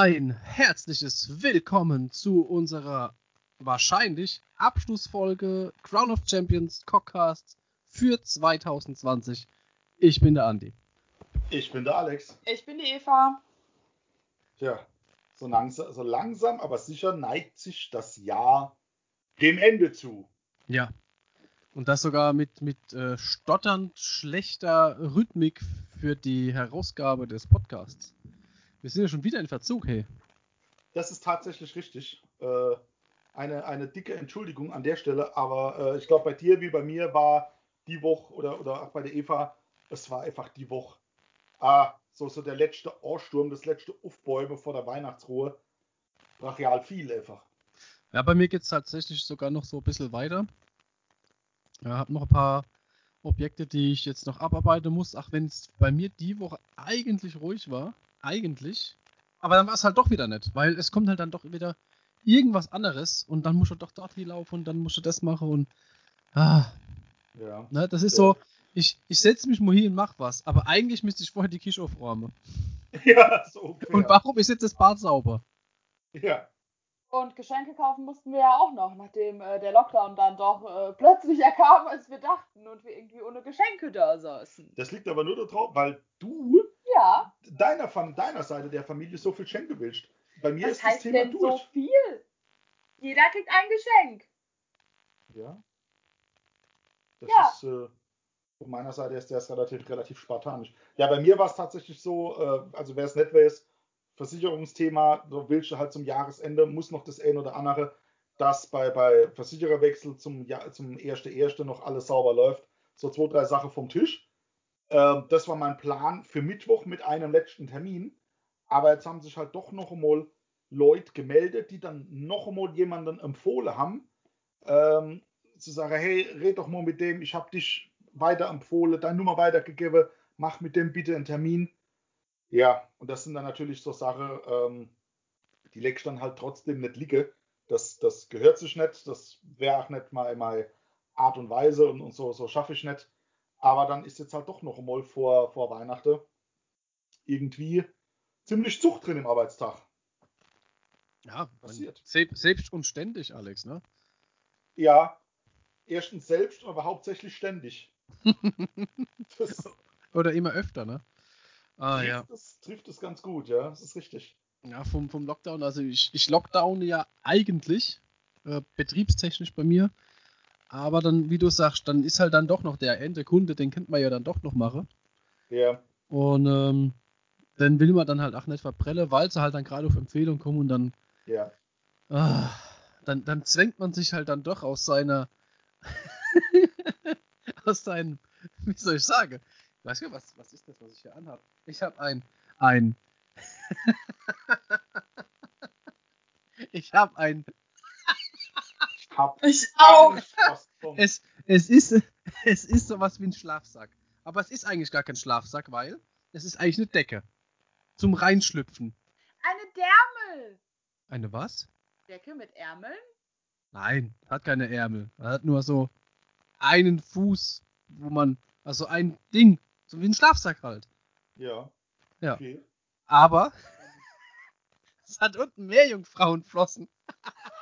ein herzliches Willkommen zu unserer wahrscheinlich Abschlussfolge Crown of Champions Cockcast für 2020. Ich bin der Andi. Ich bin der Alex. Ich bin die Eva. Tja, so langsam, so langsam aber sicher neigt sich das Jahr dem Ende zu. Ja. Und das sogar mit, mit äh, stotternd schlechter Rhythmik für die Herausgabe des Podcasts. Wir sind ja schon wieder in Verzug, hey. Das ist tatsächlich richtig. Äh, eine, eine dicke Entschuldigung an der Stelle, aber äh, ich glaube, bei dir wie bei mir war die Woche oder, oder auch bei der Eva, es war einfach die Woche. Ah, so, so der letzte Ohrsturm, das letzte Aufbäume vor der Weihnachtsruhe. Brachial viel einfach. Ja, bei mir geht es tatsächlich sogar noch so ein bisschen weiter. Ich ja, habe noch ein paar Objekte, die ich jetzt noch abarbeiten muss, auch wenn es bei mir die Woche eigentlich ruhig war. Eigentlich. Aber dann war es halt doch wieder nicht, weil es kommt halt dann doch wieder irgendwas anderes und dann musst du doch dort laufen und dann musst du das machen und. Ah. Ja. Ne, das ist ja. so, ich, ich setze mich mal hier und mach was, aber eigentlich müsste ich vorher die Küche aufräumen. Ja, so. Ungefähr. Und warum ist jetzt das Bad sauber? Ja. Und Geschenke kaufen mussten wir ja auch noch, nachdem äh, der Lockdown dann doch äh, plötzlicher kam, als wir dachten und wir irgendwie ohne Geschenke da saßen. Das liegt aber nur darauf, weil du ja. deiner, von deiner Seite der Familie so viel Geschenke willst. Bei mir Was ist heißt das Thema denn durch. so viel? Jeder kriegt ein Geschenk. Ja. Das Ja. ist äh, von meiner Seite ist das relativ, relativ spartanisch. Ja, bei mir war es tatsächlich so, äh, also wer es nicht weiß, Versicherungsthema, so willst du halt zum Jahresende, muss noch das ein oder andere, dass bei, bei Versichererwechsel zum, Jahr, zum 1.1. noch alles sauber läuft. So zwei, drei Sachen vom Tisch. Ähm, das war mein Plan für Mittwoch mit einem letzten Termin. Aber jetzt haben sich halt doch noch einmal Leute gemeldet, die dann noch einmal jemanden empfohlen haben, ähm, zu sagen, hey, red doch mal mit dem, ich habe dich weiterempfohlen, deine Nummer weitergegeben, mach mit dem bitte einen Termin. Ja, und das sind dann natürlich so Sachen, ähm, die legst dann halt trotzdem nicht liegen. Das, das gehört sich nicht, das wäre auch nicht mal meine Art und Weise und, und so, so schaffe ich nicht. Aber dann ist jetzt halt doch noch einmal vor, vor Weihnachten irgendwie ziemlich Zucht drin im Arbeitstag. Ja, Passiert. Selbst, und ständig, Alex, ne? Ja, erstens selbst, aber hauptsächlich ständig. Das Oder immer öfter, ne? Ah, trifft, ja. es, trifft es ganz gut, ja, das ist richtig. Ja, vom, vom Lockdown, also ich, ich lockdown ja eigentlich, äh, betriebstechnisch bei mir. Aber dann, wie du sagst, dann ist halt dann doch noch der Ende-Kunde, den könnte man ja dann doch noch machen. Ja, Und ähm, den will man dann halt auch nicht verprellen, weil sie halt dann gerade auf Empfehlung kommen und dann, ja. ah, dann, dann zwängt man sich halt dann doch aus seiner, aus seinem, wie soll ich sagen? Weißt du, was, was ist das, was ich hier anhabe? Ich habe ein, ein, ich habe ein, Ich hab Ich auch. Es, es ist, es ist sowas wie ein Schlafsack. Aber es ist eigentlich gar kein Schlafsack, weil es ist eigentlich eine Decke. Zum Reinschlüpfen. Eine Därmel. Eine was? Decke mit Ärmeln? Nein, hat keine Ärmel. Er hat nur so einen Fuß, wo man, also ein Ding, so wie ein Schlafsack halt. Ja. Ja. Okay. Aber es hat unten mehr Jungfrauenflossen.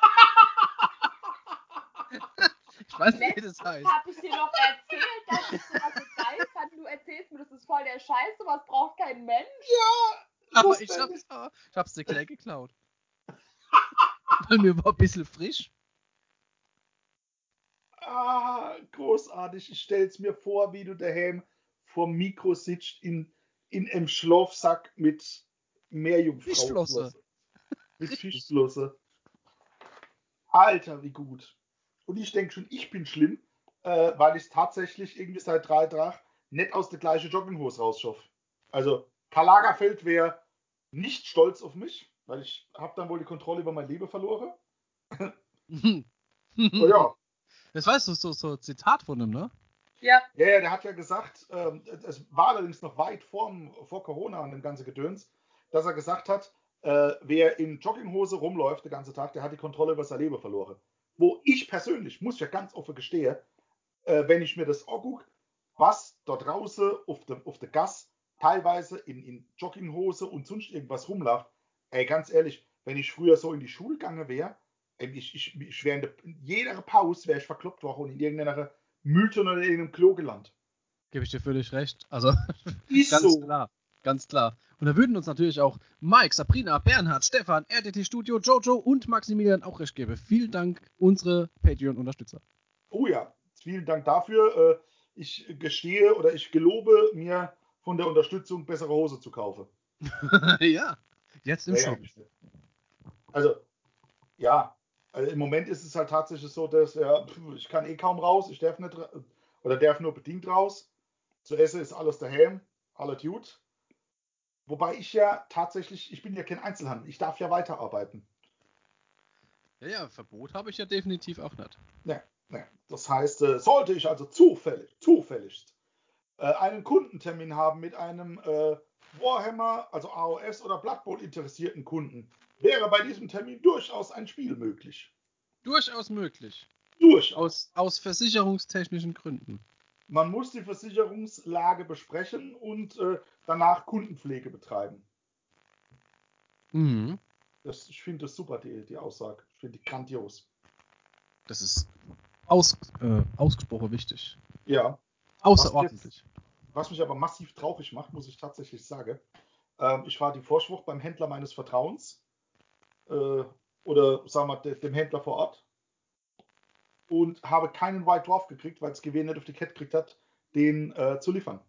ich weiß nicht, wie das heißt. Hab ich dir noch erzählt, dass ich sowas so geil fand? Du erzählst mir, das ist voll der Scheiß, sowas braucht kein Mensch. Aber muss ich hab's, ich hab's dir gleich geklaut. Weil mir war ein bisschen frisch. Ah, großartig. Ich stell's mir vor, wie du daheim vor dem Mikro sitzt in, in einem Schlafsack mit Meerjungfrauenflosse. Fischflosse. Mit. Fischflosse. Alter, wie gut. Und ich denke schon, ich bin schlimm, äh, weil ich tatsächlich irgendwie seit drei Tagen nicht aus der gleichen Jogginghose rausschaffe. Also, Karl Lagerfeld wäre nicht stolz auf mich, weil ich habe dann wohl die Kontrolle über mein Leben verloren. Oh ja, Das weißt du, so, so ein Zitat von ihm, ne? Ja. Ja, ja, der hat ja gesagt, ähm, es war allerdings noch weit vor, vor Corona und dem ganzen Gedöns, dass er gesagt hat, äh, wer in Jogginghose rumläuft den ganzen Tag, der hat die Kontrolle über sein Leben verloren. Wo ich persönlich, muss ich ja ganz offen gestehen, äh, wenn ich mir das angucke, was dort draußen auf dem, auf der Gas teilweise in, in Jogginghose und sonst irgendwas rumläuft, Ey, ganz ehrlich, wenn ich früher so in die Schule gegangen wäre, ich, ich, ich wäre in, in jeder Pause wäre ich verkloppt worden und in irgendeiner Mülltonne oder in irgendeinem Klo gelandet. Gebe ich dir völlig recht. Also, Ist ganz so. klar. Ganz klar. Und da würden uns natürlich auch Mike, Sabrina, Bernhard, Stefan, RDT Studio, Jojo und Maximilian auch recht geben. Vielen Dank, unsere Patreon-Unterstützer. Oh ja, vielen Dank dafür. Äh, Ich gestehe oder ich gelobe mir von der Unterstützung bessere Hose zu kaufen. ja, jetzt im Ja, Shop. ja. Also, ja, also im Moment ist es halt tatsächlich so, dass ja, ich kann eh kaum raus, ich darf nicht oder darf nur bedingt raus. Zu essen ist alles daheim, alles gut. Wobei ich ja tatsächlich, ich bin ja kein Einzelhandel, ich darf ja weiterarbeiten. Ja, ja, Verbot habe ich ja definitiv auch nicht. Ja, ja. Das heißt, äh, sollte ich also zufällig, zufälligst äh, einen Kundentermin haben mit einem äh, Warhammer, also AOS oder Blood Bowl interessierten Kunden, wäre bei diesem Termin durchaus ein Spiel möglich. Durchaus möglich. Durchaus. Aus, aus versicherungstechnischen Gründen. Man muss die Versicherungslage besprechen und äh, danach Kundenpflege betreiben. Mhm. Das, ich finde das super, die, die Aussage. Ich finde die grandios. Das ist aus, äh, ausgesprochen wichtig. Ja. Außerordentlich. Was mich aber massiv traurig macht, muss ich tatsächlich sagen. Ähm, ich war die Vorschwucht beim Händler meines Vertrauens. Äh, oder sagen wir de- dem Händler vor Ort. Und habe keinen White Dwarf gekriegt, weil es Gewehr nicht auf die Kette gekriegt hat, den äh, zu liefern.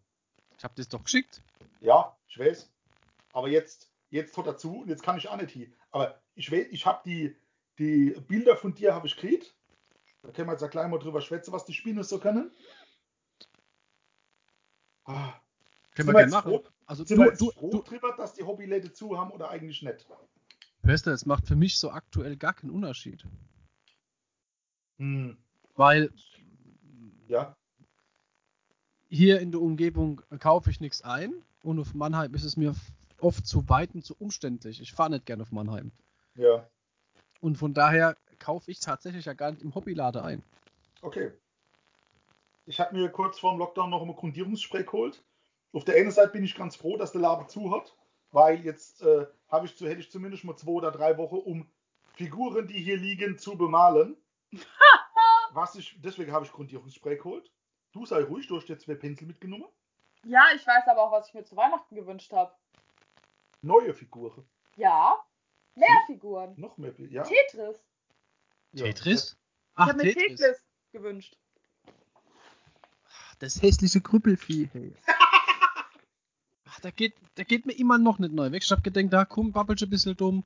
Ich habe das doch geschickt. Ja, ich weiß. Aber jetzt, jetzt tot dazu und jetzt kann ich auch nicht hier. Aber ich weiß, ich habe die, die Bilder von dir habe ich gekriegt. Da können wir jetzt ja gleich mal drüber schwätzen, was die Spiele so können. Ah, Können wir gerne machen. froh? Also sind du, wir jetzt du, froh du, drüber, dass die Hobbyläden zu haben oder eigentlich nicht? du, es macht für mich so aktuell gar keinen Unterschied. Hm, Weil ja, hier in der Umgebung kaufe ich nichts ein und auf Mannheim ist es mir oft zu weit und zu umständlich. Ich fahre nicht gerne auf Mannheim. ja, Und von daher kaufe ich tatsächlich ja gar nicht im Hobbylade ein. okay. Ich habe mir kurz vor dem Lockdown noch ein Grundierungsspray geholt. Auf der einen Seite bin ich ganz froh, dass der Laden zu hat, weil jetzt äh, habe ich zu, hätte ich zumindest mal zwei oder drei Wochen, um Figuren, die hier liegen, zu bemalen. Was ich, deswegen habe ich Grundierungsspray geholt. Du sei ruhig, du hast dir zwei Pinsel mitgenommen. Ja, ich weiß aber auch, was ich mir zu Weihnachten gewünscht habe. Neue Figuren. Ja, mehr Figuren. Noch mehr. Ja. Tetris. Ja. Tetris? Ich Ach, habe mir Tetris. Tetris gewünscht. Das hässliche Krüppelvieh, hey. Ach, da geht, da geht mir immer noch nicht neu weg. Ich hab gedacht, da komm, babbelst ein bisschen dumm,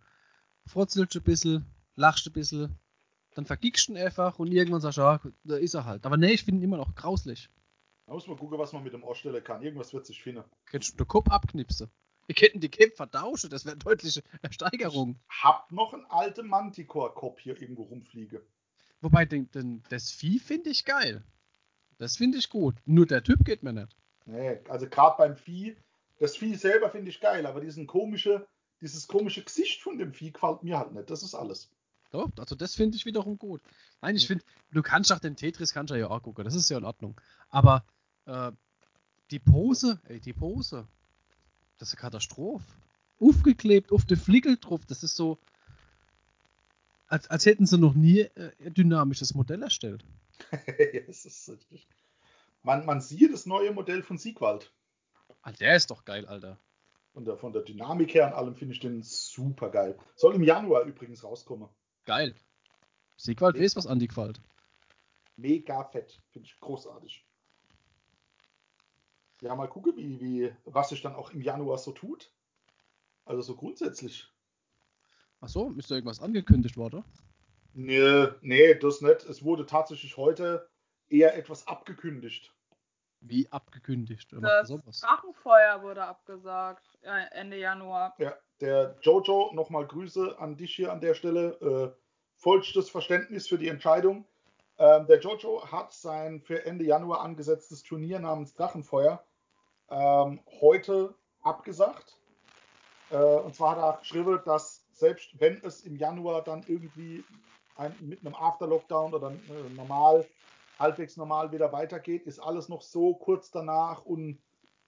frotzelst ein bisschen, lachst ein bisschen, dann vergickst du ihn einfach und irgendwann sagst du, ja, da ist er halt. Aber nee, ich finde ihn immer noch grauslich. Da muss man gucken, was man mit dem ausstellen kann. Irgendwas wird sich finden. Könntest du den Kopf abknipsen. Wir könnten die Kämpfe vertauschen, das wäre deutliche Steigerung. Hab noch einen alten Manticore-Kopf hier irgendwo rumfliegen. Wobei, den, den, das Vieh finde ich geil. Das finde ich gut. Nur der Typ geht mir nicht. Nee, also gerade beim Vieh, das Vieh selber finde ich geil, aber diesen komische, dieses komische Gesicht von dem Vieh gefällt mir halt nicht. Das ist alles. Doch, also das finde ich wiederum gut. Nein, ich Mhm. finde, du kannst auch den Tetris kannst du ja auch gucken, das ist ja in Ordnung. Aber äh, die Pose, ey, die Pose, das ist eine Katastrophe. Aufgeklebt auf der Fliegel drauf, das ist so, als, als hätten sie noch nie äh, ein dynamisches Modell erstellt. das ist richtig. Man, man sieht das neue Modell von Siegwald. Ah, der ist doch geil, Alter. Von der, von der Dynamik her und allem finde ich den super geil. Soll im Januar übrigens rauskommen. Geil. Siegwald weiß, was Andi gefällt. Mega fett. Finde ich großartig. Ja, mal gucken, wie, wie, was sich dann auch im Januar so tut. Also so grundsätzlich. Achso, ist da irgendwas angekündigt worden? Nee, nee, das nicht. Es wurde tatsächlich heute eher etwas abgekündigt. Wie abgekündigt. Das? Drachenfeuer wurde abgesagt. Ja, Ende Januar. Ja, der Jojo, nochmal Grüße an dich hier an der Stelle. Äh, vollstes Verständnis für die Entscheidung. Ähm, der Jojo hat sein für Ende Januar angesetztes Turnier namens Drachenfeuer ähm, heute abgesagt. Äh, und zwar hat er geschrieben, dass selbst wenn es im Januar dann irgendwie ein, mit einem After-Lockdown oder äh, normal, halbwegs normal wieder weitergeht, ist alles noch so kurz danach und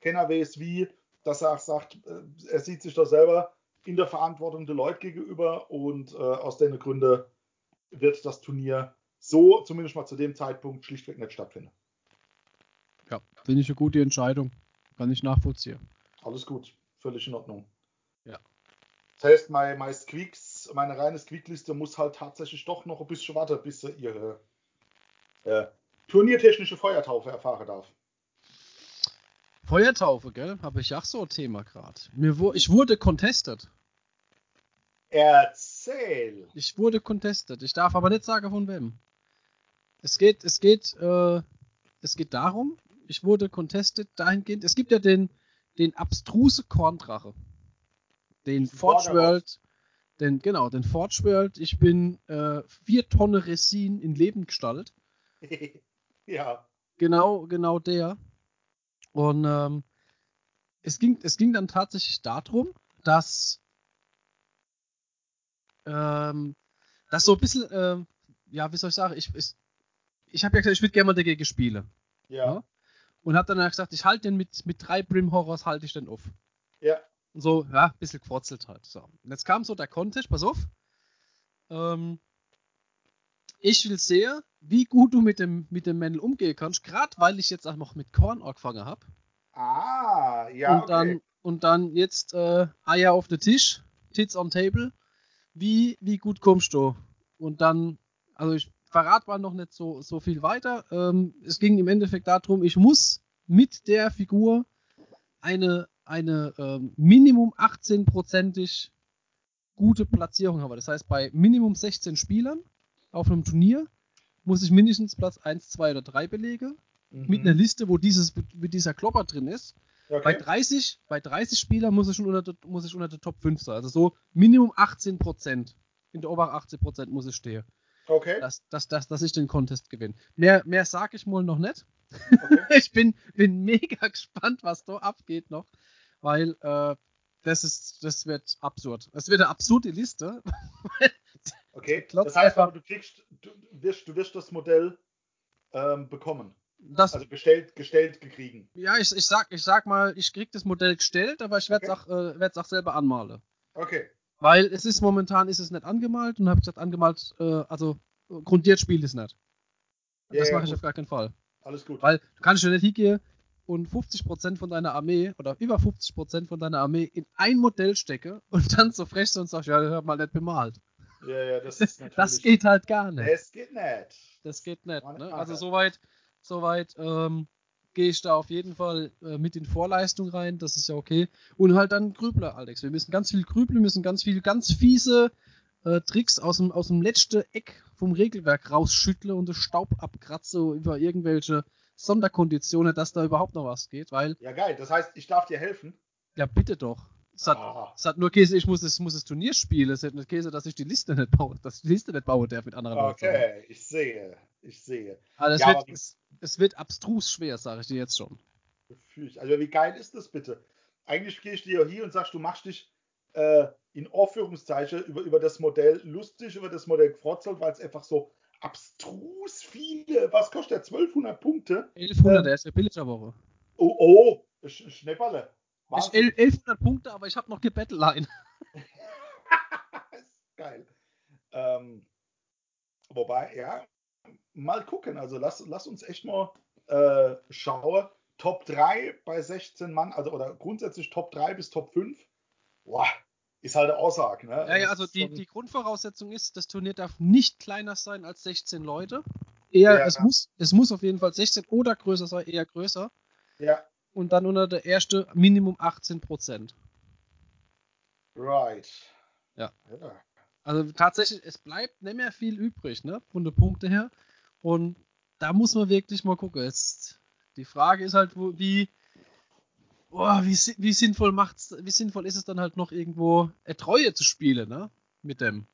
keiner weiß wie, dass er auch sagt, äh, er sieht sich doch selber, in der Verantwortung der Leute gegenüber und äh, aus den Gründen wird das Turnier so zumindest mal zu dem Zeitpunkt schlichtweg nicht stattfinden. Ja, finde ich eine gute Entscheidung. Kann ich nachvollziehen. Alles gut, völlig in Ordnung. Ja. Das heißt, mein, mein Squeaks, meine reine Squeak-Liste muss halt tatsächlich doch noch ein bisschen warten, bis sie ihre äh, turniertechnische Feuertaufe erfahren darf. Feuertaufe, gell? Habe ich auch so ein Thema gerade. Ich wurde contested. Erzähl! Ich wurde contested. Ich darf aber nicht sagen, von wem. Es geht, es geht, äh, es geht darum, ich wurde contested dahingehend. Es gibt ja den, den abstruse Korndrache. Den Forge World. Den, genau, den Forge World. Ich bin äh, vier Tonnen Resin in Lebengestalt. ja. Genau, genau der. Und ähm, es, ging, es ging dann tatsächlich darum, dass, ähm, dass so ein bisschen, äh, ja, wie soll ich sagen, ich, ich, ich habe ja gesagt, ich würde gerne mal dagegen spielen. Ja. ja? Und habe dann gesagt, ich halte den mit, mit drei Brim Horrors, halte ich den auf. Ja. Und so, ja, ein bisschen gefrotzelt halt. So. Und jetzt kam so der Contest, pass auf. Ähm, ich will sehen, wie gut du mit dem, mit dem Männel umgehen kannst, gerade weil ich jetzt auch noch mit Korn angefangen habe. Ah, ja. Und dann, und dann jetzt äh, Eier auf den Tisch, Tits on Table. Wie, wie gut kommst du? Und dann, also ich verrate mal noch nicht so, so viel weiter. Ähm, es ging im Endeffekt darum, ich muss mit der Figur eine, eine ähm, Minimum 18-prozentig gute Platzierung haben. Das heißt, bei Minimum 16 Spielern auf einem Turnier muss ich mindestens Platz 1, 2 oder 3 belegen. Mhm. Mit einer Liste, wo dieses, mit dieser Klopper drin ist. Okay. Bei 30, bei 30 Spielern muss ich schon unter, der, muss ich unter der Top 5 sein. Also so Minimum 18% In der oberen 18% muss ich stehen. Okay. Dass, dass, dass, dass ich den Contest gewinne. Mehr, mehr sage ich wohl noch nicht. Okay. ich bin, bin mega gespannt, was da abgeht noch. Weil äh, das ist, das wird absurd. Es wird eine absurde Liste. okay, das heißt aber, du kriegst, du wirst, du wirst das Modell ähm, bekommen. Das, also gestellt, gestellt gekriegen. Ja, ich, ich, sag, ich sag mal, ich krieg das Modell gestellt, aber ich werde es okay. auch, äh, auch selber anmalen. Okay. Weil es ist momentan ist es nicht angemalt und habe gesagt, angemalt, äh, also grundiert spielt es nicht. Ja, das ja, mache ich auf gar keinen Fall. Alles gut. Weil du kannst ja nicht hingehen und 50% von deiner Armee oder über 50% von deiner Armee in ein Modell stecke und dann so frech und sagst, ja, das hab mal nicht bemalt. Ja, ja, das ist natürlich. Das geht halt gar nicht. Das geht nicht. Das geht nicht. Ne? Also soweit, soweit ähm, gehe ich da auf jeden Fall äh, mit in Vorleistung rein. Das ist ja okay. Und halt dann Grübler, Alex. Wir müssen ganz viel grübeln, müssen ganz viel, ganz fiese äh, Tricks aus dem, aus dem letzten Eck vom Regelwerk rausschüttle und das Staub abkratze über irgendwelche Sonderkonditionen, dass da überhaupt noch was geht, weil. Ja, geil. Das heißt, ich darf dir helfen. Ja, bitte doch. Es hat, ah. es hat nur Käse, ich muss, es, muss das Turnier spielen. Es hat nur Käse, dass ich die Liste nicht baue, dass ich die Liste nicht baue darf mit anderen Okay, Leuten. ich sehe. Ich sehe. Also es, ja, wird, es, es, wird abstrus schwer, sage ich dir jetzt schon. Also wie geil ist das bitte? Eigentlich gehe ich dir hier und sagst, du machst dich äh, in Anführungszeichen über, über das Modell lustig, über das Modell gefrotzelt, weil es einfach so abstrus viele, was kostet der? 1200 Punkte? 1100, ähm, der ist ja Pillager-Woche. Oh, oh, Schnepperle. Ich 1100 Punkte, aber ich habe noch Gebettlein. geil. Ähm, wobei, ja, mal gucken. Also lass, lass uns echt mal äh, schauen. Top 3 bei 16 Mann, also oder grundsätzlich Top 3 bis Top 5. Boah, ist halt eine Aussage. Ne? Ja, ja, also die, die Grundvoraussetzung ist, das Turnier darf nicht kleiner sein als 16 Leute. Eher, ja, es. Muss, es muss auf jeden Fall 16 oder größer sein, eher größer. Ja. Und dann unter der erste Minimum 18 Prozent. Right. Ja. ja. Also tatsächlich, es bleibt nicht mehr viel übrig, ne, von den Punkten her. Und da muss man wirklich mal gucken. Jetzt, die Frage ist halt, wo, wie, boah, wie, wie, sinnvoll macht's, wie sinnvoll ist es dann halt noch irgendwo Treue zu spielen, ne? Mit dem.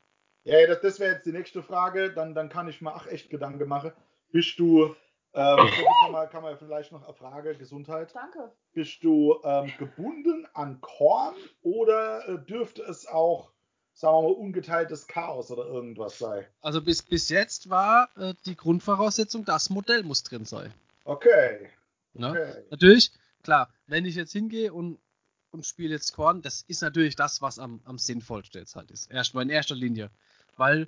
Ja, das, das wäre jetzt die nächste Frage. Dann, dann kann ich mir auch echt Gedanken machen. Bist du, ähm, kann, man, kann man vielleicht noch eine Frage, Gesundheit. Danke. Bist du ähm, gebunden an Korn oder äh, dürfte es auch sagen wir mal, ungeteiltes Chaos oder irgendwas sei. Also bis, bis jetzt war äh, die Grundvoraussetzung, das Modell muss drin sein. Okay. Ja? okay. Natürlich, klar, wenn ich jetzt hingehe und und spiele jetzt Korn, das ist natürlich das, was am, am sinnvollsten jetzt halt ist. Erstmal in erster Linie. Weil,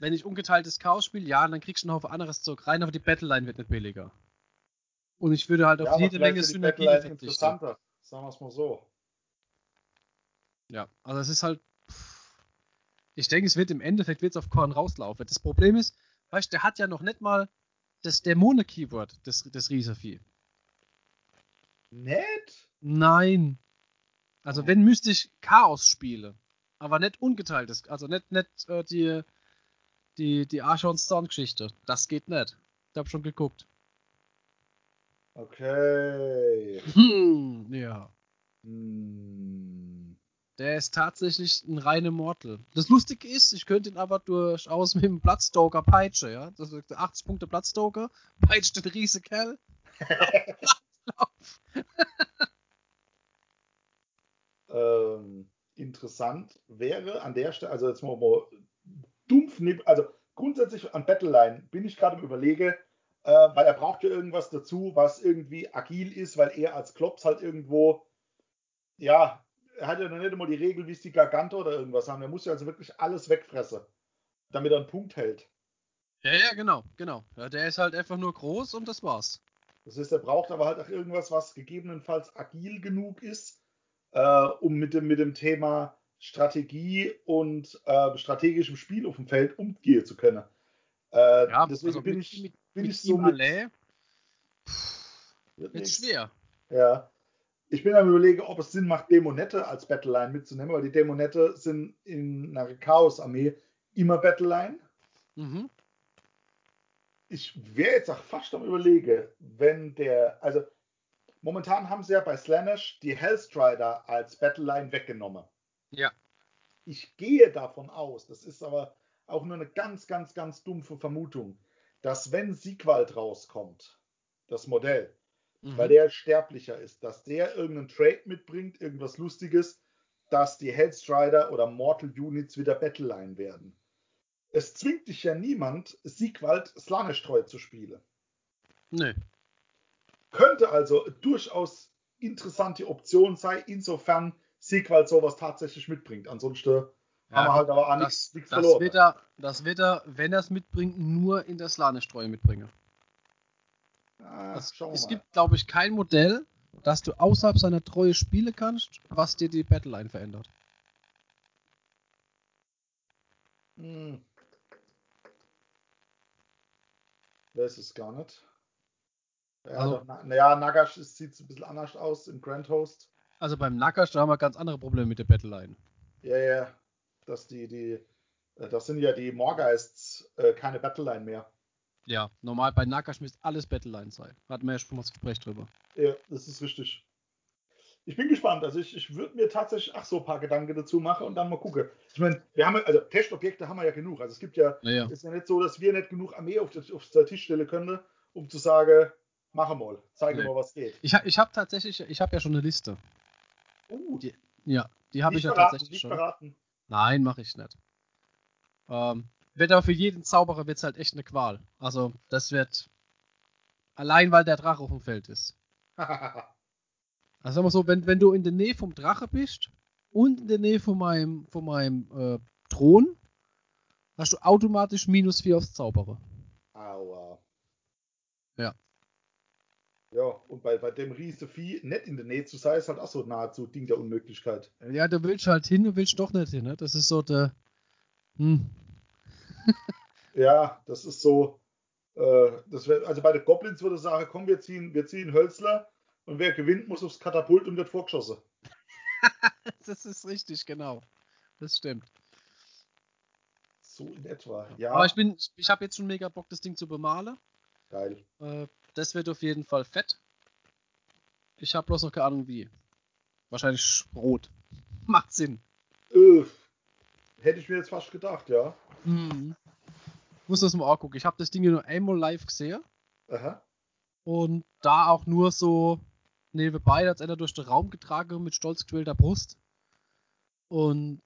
wenn ich ungeteiltes Chaos spiele, ja, dann kriegst du noch auf anderes Zeug rein, aber die Battleline wird nicht billiger. Und ich würde halt auf Ja, jede Menge Synergie interessanter. Sagen wir es mal so. Ja, also es ist halt. Ich denke, es wird im Endeffekt wird's auf Korn rauslaufen. Das Problem ist, weißt du, der hat ja noch nicht mal das Dämonen-Keyword, das, das Rieservieh. Nett? Nein. Also Oh. wenn müsste ich Chaos spiele, aber nicht ungeteiltes, also nicht, nicht äh, die, die, die Archon Storm Geschichte. Das geht nicht. Ich habe schon geguckt. Okay. Hm, ja. Hm. Der ist tatsächlich ein reiner Mortal. Das Lustige ist, ich könnte ihn aber durchaus mit dem Bloodstoker peitsche, ja. Das ist der 80 Punkte Bloodstoker, peitscht den riese Kerl. Ähm, interessant wäre an der Stelle, also jetzt mal, mal dumpf, neb- also grundsätzlich an Battleline bin ich gerade im Überlege, äh, weil er braucht ja irgendwas dazu, was irgendwie agil ist, weil er als Klops halt irgendwo, ja, er hat ja noch nicht immer die Regel, wie es die Gargante oder irgendwas haben. Er muss ja also wirklich alles wegfressen, damit er einen Punkt hält. Ja, ja, genau, genau. Ja, der ist halt einfach nur groß und das war's. Das heißt, er braucht aber halt auch irgendwas, was gegebenenfalls agil genug ist, äh, um mit dem, mit dem Thema Strategie und äh, strategischem Spiel auf dem Feld umgehen zu können. Äh, Ja, deswegen also bin mit- ich, mit- bin Mit ich so mit, wird nix. schwer. Ja. Ich bin am überlegen, ob es Sinn macht, Dämonette als Battleline mitzunehmen, weil die Dämonette sind in einer Chaos-Armee immer Battleline. Mhm. ich wäre jetzt auch fast am überlegen, wenn der, also momentan haben sie ja bei Slaanesh die Hellstrider als Battleline weggenommen. Ja. Ich gehe davon aus, das ist aber auch nur eine ganz, ganz, ganz dumpfe Vermutung, dass wenn Siegwald rauskommt, das Modell, Mhm. weil der sterblicher ist, dass der irgendeinen Trade mitbringt, irgendwas Lustiges, dass die Hellstrider oder Mortal Units wieder Battleline werden. Es zwingt dich ja niemand, Siegwald Slanesh-treu zu spielen. Nö. Könnte also durchaus interessante Option sein, insofern Siegwald sowas tatsächlich mitbringt. Ansonsten haben wir halt aber auch das, nichts, nichts das, verloren. wird er, das wird er, wenn er es mitbringt, nur in der Slane-Streue mitbringen. Ah, wir es mal. gibt, glaube ich, kein Modell, das du außerhalb seiner Treue spielen kannst, was dir die Battleline verändert. Hm. Weiß es gar nicht. Ja, Also- na, naja, Nagash sieht ein bisschen anders aus im Grand Host. Also beim Nakash, da haben wir ganz andere Probleme mit der Battleline. Ja, ja. Dass die, die, äh, das sind ja die Morgeists äh, keine Battleline mehr. Ja, normal bei Nakash müsste alles Battleline sein. Hatten wir ja schon mal das Gespräch drüber. Ja, das ist richtig. Ich bin gespannt. Also ich, ich würde mir tatsächlich ach so ein paar Gedanken dazu machen und dann mal gucken. Ich meine, wir haben also Testobjekte haben wir ja genug. Also es gibt ja, Naja. ist ja nicht so, dass wir nicht genug Armee auf, der- auf der Tisch stellen können, um zu sagen, mache mal, zeige Nee. mal, was geht. Ich, ich habe tatsächlich, ich habe ja schon eine Liste. Uh, Die- Ja, die habe ich ja verraten, tatsächlich schon. verraten. Nein, mache ich nicht. Ähm, wird aber für jeden Zauberer wird's halt echt eine Qual. Also, das wird. Allein weil der Drache auf dem Feld ist. Also sagen wir so, wenn, wenn du in der Nähe vom Drache bist und in der Nähe von meinem, von meinem äh, Thron, hast du automatisch minus 4 aufs Zauberer. Aua. Ja. Ja, und bei, bei dem riese Vieh nicht in der Nähe zu sein, ist halt auch so nahezu Ding der Unmöglichkeit. Ja, du willst halt hin, du willst doch nicht hin. Ne? Das ist so der. Hm. Ja, das ist so. Äh, das wär, also bei den Goblins würde ich sagen, komm, wir ziehen, wir ziehen Hölzler und wer gewinnt, muss aufs Katapult und wird vorgeschossen. Das ist richtig, genau. Das stimmt. So in etwa. Ja, Aber ich bin, ich habe jetzt schon mega Bock, das Ding zu bemalen. geil. Äh, das wird auf jeden Fall fett. Ich habe bloß noch keine Ahnung wie. Wahrscheinlich rot. Macht Sinn. Äh, hätte ich mir jetzt fast gedacht, ja. Mhm. Muss das mal angucken. Ich habe das Ding nur einmal live gesehen Aha. und da auch nur so nebenbei, als einer durch den Raum getragen mit stolz gequälter Brust. Und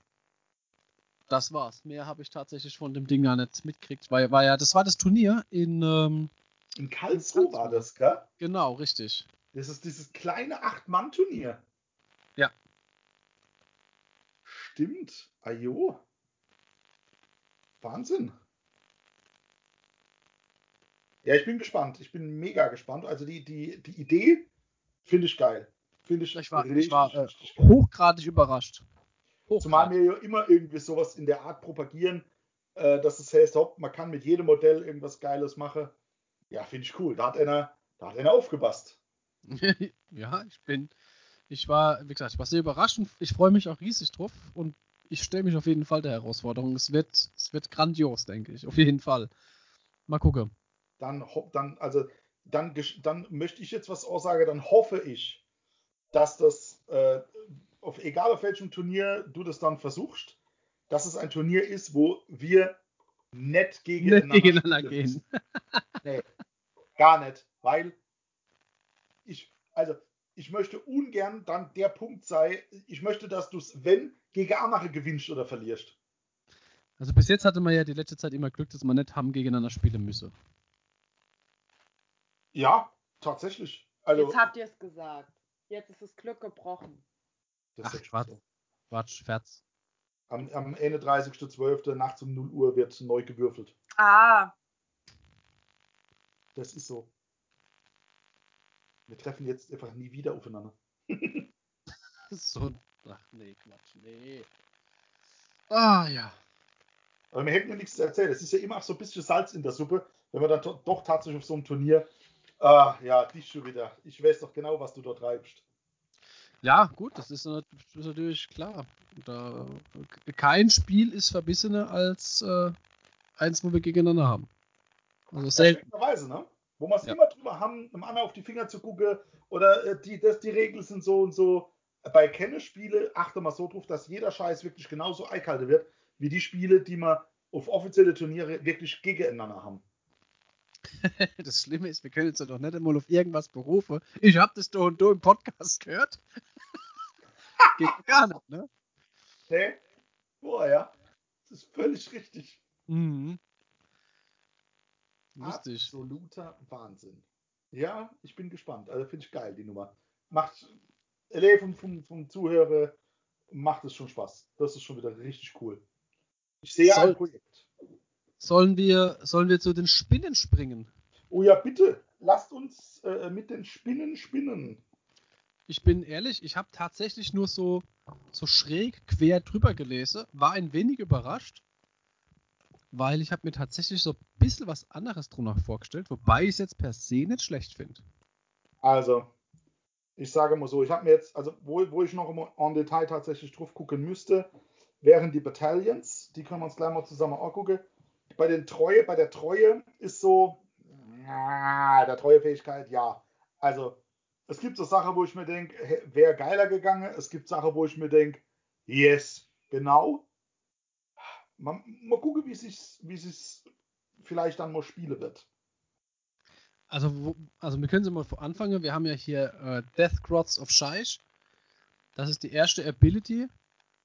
das war's. Mehr habe ich tatsächlich von dem Ding gar nicht mitgekriegt, weil war ja, das war das Turnier in ähm, In Karlsruhe war das, gell? genau richtig. Das ist dieses kleine Acht-Mann-Turnier. Ja. stimmt. Ajo. Wahnsinn. Ja, ich bin gespannt. Ich bin mega gespannt. Also die, die, die Idee finde ich geil. Finde ich, Ich war, ich war äh, hochgradig überrascht. Zumal Hochgradig. wir ja immer irgendwie sowas in der Art propagieren, äh, dass es heißt, hopp, man kann mit jedem Modell irgendwas Geiles machen. Ja, finde ich cool. Da hat einer, da hat einer aufgepasst. ja, ich bin, ich war, wie gesagt, ich war sehr überrascht und ich freue mich auch riesig drauf und ich stelle mich auf jeden Fall der Herausforderung. Es wird, es wird grandios, denke ich, auf jeden Fall. Mal gucken. Dann, dann, also, dann, dann möchte ich jetzt was aussagen, dann hoffe ich, dass das, äh, auf, egal auf welchem Turnier du das dann versuchst, dass es ein Turnier ist, wo wir nett gegeneinander, Nicht gegeneinander gehen. Nee, gar nicht, weil ich, also ich möchte ungern dann der Punkt sein, ich möchte, dass du es, wenn, gegen andere gewinnst oder verlierst. Also bis jetzt hatte man ja die letzte Zeit immer Glück, dass man nicht haben gegeneinander spielen müsse. Ja, tatsächlich. Also, Jetzt habt ihr es gesagt. Jetzt ist das Glück gebrochen. das Ach, Quatsch. Quatsch, Ferz. Am, am 31.12. nachts um 0 Uhr wird neu gewürfelt. Ah, Das ist so. Wir treffen jetzt einfach nie wieder aufeinander. So, ach nee, Quatsch, nee. Ah ja. Aber wir hätten ja nichts zu erzählen. Es ist ja immer auch so ein bisschen Salz in der Suppe, wenn man dann doch tatsächlich auf so einem Turnier. Ah, ja, dich schon wieder. Ich weiß doch genau, was du dort treibst. Ja, gut, das ist, natürlich klar. Da, kein Spiel ist verbissener als äh, eins, wo wir gegeneinander haben. Also selten. Erschreckenderweise, ne? Wo wir es Ja. immer drüber haben, einem anderen auf die Finger zu gucken oder äh, die, das, die Regeln sind so und so. Bei Kennespiele achte mal so drauf, dass jeder Scheiß wirklich genauso eingehalten wird, wie die Spiele, die wir auf offizielle Turniere wirklich gegeneinander haben. Das Schlimme ist, wir können uns ja doch nicht einmal auf irgendwas berufen. Ich hab das doch und du im Podcast gehört. Geht gar nicht, ne? Ne? Boah, ja. Das ist völlig richtig. Mhm. Lustig. Absoluter Wahnsinn. Ja, ich bin gespannt. Also finde ich geil, die Nummer. Macht, LA vom, vom, vom Zuhörer macht es schon Spaß. Das ist schon wieder richtig cool. Ich sehe Soll- ein Projekt. Sollen wir, sollen wir zu den Spinnen springen? Oh ja, bitte, lasst uns äh, mit den Spinnen spinnen. Ich bin ehrlich, ich habe tatsächlich nur so, so schräg quer drüber gelesen, war ein wenig überrascht, weil ich habe mir tatsächlich so ein bisschen was anderes drunter vorgestellt, wobei ich es jetzt per se nicht schlecht finde. Also, ich sage mal so, ich habe mir jetzt, also wo, wo ich noch im en Detail tatsächlich drauf gucken müsste, wären die Battalions. Die können wir uns gleich mal zusammen angucken. Bei den Treue, bei der Treue ist so, ah, der Treuefähigkeit, ja. Also, es gibt so Sachen, wo ich mir denke, wäre geiler gegangen. Es gibt Sachen, wo ich mir denke, yes, genau. Mal, mal gucken, wie sich wie sich's vielleicht dann mal spielen wird. Also, wo, also wir können sie mal anfangen. Wir haben ja hier äh, Death Grots of Shaish. Das ist die erste Ability.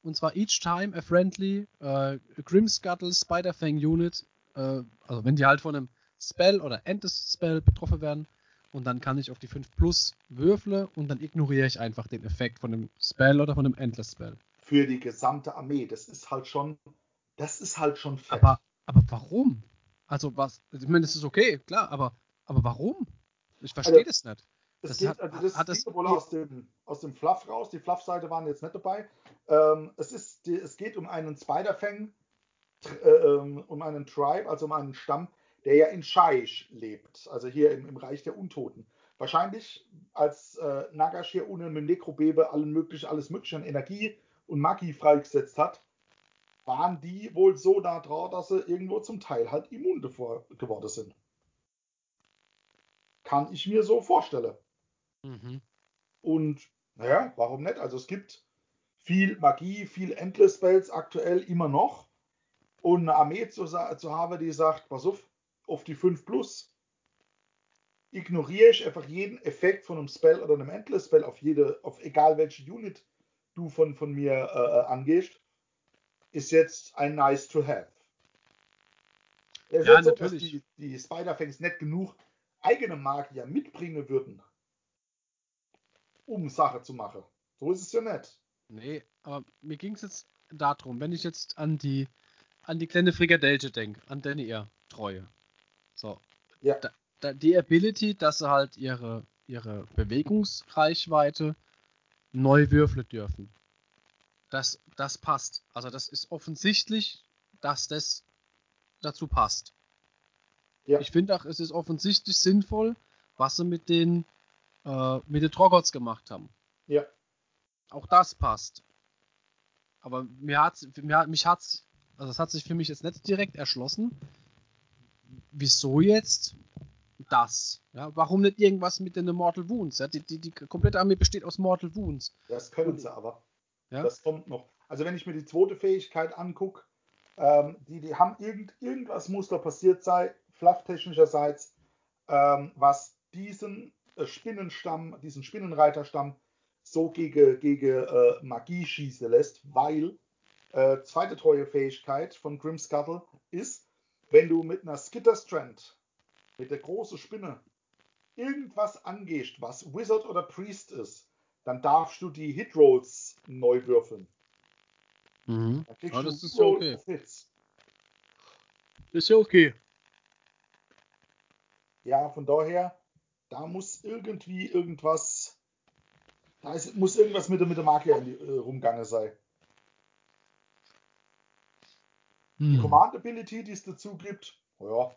Und zwar each time a friendly äh, Grimscuttle Spider-Fang Unit, äh, also wenn die halt von einem Spell oder Endless Spell betroffen werden, und dann kann ich auf die 5 Plus würfle und dann ignoriere ich einfach den Effekt von dem Spell oder von dem Endless Spell. für die gesamte Armee. Das ist halt schon, das ist halt schon fett. Aber, aber warum? Also was, ich meine, das ist okay, klar, aber, aber warum? Ich verstehe Also, das nicht. das das geht, hat- also das hat geht wohl aus dem, aus dem Fluff raus. Die Fluff-Seite waren jetzt nicht dabei. Ähm, es, ist, die, es geht um einen Spider-Fang, äh, ähm, um einen Tribe, also um einen Stamm, der ja in Shaish lebt, also hier im, im Reich der Untoten. Wahrscheinlich, als äh, Nagash hier unten mit Nekrobebe allen möglichen, alles mögliche an Energie und Magie freigesetzt hat, waren die wohl so da drauf, dass sie irgendwo zum Teil halt immun davor geworden sind. Kann ich mir so vorstellen. Mhm. Und naja, warum nicht? Also es gibt viel Magie, viel Endless Spells aktuell immer noch. Und eine Armee zu, zu haben, die sagt, pass auf, auf die 5 plus ignoriere ich einfach jeden Effekt von einem Spell oder einem Endless Spell auf jede, auf egal welche Unit du von, von mir äh, äh, angehst, ist jetzt ein nice to have. Es ist Ja, natürlich. dass die, die Spider-Fangs nicht genug eigene Magier mitbringen würden, um Sache zu machen. So ist es ja nicht. Nee, aber mir ging es jetzt darum, wenn ich jetzt an die an die kleine Frikadelle denke, an deine ihr Treue. So. Ja. Da, da, die Ability, dass sie halt ihre, ihre Bewegungsreichweite neu würfeln dürfen. Das, das passt. Also das ist offensichtlich, dass das dazu passt. Ja. Ich finde auch, es ist offensichtlich sinnvoll, was sie mit den äh, mit den Troggots gemacht haben. Ja. Auch das passt. Aber mir hat's, mir, mich hat's, also es hat sich für mich jetzt nicht direkt erschlossen. Wieso jetzt das? Ja, warum nicht irgendwas mit den Mortal Wounds? Ja, die, die, die komplette Armee besteht aus Mortal Wounds. Das können sie aber. Ja? Das kommt noch. Also wenn ich mir die zweite Fähigkeit angucke, ähm, die, die haben irgend, irgendwas muss da passiert sein, flufftechnischerseits, ähm, was diesen äh, Spinnenstamm, diesen Spinnenreiterstamm so gegen, gegen äh, Magie schießen lässt, weil äh, zweite treue Fähigkeit von Grimscuttle ist, wenn du mit einer Skitter Strand, mit der großen Spinne, irgendwas angehst, was Wizard oder Priest ist, dann darfst du die Hitrolls neu würfeln. Mhm. Dann kriegst Ja, du das ist ja okay. of Hits. Ist ja okay. Ja, von daher, da muss irgendwie irgendwas, da ist, muss irgendwas mit der, mit der Marke in die, äh, rumgange sein. Die Hm. Command Ability, die es dazu gibt, ja.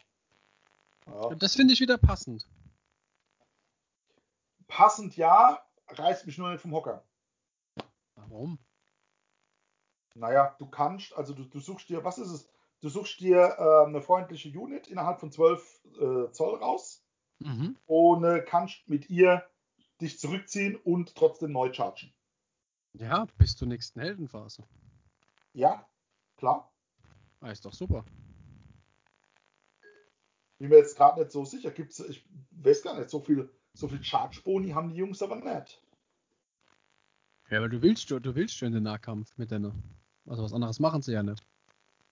ja. Das finde ich wieder passend. Passend ja, reißt mich nur nicht vom Hocker. Warum? Naja, du kannst, also du, du suchst dir, was ist es? Du suchst dir äh, eine freundliche Unit innerhalb von 12 äh, Zoll raus Mhm. und äh, kannst mit ihr dich zurückziehen und trotzdem neu chargen. Ja, bis zur nächsten Heldenphase. Ja, klar. Ah, ist doch super. Bin mir jetzt gerade nicht so sicher. Gibt's, ich weiß gar nicht, so viel, so viel Charge-Boni haben die Jungs aber nicht. Ja, aber du willst, du willst schon den Nahkampf mit deiner. Also was anderes machen sie ja nicht.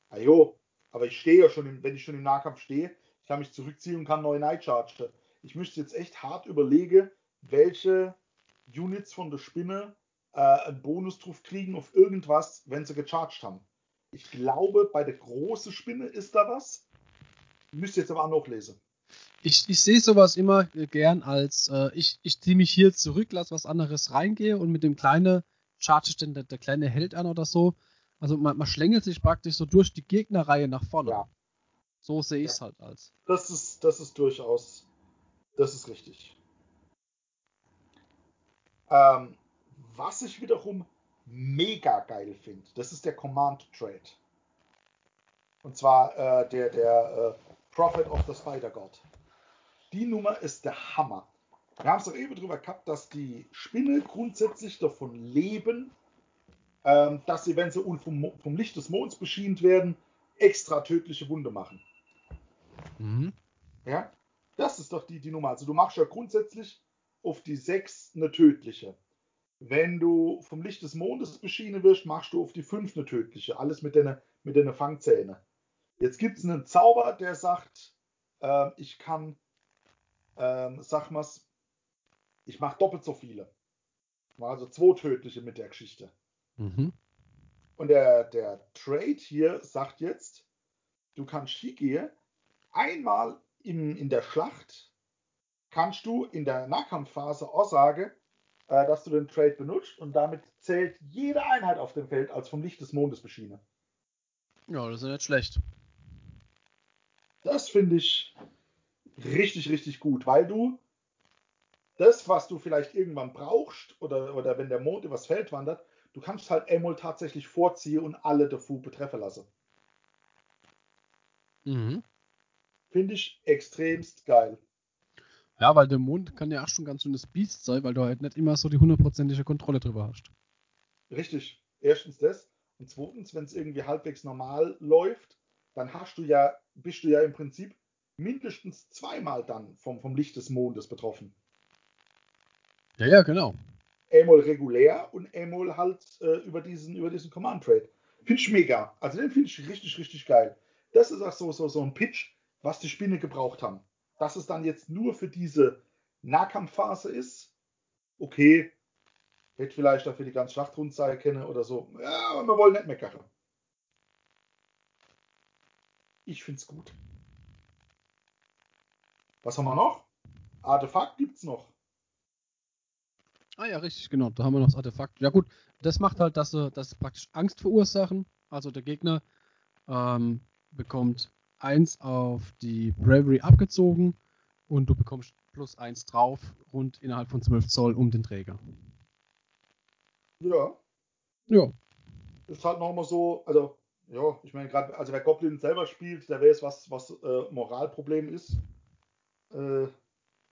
Ajo, aber ich stehe ja schon, im, wenn ich schon im Nahkampf stehe, ich kann mich zurückziehen und kann neu Night chargen. Ich müsste jetzt echt hart überlegen, welche Units von der Spinne äh, einen Bonus drauf kriegen auf irgendwas, wenn sie gecharged haben. Ich glaube, bei der großen Spinne ist da was. Müsste jetzt aber auch noch lesen. Ich, ich sehe sowas immer gern als, äh, ich, ich ziehe mich hier zurück, lass was anderes reingehe und mit dem kleinen charge ich dann der, der kleine Held an oder so. Also man, man schlängelt sich praktisch so durch die Gegnerreihe nach vorne. Ja. So sehe ich es halt als. Das ist, das ist durchaus, das ist richtig. Ähm, was ich wiederum mega geil finde, das ist der Command Trade. Und zwar äh, der, der äh, Prophet of the Spider God. Die Nummer ist der Hammer. Wir haben es doch eben drüber gehabt, dass die Spinne grundsätzlich davon leben, ähm, dass sie, wenn sie vom, vom Licht des Monds beschient werden, extra tödliche Wunde machen. Mhm. Ja, das ist doch die, die Nummer. Also du machst ja grundsätzlich auf die 6 eine tödliche. Wenn du vom Licht des Mondes beschienen wirst, machst du auf die 5 eine tödliche. Alles mit deinen mit Fangzähne. Jetzt gibt es einen Zauber, der sagt, ähm, ich kann, ähm, sag mal's, ich mache doppelt so viele. Also zwei tödliche mit der Geschichte. Mhm. Und der, der Trade hier sagt jetzt, du kannst hingehen, einmal in, in der Schlacht kannst du in der Nahkampfphase auch sagen, äh, dass du den Trade benutzt und damit zählt jede Einheit auf dem Feld als vom Licht des Mondes beschienen. Ja, das ist nicht schlecht. Das finde ich richtig, richtig gut, weil du das, was du vielleicht irgendwann brauchst oder, oder wenn der Mond übers Feld wandert, du kannst halt einmal tatsächlich vorziehen und alle davor betreffen lassen. Mhm. Finde ich extremst geil. Ja, weil der Mond kann ja auch schon ganz schönes Biest sein, weil du halt nicht immer so die hundertprozentige Kontrolle drüber hast. Richtig. Erstens das. Und zweitens, wenn es irgendwie halbwegs normal läuft, dann hast du ja, bist du ja im Prinzip mindestens zweimal dann vom, vom Licht des Mondes betroffen. Ja, ja, genau. Einmal regulär und einmal halt äh, über diesen, über diesen Command Trade. Finde ich mega. Also den finde ich richtig, richtig geil. Das ist auch so, so, so ein Pitch, was die Spinne gebraucht haben. Dass es dann jetzt nur für diese Nahkampfphase ist, okay, Hätte vielleicht dafür die ganze Schlachtrundzeit kennen oder so. Ja, aber wir wollen nicht meckern. Ich find's gut. Was haben wir noch? Artefakt gibt's noch. Ah ja, richtig, genau. Da haben wir noch das Artefakt. Ja gut, das macht halt, dass sie, dass sie praktisch Angst verursachen. Also der Gegner ähm, bekommt 1 auf die Bravery abgezogen und du bekommst plus 1 drauf, rund innerhalb von 12 Zoll um den Träger. Ja. Ja. Das ist halt nochmal so, also, ja, ich meine, gerade, also wer Goblin selber spielt, der weiß, was, was äh, Moralproblem ist. Äh,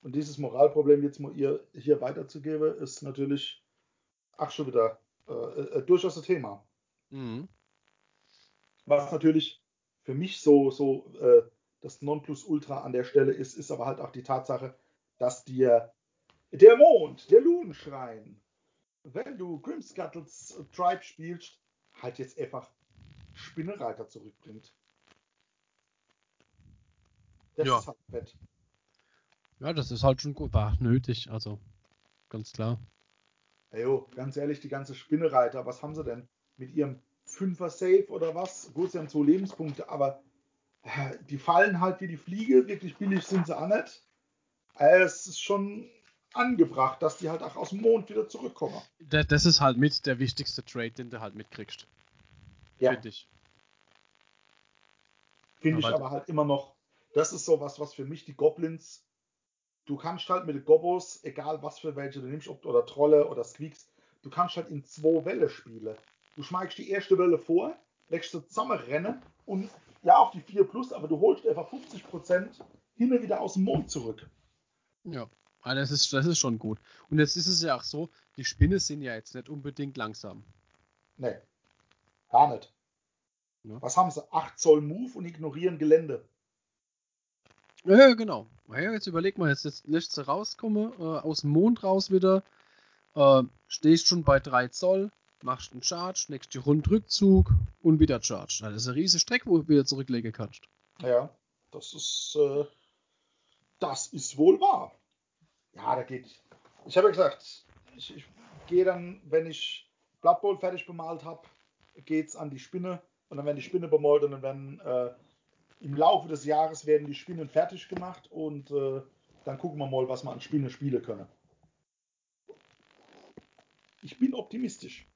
und dieses Moralproblem jetzt mal ihr hier weiterzugeben, ist natürlich, ach schon wieder, äh, äh, durchaus ein Thema. Mhm. Was natürlich für mich so, so äh, das Nonplusultra an der Stelle ist, ist aber halt auch die Tatsache, dass dir der Mond, der Lunenschrein, wenn du Grimscuttles Tribe spielst, halt jetzt einfach Spinnereiter zurückbringt. Das Ja. ist halt fett. Ja, das ist halt schon gut. War nötig, also ganz klar. Hey, jo, ganz ehrlich, die ganze Spinnereiter, was haben sie denn? Mit ihrem Fünfer Safe oder was? Gut, sie haben zwei Lebenspunkte, aber äh, die fallen halt wie die Fliege. Wirklich billig sind sie auch nicht. Äh, Es ist schon angebracht, dass die halt auch aus dem Mond wieder zurückkommen. Da- Das ist halt mit der wichtigste Trade, den du halt mitkriegst. Ja. Finde ich. Finde ich aber halt immer noch, das ist sowas, was für mich die Goblins, du kannst halt mit den Gobos, egal was für welche du nimmst, ob oder Trolle oder Squeaks, du kannst halt in zwei Welle spielen. Du schmeigst die erste Welle vor, lässt sie zusammenrennen und ja auf die 4 plus, aber du holst einfach 50% hin und wieder aus dem Mond zurück. Ja. Ah, das, ist, das ist schon gut. Und jetzt ist es ja auch so, die Spinne sind ja jetzt nicht unbedingt langsam. Nee, gar nicht. Ja. Was haben sie? 8 Zoll Move und ignorieren Gelände. Ja, genau. Na Ja, jetzt überleg mal, jetzt, jetzt lässt sie rauskommen, äh, aus dem Mond raus wieder, äh, stehst schon bei 3 Zoll, machst einen Charge, nächste Runde Rückzug und wieder Charge. Das ist eine riesige Strecke, wo du wieder zurücklegen kannst. Ja, das ist, äh, das ist wohl wahr. Ja, da geht. Ich habe ja gesagt, ich, ich gehe dann, wenn ich Blood Bowl fertig bemalt habe, geht's an die Spinne und dann werden die Spinne bemalt und dann werden äh, im Laufe des Jahres werden die Spinnen fertig gemacht und äh, dann gucken wir mal, was wir an Spinne spielen können. Ich bin optimistisch.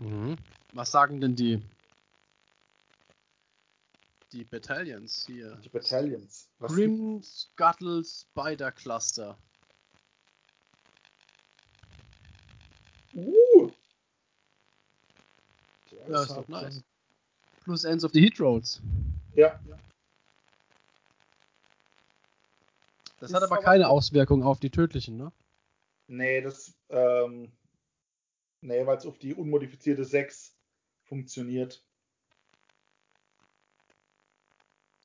Mhm. Was sagen denn die die Battalions hier? Die Battalions. Was Grim Scuttle Spider Cluster. Uh! Ja, ist doch nice. Plus Ends of the Heat Roads. Ja, Das Ist hat aber aber keine. Auswirkung auf die tödlichen, ne? Nee, das, ähm, nee, weil es auf die unmodifizierte 6 funktioniert.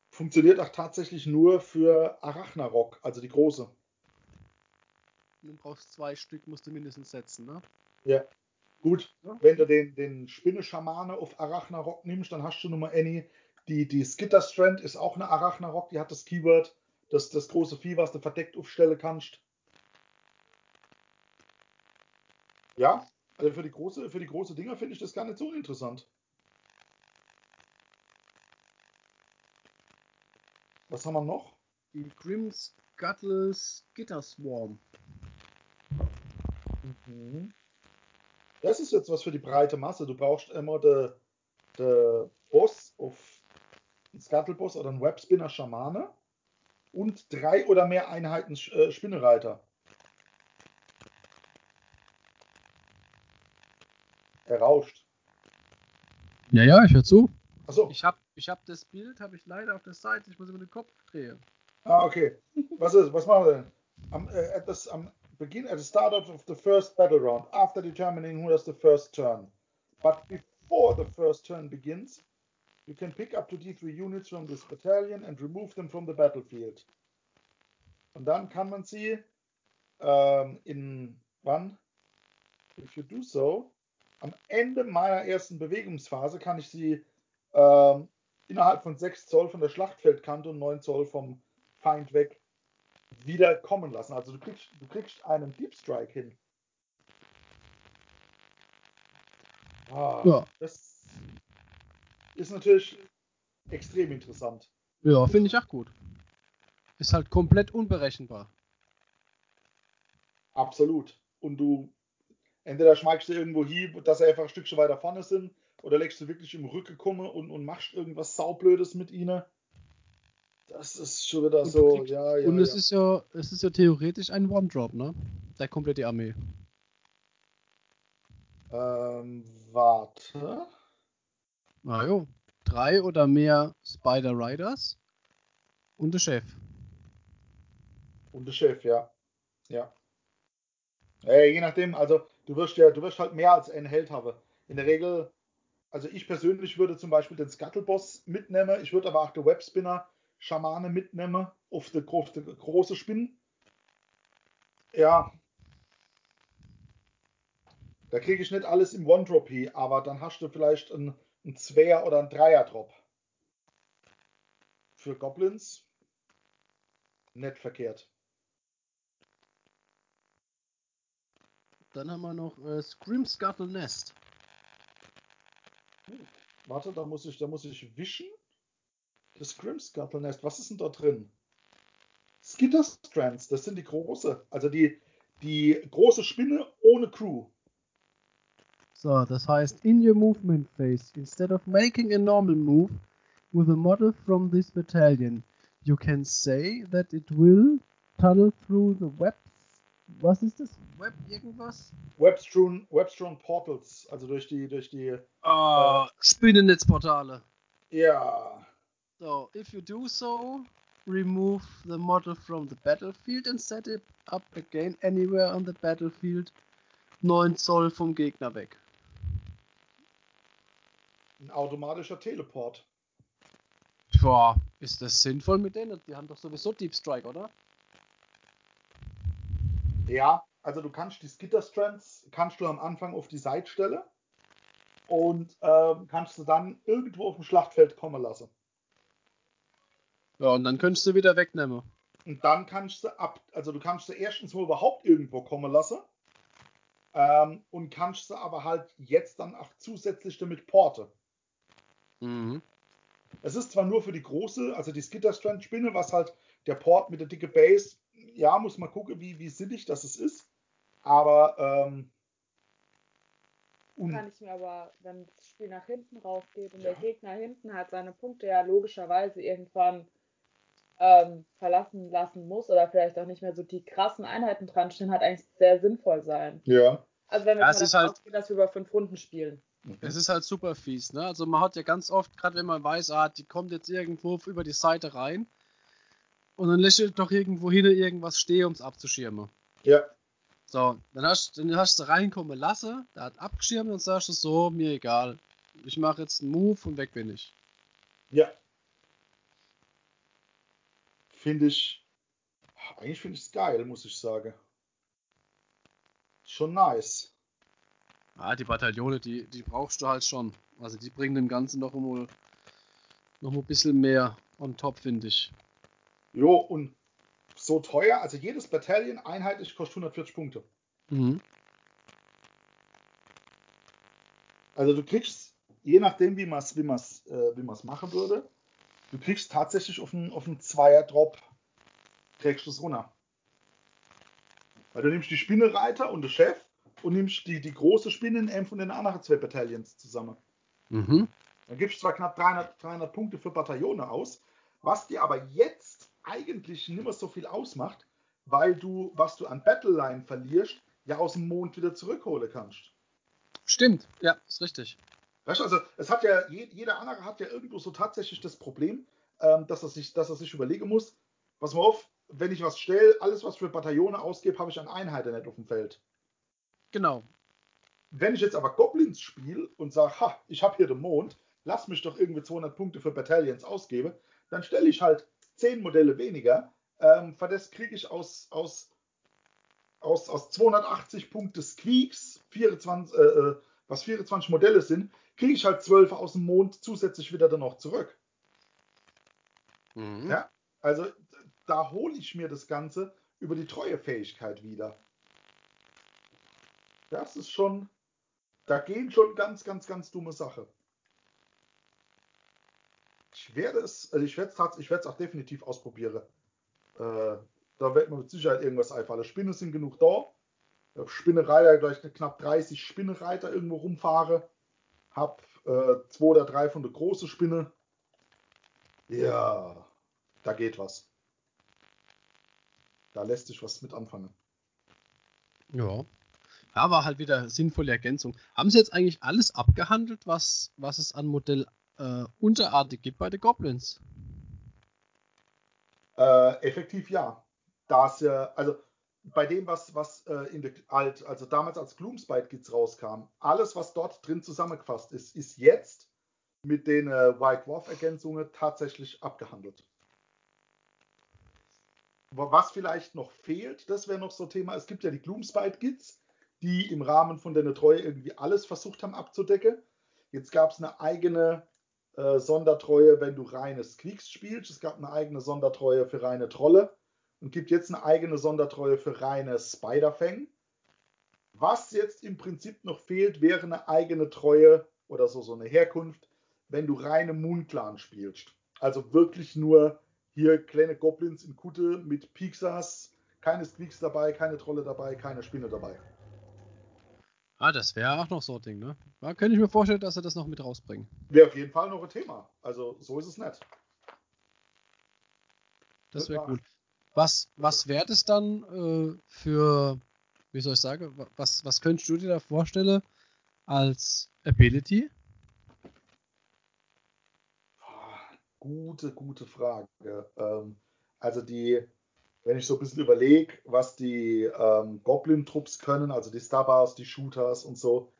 Funktioniert auch tatsächlich nur für Arachnarok, also die große. Du brauchst zwei Stück, musst du mindestens setzen, ne? Ja. Gut, Ja. wenn du den, den Spinne-Schamane auf Arachnarok nimmst, dann hast du Nummer Annie. Die, die Skitter Strand ist auch eine Arachnarok, die hat das Keyword, das, das große Vieh, was du verdeckt aufstellen kannst. Ja, also für die große, für die große Dinger finde ich das gar nicht so interessant. Was haben wir noch? Die Grim Scuttle Skitter Swarm. Mhm. Das ist jetzt was für die breite Masse. Du brauchst immer den de Boss auf einen Scuttle-Boss oder einen Webspinner Schamane und drei oder mehr Einheiten äh, Spinnereiter. Er rauscht. Ja, ja, ich höre zu. Achso, Ich hab, ich hab das Bild, habe ich leider auf der Seite, ich muss über den Kopf drehen. ah, okay. Was ist, was machen wir denn? Am, äh, at this, am begin at the start of the first battle round, after determining who has the first turn. But before the first turn begins, you can pick up to D3 units from this battalion and remove them from the battlefield. Und dann kann man sie ähm, in wann? If you do so, am Ende meiner ersten Bewegungsphase kann ich sie ähm, innerhalb von 6 Zoll von der Schlachtfeldkante und 9 Zoll vom Feind weg wieder kommen lassen. Also du kriegst, du kriegst einen Deep Strike hin. Ah, Ja. Das ist natürlich extrem interessant. Ja, finde ich auch gut. Ist halt komplett unberechenbar. Absolut. Und du, entweder schmeigst du irgendwo hin, dass sie einfach ein Stückchen weiter vorne sind, oder legst du wirklich im Rücken kommen und, und machst irgendwas Saublödes mit ihnen. Das ist schon wieder Und so, kriegst- ja, ja. Und es ja. ist ja, es ist ja theoretisch ein One-Drop, ne? Der komplette Armee. Ähm, warte. Na jo. Drei oder mehr Spider Riders und der Chef. Und der Chef, ja. Ja. Äh, je nachdem, also du wirst ja, du wirst halt mehr als einen Held haben. In der Regel, also ich persönlich würde zum Beispiel den Scuttleboss mitnehmen, ich würde aber auch den Webspinner Schamane mitnehmen auf die, große Spinnen. Ja. Da kriege ich nicht alles im One-Drop hin, aber dann hast du vielleicht einen, einen Zweier- oder einen Dreier-Drop. Für Goblins. Nicht verkehrt. Dann haben wir noch äh, Scream Scuttle Nest. Warte, da muss ich, da muss ich wischen. Das Grimscuttle Nest, was ist denn da drin? Skitter Strands, das sind die große, also die, die große Spinne ohne Crew. So, das heißt, in your movement phase, instead of making a normal move with a model from this battalion, you can say that it will tunnel through the web. Was ist das? Web irgendwas? Webstrewn, Webstrewn Portals, also durch die, durch die, Ah, Spinnennetzportale. ja, So, if you do so, remove the model from the battlefield and set it up again anywhere on the battlefield 9 Zoll vom Gegner weg. ein automatischer Teleport. Boah, ist das sinnvoll mit denen? Die haben doch sowieso Deep Strike, oder? Ja, also du kannst die Skitter Strands, kannst du am Anfang auf die Seite stellen und ähm, kannst du dann irgendwo auf dem Schlachtfeld kommen lassen. Ja, und dann könntest du wieder wegnehmen. Und dann kannst du ab, also du kannst sie erstens mal überhaupt irgendwo kommen lassen. Ähm, und kannst sie aber halt jetzt dann auch zusätzlich damit porten. Mhm. Es ist zwar nur für die große, also die Skitterstrand-Spinne, was halt der Port mit der dicke Base, ja, muss man gucken, wie, wie sinnig das es ist. Aber ähm, Kann ich mir aber, wenn das Spiel nach hinten rausgeht und Ja. der Gegner hinten halt seine Punkte ja logischerweise irgendwann ähm, verlassen lassen muss oder vielleicht auch nicht mehr so die krassen Einheiten dran stehen, hat eigentlich sehr sinnvoll sein. ja. Also wenn wir Ja, davon halt- ausgehen, dass wir über fünf Runden spielen. Es ist halt super fies, ne? Also man hat ja ganz oft, gerade wenn man weiß, ah, die kommt jetzt irgendwo über die Seite rein und dann lächelt doch irgendwo hin irgendwas stehen, um es abzuschirmen. Ja. So, dann hast, dann hast du reinkommen lassen, der hat abgeschirmt und sagst du so, mir egal. Ich mache jetzt einen Move und weg bin ich. Ja. Finde ich. Eigentlich finde ich es geil, muss ich sagen. Schon nice. Ah, die Bataillone, die, die brauchst du halt schon. Also die bringen dem Ganzen noch mal, noch mal ein bisschen mehr on top, finde ich. Jo, und so teuer, also jedes Bataillon einheitlich kostet 140 Punkte. Mhm. Also du kriegst, je nachdem, wie man es wie man's, äh, wie man's machen würde, du kriegst tatsächlich auf einen, auf einen Zweier-Drop, kriegst du es runter. Weil du nimmst die Spinnereiter und den Chef und nimmst die, die große Spinne in einem von den anderen zwei Bataillons zusammen. Mhm. Dann gibst du zwar knapp 300, 300 Punkte für Bataillone aus, was dir aber jetzt eigentlich nicht mehr so viel ausmacht, weil du, was du an Battleline verlierst, ja aus dem Mond wieder zurückholen kannst. Stimmt, ja, ist richtig. Weißt du, also es hat ja, je- jeder andere hat ja irgendwo so tatsächlich das Problem, ähm, dass, er sich, dass er sich überlegen muss, pass mal auf, wenn ich was stelle, alles was für Bataillone ausgebe, habe ich an Einheiten nicht auf dem Feld. Genau. Wenn ich jetzt aber Goblins spiele und sage, ha, ich habe hier den Mond, lass mich doch irgendwie 200 Punkte für Battalions ausgeben, dann stelle ich halt 10 Modelle weniger. Ähm, für das kriege ich aus, aus, aus, aus 280 Punkte Squeaks, 24, äh, äh, was 24 Modelle sind, kriege ich halt 12 aus dem Mond zusätzlich wieder dann noch zurück. Mhm. Ja. Also da hole ich mir das Ganze über die Treuefähigkeit wieder. Das ist schon, da gehen schon ganz, ganz, ganz dumme Sachen. Werde es, also ich werde es ich werde es auch definitiv ausprobieren. Äh, da wird mir mit Sicherheit irgendwas einfallen. Spinnen sind genug da. Spinnereiter, gleich knapp 30 Spinnereiter irgendwo rumfahre. Hab äh, zwei oder drei von der großen Spinne. Ja, da geht was. Da lässt sich was mit anfangen. Ja. Ja, war halt wieder sinnvolle Ergänzung. Haben Sie jetzt eigentlich alles abgehandelt, was, was es an Modell äh, Unterarten gibt bei den Goblins? Äh, effektiv ja. Das, äh, also bei dem, was, was äh, in der alt, also damals als Gloomspite Kids rauskam, alles, was dort drin zusammengefasst ist, ist jetzt mit den äh, White Dwarf Ergänzungen tatsächlich abgehandelt. Was vielleicht noch fehlt, das wäre noch so ein Thema. Es gibt ja die Gloomspite Kids, die im Rahmen von der Treue irgendwie alles versucht haben abzudecken. Jetzt gab es eine eigene äh, Sondertreue, wenn du reines Quicks spielst. Es gab eine eigene Sondertreue für reine Trolle und gibt jetzt eine eigene Sondertreue für reine Spider-Fang. Was jetzt im Prinzip noch fehlt, wäre eine eigene Treue oder so, so eine Herkunft, wenn du reine Moon-Clan spielst. Also wirklich nur hier kleine Goblins in Kutte mit Pixas, keine Squeaks dabei, keine Trolle dabei, keine Spinne dabei. Ah, das wäre auch noch so ein Ding, ne? Da könnte ich mir vorstellen, dass sie das noch mit rausbringen. Wäre auf jeden Fall noch ein Thema. Also so ist es nicht. Das wäre cool. Was, was wäre das dann äh, für, wie soll ich sagen, was, was könntest du dir da vorstellen als Ability? Gute, gute Frage. Ähm, also die, wenn ich so ein bisschen überlege, was die ähm, Goblin-Trupps können, also die Starbars, die Shooters und so,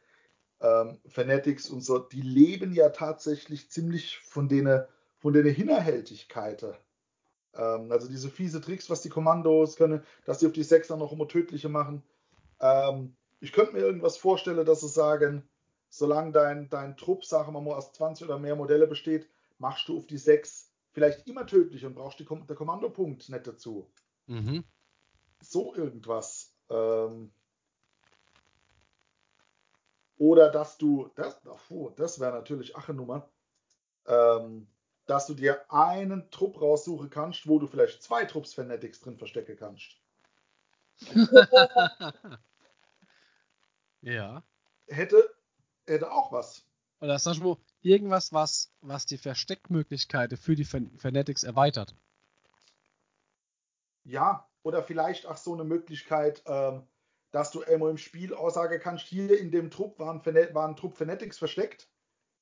ähm, Fanatics und so, die leben ja tatsächlich ziemlich von denen, von denen Hinterhältigkeiten. Ähm, also diese fiese Tricks, was die Kommandos können, dass die auf die Sechser noch immer tödliche machen. Ähm, ich könnte mir irgendwas vorstellen, dass sie sagen, solange dein, dein Trupp, sagen wir mal, aus 20 oder mehr Modelle besteht, machst du auf die 6 vielleicht immer tödlich und brauchst die, der Kommandopunkt nicht dazu. Mhm. So irgendwas. Ähm, oder dass du, das, oh, das wäre natürlich Ache-Nummer, ähm, dass du dir einen Trupp raussuchen kannst, wo du vielleicht zwei Trupps Fanatics drin verstecken kannst. ja. Hätte, hätte auch was. Oder sag mal, irgendwas, was, was die Versteckmöglichkeiten für die Fanatics erweitert. Ja, oder vielleicht auch so eine Möglichkeit, ähm, dass du immer im Spiel Aussage kannst, hier in dem Trupp waren, war ein Trupp Fanatics versteckt,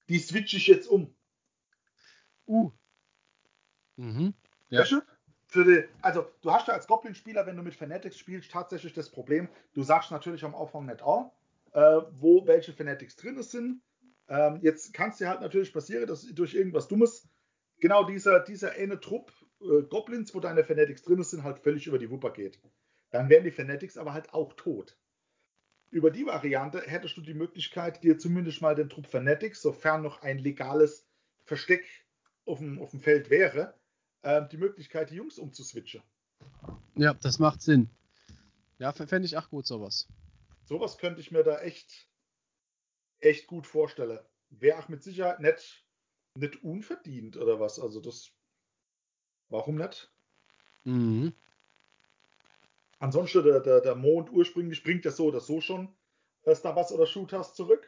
die switche ich jetzt um. Uh. Mhm. Ja. Die, also du hast ja als Goblin-Spieler, wenn du mit Fanatics spielst, tatsächlich das Problem, du sagst natürlich am Anfang nicht auch, äh, wo welche Fanatics drin sind. Ähm, jetzt kann es dir halt natürlich passieren, dass durch irgendwas Dummes genau dieser, dieser eine Trupp äh, Goblins, wo deine Fanatics drin sind, halt völlig über die Wupper geht. Dann wären die Fanatics aber halt auch tot. Über die Variante hättest du die Möglichkeit, dir zumindest mal den Trupp Fanatics, sofern noch ein legales Versteck auf dem, auf dem Feld wäre, äh, die Möglichkeit, die Jungs umzuswitchen. Ja, das macht Sinn. Ja, fände ich auch gut, sowas. Sowas könnte ich mir da echt, echt gut vorstellen. Wäre auch mit Sicherheit nicht, nicht unverdient oder was. Also das. Warum nicht? Mhm. Ansonsten, der, der, der Mond ursprünglich bringt ja so oder so schon Star Wars oder Shooters zurück.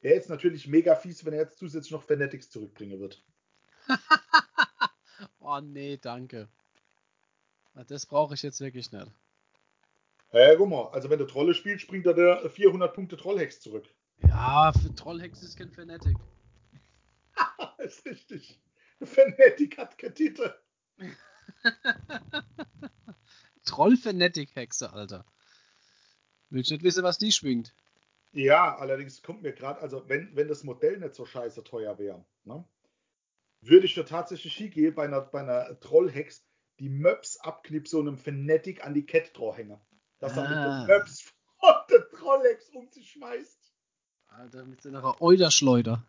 Wäre jetzt natürlich mega fies, wenn er jetzt zusätzlich noch Fanatics zurückbringen wird. oh nee, danke. Das brauche ich jetzt wirklich nicht. Ja, guck mal, also wenn du Trolle spielst, springt er der 400 Punkte Trollhex zurück. Ja, für Trollhex ist kein Fanatic. ist richtig. Fanatic hat keine Titel. Troll-Fanatic-Hexe, Alter. Willst du nicht wissen, was die schwingt? Ja, allerdings kommt mir gerade, also wenn, wenn das Modell nicht so scheiße teuer wäre, ne, würde ich da tatsächlich hingehen bei einer, bei einer Trollhex die Möps abknipsen so einem Fanatic an die Kette hängen. Dass ah. er mit. Möps von der Trollhex um sich schmeißt. Alter, mit seiner Euderschleuder.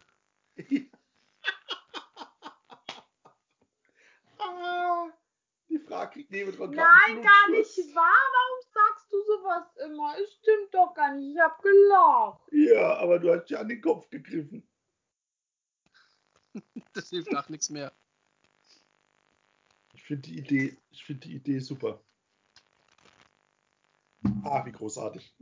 die frage, kriegt neben dran Nein, gar nicht wahr. Warum sagst du sowas immer? Es stimmt doch gar nicht. Ich hab gelacht. Ja, aber du hast ja an den Kopf gegriffen. Das hilft auch nichts mehr. Ich finde die Idee, ich finde die Idee super. Ah, wie großartig.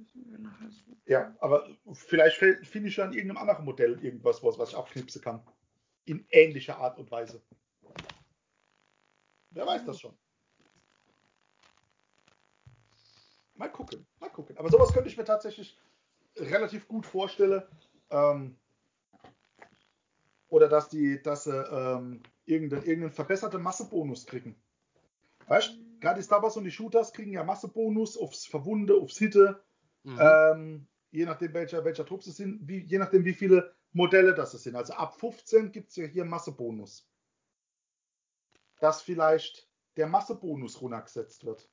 Ja, aber vielleicht finde ich ja an irgendeinem anderen Modell irgendwas, was, was ich abknipsen kann. In ähnlicher Art und Weise. Wer weiß das schon. Mal gucken, mal gucken. Aber sowas könnte ich mir tatsächlich relativ gut vorstellen. Ähm, oder dass die, dass sie ähm, irgendeinen, irgendeinen verbesserten Massebonus kriegen. Weißt du, gerade die Star Wars und die Shooters kriegen ja Massebonus aufs Verwunde, aufs Hitte, Mhm. ähm, je nachdem welcher, welcher Trupp sie sind, wie, je nachdem wie viele Modelle das es sind. Also ab 15 gibt es ja hier Massebonus. Dass vielleicht der Massebonus runtergesetzt wird.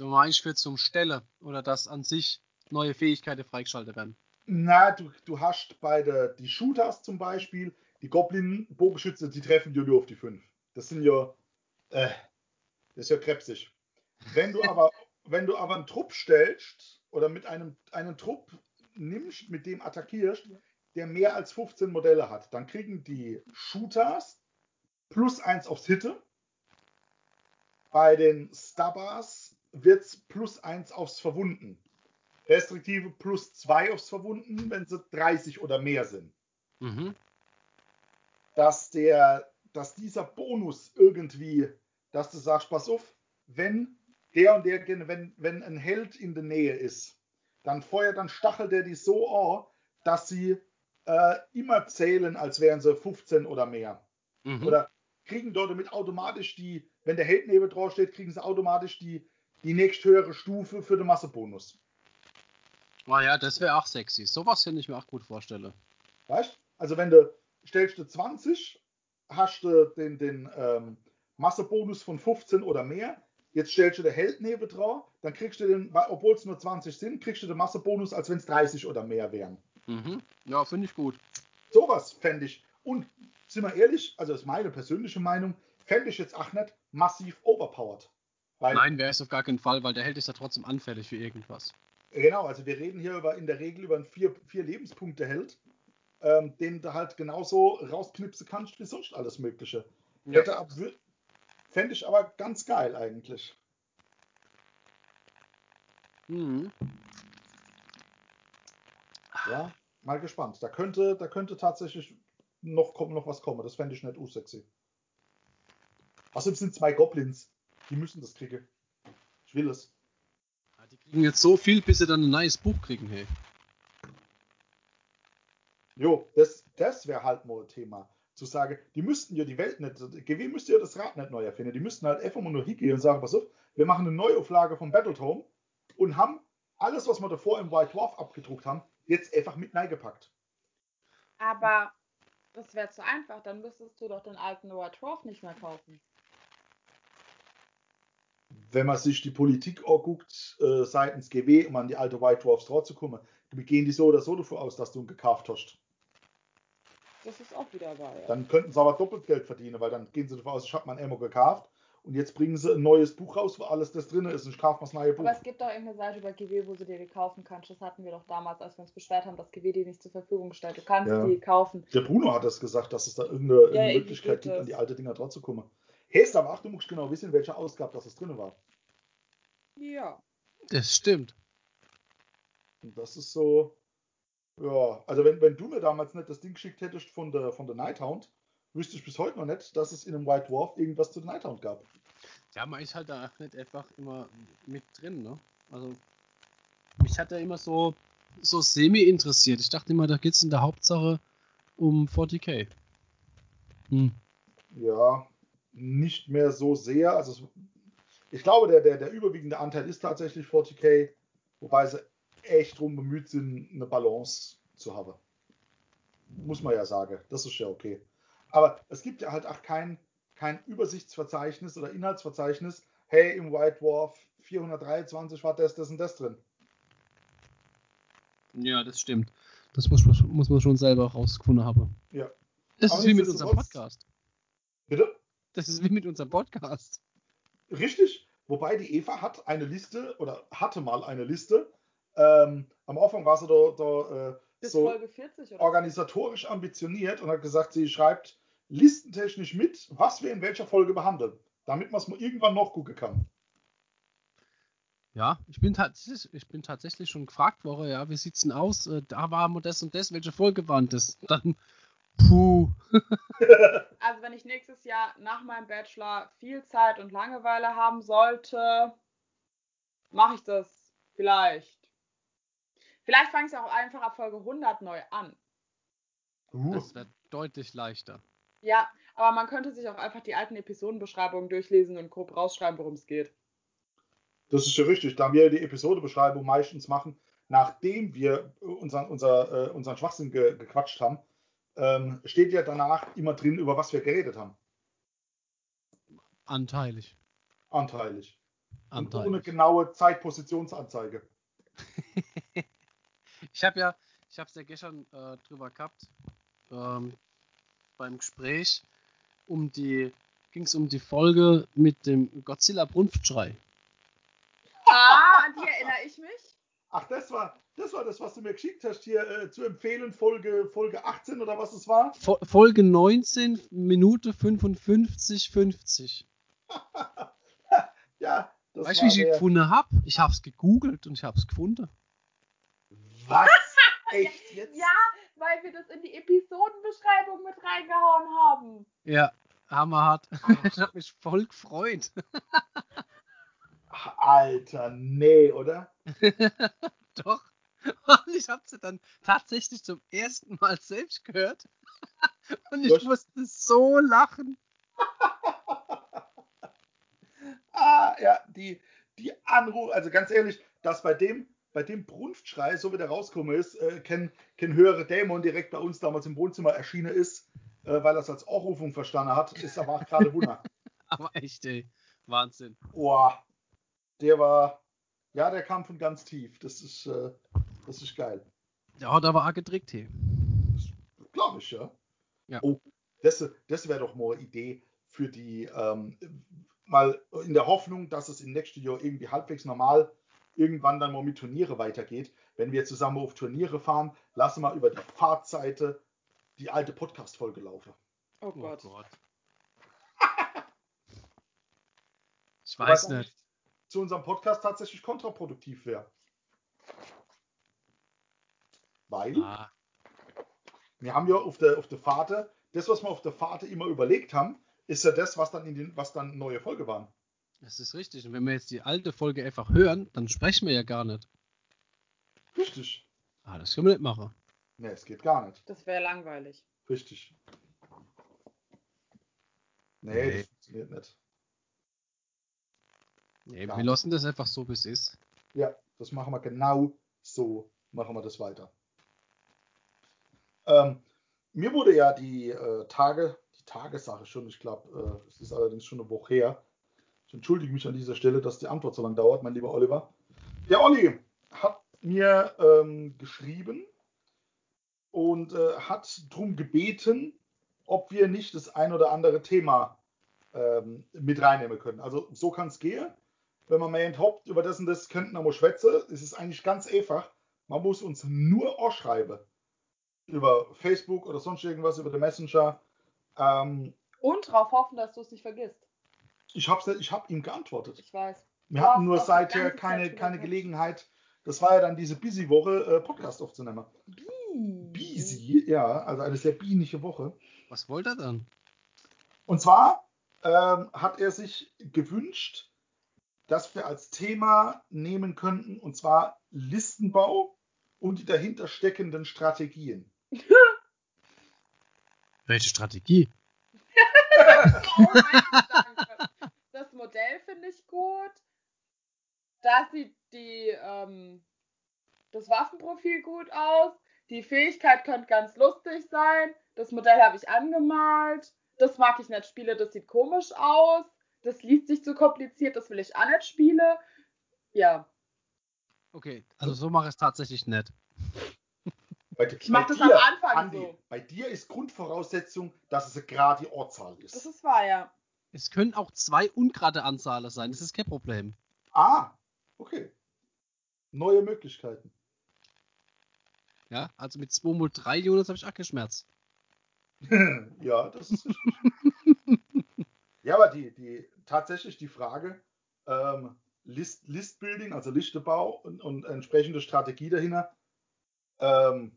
Du meinst für zum Stelle oder dass an sich neue Fähigkeiten freigeschaltet werden. Na, du, du hast bei der, die Shooters zum Beispiel, die Goblin-Bogenschütze, die treffen ja nur auf die 5. Das sind ja, äh, das ist ja krebsig. Wenn du aber, wenn du aber einen Trupp stellst oder mit einem einen Trupp nimmst, mit dem attackierst, der mehr als 15 Modelle hat, dann kriegen die Shooters plus 1 aufs Hitte. Bei den Stubbers wird es plus 1 aufs Verwunden. Restriktive plus 2 aufs Verwunden, wenn sie 30 oder mehr sind. Mhm. Dass, der, dass dieser Bonus irgendwie, dass du sagst, pass auf, wenn der und der, wenn, wenn ein Held in der Nähe ist, dann feuert, dann stachelt er die so an, dass sie äh, immer zählen, als wären sie 15 oder mehr. Mhm. Oder kriegen dort damit automatisch die, wenn der Held neben drauf steht, kriegen sie automatisch die, die nächsthöhere Stufe für den Massebonus. Ah ja, das wäre auch sexy. Sowas könnte ich mir auch gut vorstellen. Weißt Also wenn du stellst du 20, hast du den, den ähm, Massebonus von 15 oder mehr. Jetzt stellst du den Held neben drauf, dann kriegst du den, obwohl es nur 20 sind, kriegst du den Massebonus, als wenn es 30 oder mehr wären. Mhm. Ja, finde ich gut. Sowas fände ich. Und sind wir ehrlich, also das ist meine persönliche Meinung, fände ich jetzt auch nicht massiv overpowered. Weil, Nein, wäre es auf gar keinen Fall, weil der Held ist ja trotzdem anfällig für irgendwas. Genau, also wir reden hier über, in der Regel über einen vier, vier Lebenspunkte Held, ähm, den du halt genauso rausknipsen kannst wie sonst alles Mögliche. Hätte ab, fände ich aber ganz geil eigentlich. Mhm. Ja, mal gespannt. Da könnte, da könnte tatsächlich noch, noch was kommen. Das fände ich nicht unsexy. Außerdem sind zwei Goblins. Die müssen das kriegen. Ich will es. Ja, die kriegen jetzt so viel, bis sie dann ein neues Buch kriegen, hey. Jo, das, das wäre halt mal ein Thema. Zu sagen, die müssten ja die Welt nicht, GW müsste ja das Rad nicht neu erfinden. Die müssten halt einfach mal nur hingehen und sagen, pass auf, wir machen eine Neuauflage von Battletome und haben alles, was wir davor im White Dwarf abgedruckt haben, jetzt einfach mit reingepackt. Aber das wäre zu einfach. Dann müsstest du doch den alten White Dwarf nicht mehr kaufen. Wenn man sich die Politik anguckt, äh, seitens GW, um an die alte White Dwarfs drauf zu kommen, gehen die so oder so davon aus, dass du ihn gekauft hast. Das ist auch wieder wahr. Ja. Dann könnten sie aber doppelt Geld verdienen, weil dann gehen sie davon aus, ich habe mein Ammo gekauft und jetzt bringen sie ein neues Buch raus, wo alles das drin ist und ich kaufe das neue Buch. Aber es gibt doch irgendeine Seite über GW, wo du dir die kaufen kannst. Das hatten wir doch damals, als wir uns beschwert haben, dass GW die nicht zur Verfügung stellt. Du kannst Ja. die kaufen. Der Bruno hat es gesagt, dass es da irgendeine, irgendwie Möglichkeit gibt, an das. die alte Dinger drauf zu kommen. Hest aber ach, du musst genau wissen, in welcher Ausgabe das es drin war. Ja. Das stimmt. Und das ist so, ja, also wenn, wenn du mir damals nicht das Ding geschickt hättest von der, von der Nighthound, wüsste ich bis heute noch nicht, dass es in einem White Dwarf irgendwas zu der Nighthound gab. Ja, man ist halt da auch nicht einfach immer mit drin, ne? Also, mich hat er immer so, so semi interessiert. Ich dachte immer, da geht es in der Hauptsache um 40k. Hm. Ja, nicht mehr so sehr. Also es, ich glaube, der, der, der überwiegende Anteil ist tatsächlich 40k, wobei sie echt drum bemüht sind, eine Balance zu haben. Muss man ja sagen. Das ist ja okay. Aber es gibt ja halt auch kein, kein Übersichtsverzeichnis oder Inhaltsverzeichnis. Hey, im White Dwarf 423 war das, das und das drin. Ja, das stimmt. Das muss man, muss man schon selber rausgefunden haben. Ja. Das Aber ist wie mit unserem Podcast. Bitte? Das ist wie mit unserem Podcast. Richtig. Wobei die Eva hat eine Liste oder hatte mal eine Liste. Ähm, am Anfang war sie da, da äh, Bis so Folge 40 oder organisatorisch ambitioniert und hat gesagt, sie schreibt listentechnisch mit, was wir in welcher Folge behandeln, damit man es mal irgendwann noch gucken kann. Ja, ich bin, tatsächlich, ich bin tatsächlich schon gefragt worden, ja, wie sieht's denn aus? Äh, Da war mal das und das, welche Folge war denn das? Dann, puh. Also wenn ich nächstes Jahr nach meinem Bachelor viel Zeit und Langeweile haben sollte, mache ich das vielleicht. Vielleicht fange ich auch einfach ab Folge 100 neu an. Uh, Das wird deutlich leichter. Ja, aber man könnte sich auch einfach die alten Episodenbeschreibungen durchlesen und grob rausschreiben, worum es geht. das ist ja richtig, da wir die Episodebeschreibung meistens machen, nachdem wir unseren, unser, äh, unseren Schwachsinn ge gequatscht haben, ähm, steht ja danach immer drin, über was wir geredet haben. Anteilig. Anteilig. Und ohne Anteilig. genaue Zeitpositionsanzeige. Ich habe ja, ich habe es ja gestern äh, drüber gehabt, ähm, beim Gespräch, um die, ging es um die Folge mit dem Godzilla Brunftschrei. Ah, an die erinnere ich mich. Ach, das war, das war das, was du mir geschickt hast, hier äh, zu empfehlen, Folge, Folge 18 oder was es war. Fo Folge 19, Minute 55, 50. Ja, das weißt du, wie ich der- gefunden habe? Ich habe es gegoogelt und ich habe es gefunden. Was? Echt jetzt? Ja, weil wir das in die Episodenbeschreibung mit reingehauen haben. Ja, hammerhart. ich habe mich voll gefreut. Ach, Alter, nee, oder? Doch. Und ich habe sie dann tatsächlich zum ersten Mal selbst gehört. Und ich Was? musste so lachen. Ah, ja, die, die Anruf, also ganz ehrlich, dass bei dem, bei dem Brunftschrei, so wie der rausgekommen ist, äh, kein, kein höhere Dämon direkt bei uns damals im Wohnzimmer erschienen ist, äh, weil er es als Anrufung verstanden hat, ist aber auch gerade Wunder. Aber echt, ey. Wahnsinn. Boah, der war, ja, der kam von ganz tief. Das ist, äh, das ist geil. Der hat aber auch gedrückt hier. Glaube ich, ja. Ja. Oh, das, das wäre doch mal eine Idee für die, ähm, mal in der Hoffnung, dass es im nächsten Jahr irgendwie halbwegs normal irgendwann dann mal mit Turniere weitergeht. Wenn wir zusammen auf Turniere fahren, lassen wir über die Fahrtseite die alte Podcast-Folge laufen. Oh Oh Gott. Gott. Ich weiß nicht. Zu unserem Podcast tatsächlich kontraproduktiv wäre. Weil Ah, wir haben ja auf der, auf der Fahrt, das, was wir auf der Fahrt immer überlegt haben, ist ja das, was dann in den, was dann neue Folge waren. das ist richtig. Und wenn wir jetzt die alte Folge einfach hören, dann sprechen wir ja gar nicht. Richtig. Ah, das können wir nicht machen. Ne, es geht gar nicht. Das wäre langweilig. Richtig. Nee, Nee. das funktioniert nicht. Nee, wir lassen das einfach so, wie es ist. Ja, das machen wir genau so, machen wir das weiter. Ähm, mir wurde ja die äh, Tage, die Tagessache schon, ich glaube, äh, es ist allerdings schon eine Woche her. Ich entschuldige mich an dieser Stelle, dass die Antwort so lange dauert, mein lieber Oliver. Der Olli hat mir ähm, geschrieben und äh, hat darum gebeten, ob wir nicht das ein oder andere Thema ähm, mit reinnehmen können. Also so kann es gehen wenn man meint, Haupt über das und das könnten wir mal schwätzen, ist es eigentlich ganz einfach. Man muss uns nur anschreiben. Über Facebook oder sonst irgendwas, über den Messenger. Ähm, Und darauf hoffen, dass du es nicht vergisst. ich habe ich hab ihm geantwortet. Ich weiß. Wir hatten nur seither keine, keine. Gelegenheit. Das war ja dann diese Busy-Woche, äh, Podcast aufzunehmen. Busy, ja, also eine sehr bienige Woche. Was wollt ihr dann? Und zwar ähm, hat er sich gewünscht, dass wir als Thema nehmen könnten, und zwar Listenbau und die dahinter steckenden Strategien. Welche Strategie? Oh. Das Modell finde ich gut. Da sieht die, ähm, das Waffenprofil gut aus. Die Fähigkeit könnte ganz lustig sein. Das Modell habe ich angemalt. Das mag ich nicht spielen, das sieht komisch aus. Das liest sich zu kompliziert, das will ich auch nicht spielen. Ja, Okay, also so mache ich es tatsächlich nicht. Bei, ich mache das dir, am Anfang Andi, so. bei dir ist Grundvoraussetzung, dass es eine gerade Ortzahl ist. Das ist wahr, ja. Es können auch zwei ungerade Anzahler sein, das ist kein Problem. Ah, okay. Neue Möglichkeiten. Ja, also mit 2 mal 3 Units habe ich auch keinen Schmerz. ja, das ist richtig. ja, aber die, die, tatsächlich die Frage, ähm, List, Listbuilding, also Listebau und, und entsprechende Strategie dahinter, ähm,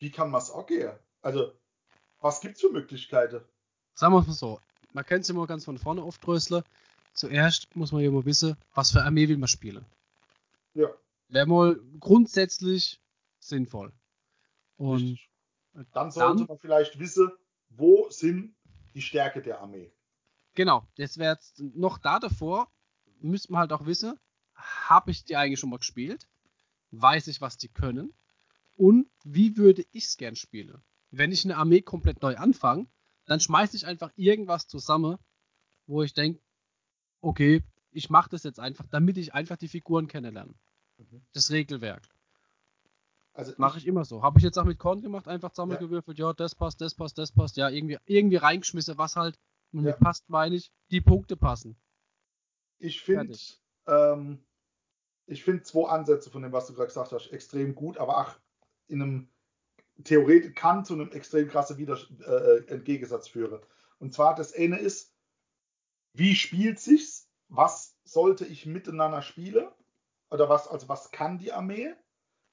wie kann man es auch gehen? Also, was gibt es für Möglichkeiten? Sagen wir es mal so, man kennt es immer ganz von vorne aufdröseln. Zuerst muss man ja mal wissen, was für Armee will man spielen. Ja. Wäre mal grundsätzlich sinnvoll. Und. Dann sollte dann- man vielleicht wissen, wo sind die Stärke der Armee. genau, das wäre jetzt noch da davor, müsste man halt auch wissen, habe ich die eigentlich schon mal gespielt? Weiß ich, was die können? Und wie würde ich es gern spielen? Wenn ich eine Armee komplett neu anfange, dann schmeiße ich einfach irgendwas zusammen, wo ich denke, okay, ich mache das jetzt einfach, damit ich einfach die Figuren kennenlerne. Mhm. Das Regelwerk. Also Mache ich immer so. Habe ich jetzt auch mit Korn gemacht, einfach zusammengewürfelt, ja. das passt, das passt, das passt, ja, irgendwie, irgendwie reingeschmissen, was halt und Ja. mir passt, meine ich, die Punkte passen. Ich finde, ähm, ich finde zwei Ansätze von dem, was du gerade gesagt hast, extrem gut, aber ach, in einem theoretisch kann zu einem extrem krassen Widers äh, Entgegensatz führen. Und zwar das eine ist, wie spielt sich's? Was sollte ich miteinander spielen? Oder was, also was kann die Armee?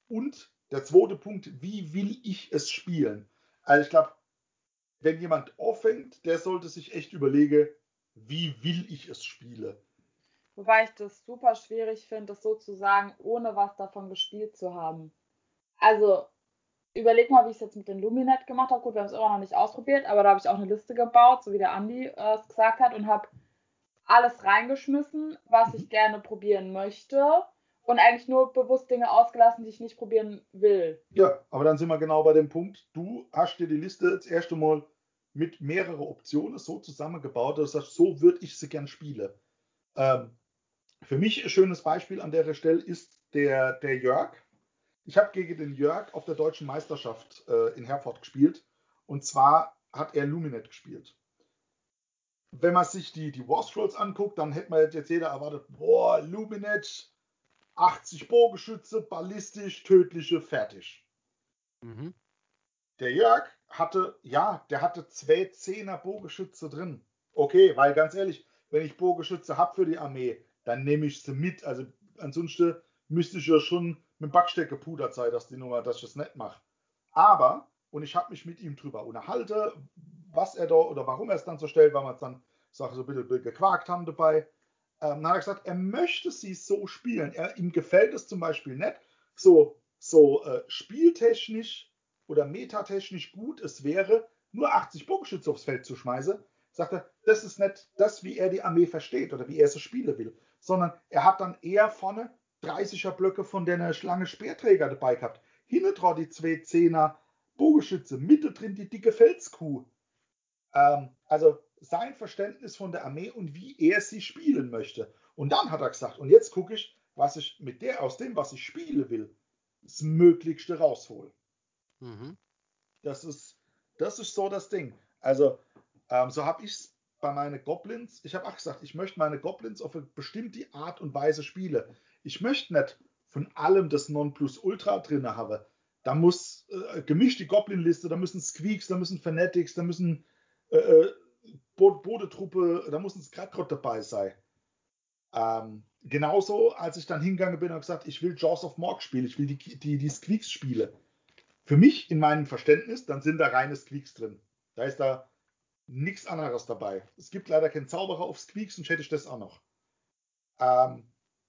Und der zweite Punkt, wie will ich es spielen? Also ich glaube, wenn jemand anfängt, der sollte sich echt überlegen, wie will ich es spielen? Wobei ich das super schwierig finde, das sozusagen ohne was davon gespielt zu haben. Also, überleg mal, wie ich es jetzt mit den Luminet gemacht habe. Gut, wir haben es immer noch nicht ausprobiert, aber da habe ich auch eine Liste gebaut, so wie der Andi äh, es gesagt hat, und habe alles reingeschmissen, was ich gerne probieren möchte. Und eigentlich nur bewusst Dinge ausgelassen, die ich nicht probieren will. Ja, aber dann sind wir genau bei dem Punkt, du hast dir die Liste das erste Mal mit mehreren Optionen so zusammengebaut, dass du sagst, so würde ich sie gern spielen. Ähm, für mich ein schönes Beispiel an der Stelle ist der, der Jörg. Ich habe gegen den Jörg auf der deutschen Meisterschaft äh, in Herford gespielt. Und zwar hat er Luminet gespielt. Wenn man sich die, die War Scrolls anguckt, dann hätte man jetzt jeder erwartet, boah, Luminet, 80 Bogenschütze, ballistisch, tödliche, fertig. Mhm. Der Jörg hatte, ja, der hatte zwei Zehner Bogenschütze drin. Okay, weil ganz ehrlich, wenn ich Bogenschütze habe für die Armee, dann nehme ich sie mit. Also ansonsten müsste ich ja schon mit Backsteck gepudert sein, dass die Nummer, dass ich das nicht mache. Aber, und ich habe mich mit ihm drüber unterhalten, was er da oder warum er es dann so stellt, weil wir es dann sag, so ein bisschen gequakt haben dabei. Ähm, dann hat er gesagt, er möchte sie so spielen. Er, ihm gefällt es zum Beispiel nicht, so, so äh, spieltechnisch oder metatechnisch gut es wäre, nur 80 Bogenschütze aufs Feld zu schmeißen, sagt er, das ist nicht das, wie er die Armee versteht oder wie er sie spielen will, sondern er hat dann eher vorne 30er Blöcke von der Schlange Speerträger dabei gehabt. Hinten drauf die zwei Zehner Bogenschütze, Mitte drin die dicke Felskuh. Ähm, also sein Verständnis von der Armee und wie er sie spielen möchte. Und dann hat er gesagt, und jetzt gucke ich, was ich mit der, aus dem, was ich spielen will, das Möglichste raushole. Mhm. Das ist, das ist so das Ding. Also, ähm, so habe ich es bei meinen Goblins. Ich habe auch gesagt, ich möchte meine Goblins auf eine bestimmte Art und Weise spielen. Ich möchte nicht von allem das Nonplusultra drin haben. Da muss äh, gemischt die Goblin-Liste, da müssen Squeaks, da müssen Fanatics, da müssen äh, äh, Bo Bodetruppe, da muss ein Skratrott dabei sein. Ähm, genauso, als ich dann hingegangen bin und gesagt, ich will Jaws of Morg spielen, ich will die, die, die Squeaks spielen. Für mich, in meinem Verständnis, dann sind da reine Squeaks drin. Da ist da nichts anderes dabei. Es gibt leider keinen Zauberer auf Squeaks, sonst hätte ich das auch noch. Ähm,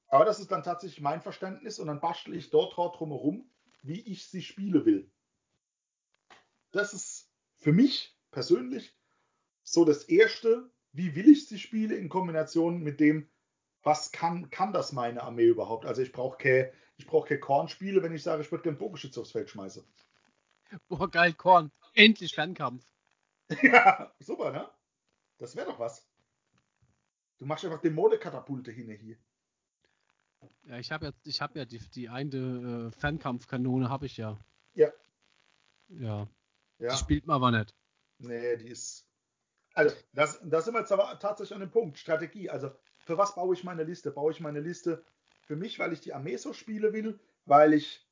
aber das ist dann tatsächlich mein Verständnis und dann bastel ich dort drumherum, wie ich sie spielen will. Das ist für mich persönlich so das Erste, wie will ich sie spielen in Kombination mit dem, was kann, kann das meine Armee überhaupt? Also ich brauche keine ich brauch kein Kornspiele, wenn ich sage, ich würde gerne Bogenschütze aufs Feld schmeißen. Boah, geil, Korn. Endlich Fernkampf. ja, super, ne? Das wäre doch was. Du machst einfach Dämonenkatapulte hin hier. Ja, ich habe ja, ich habe ja die, die eine äh, Fernkampfkanone habe ich ja. Ja. Ja. Ja. Die spielt man aber nicht. Nee, die ist. Also, das, das sind wir jetzt aber tatsächlich an dem Punkt. Strategie. Also, für was baue ich meine Liste? Baue ich meine Liste für mich, weil ich die Armee so spielen will, weil ich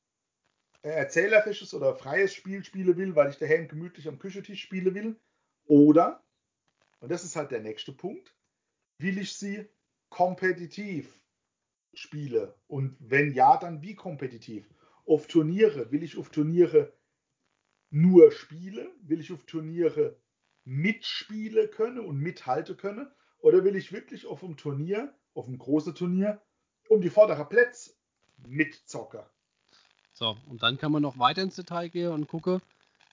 erzählerisches oder freies Spiel spielen will, weil ich daheim gemütlich am Küchentisch spielen will? Oder, und das ist halt der nächste Punkt, will ich sie kompetitiv spiele? Und wenn ja, dann wie kompetitiv? Auf Turniere, will ich auf Turniere nur spiele? Will ich auf Turniere mitspielen können und mithalten können? Oder will ich wirklich auf einem Turnier, auf einem großen Turnier, um die vorderen Plätze mitzocken? So, und dann kann man noch weiter ins Detail gehen und gucken,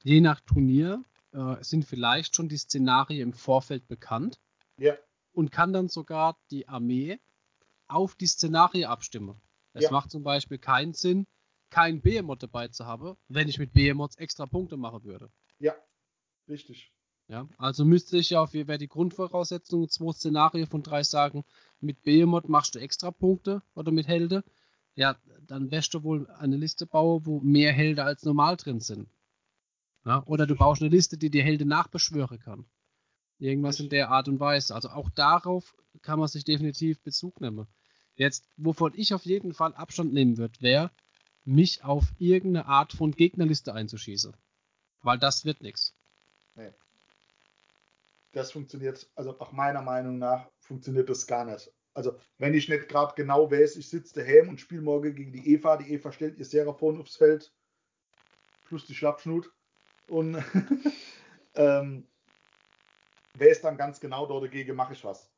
je nach Turnier äh, sind vielleicht schon die Szenarien im Vorfeld bekannt. Ja. Und kann dann sogar die Armee auf die Szenarien abstimmen. Es Ja. macht zum Beispiel keinen Sinn, kein Behemoth dabei zu haben, wenn ich mit Behemoths extra Punkte machen würde. Ja, richtig. Ja, also müsste ich ja auf wäre die Grundvoraussetzung zwei Szenarien von drei sagen, mit Behemoth machst du extra Punkte oder mit Helden. Ja, dann wirst du wohl eine Liste bauen, wo mehr Helden als normal drin sind. Ja, oder du baust eine Liste, die die Helden nachbeschwören kann. Irgendwas in der Art und Weise. Also auch darauf kann man sich definitiv Bezug nehmen. Jetzt, wovon ich auf jeden Fall Abstand nehmen würde, wäre, mich auf irgendeine Art von Gegnerliste einzuschießen. Weil das wird nichts. Das funktioniert, also nach meiner Meinung nach, funktioniert das gar nicht. Also, wenn ich nicht gerade genau weiß, ich sitze daheim und spiele morgen gegen die Eva, die Eva stellt ihr Seraphon aufs Feld, plus die Schlappschnut. Und ähm, weiß dann ganz genau, dort dagegen mache ich was.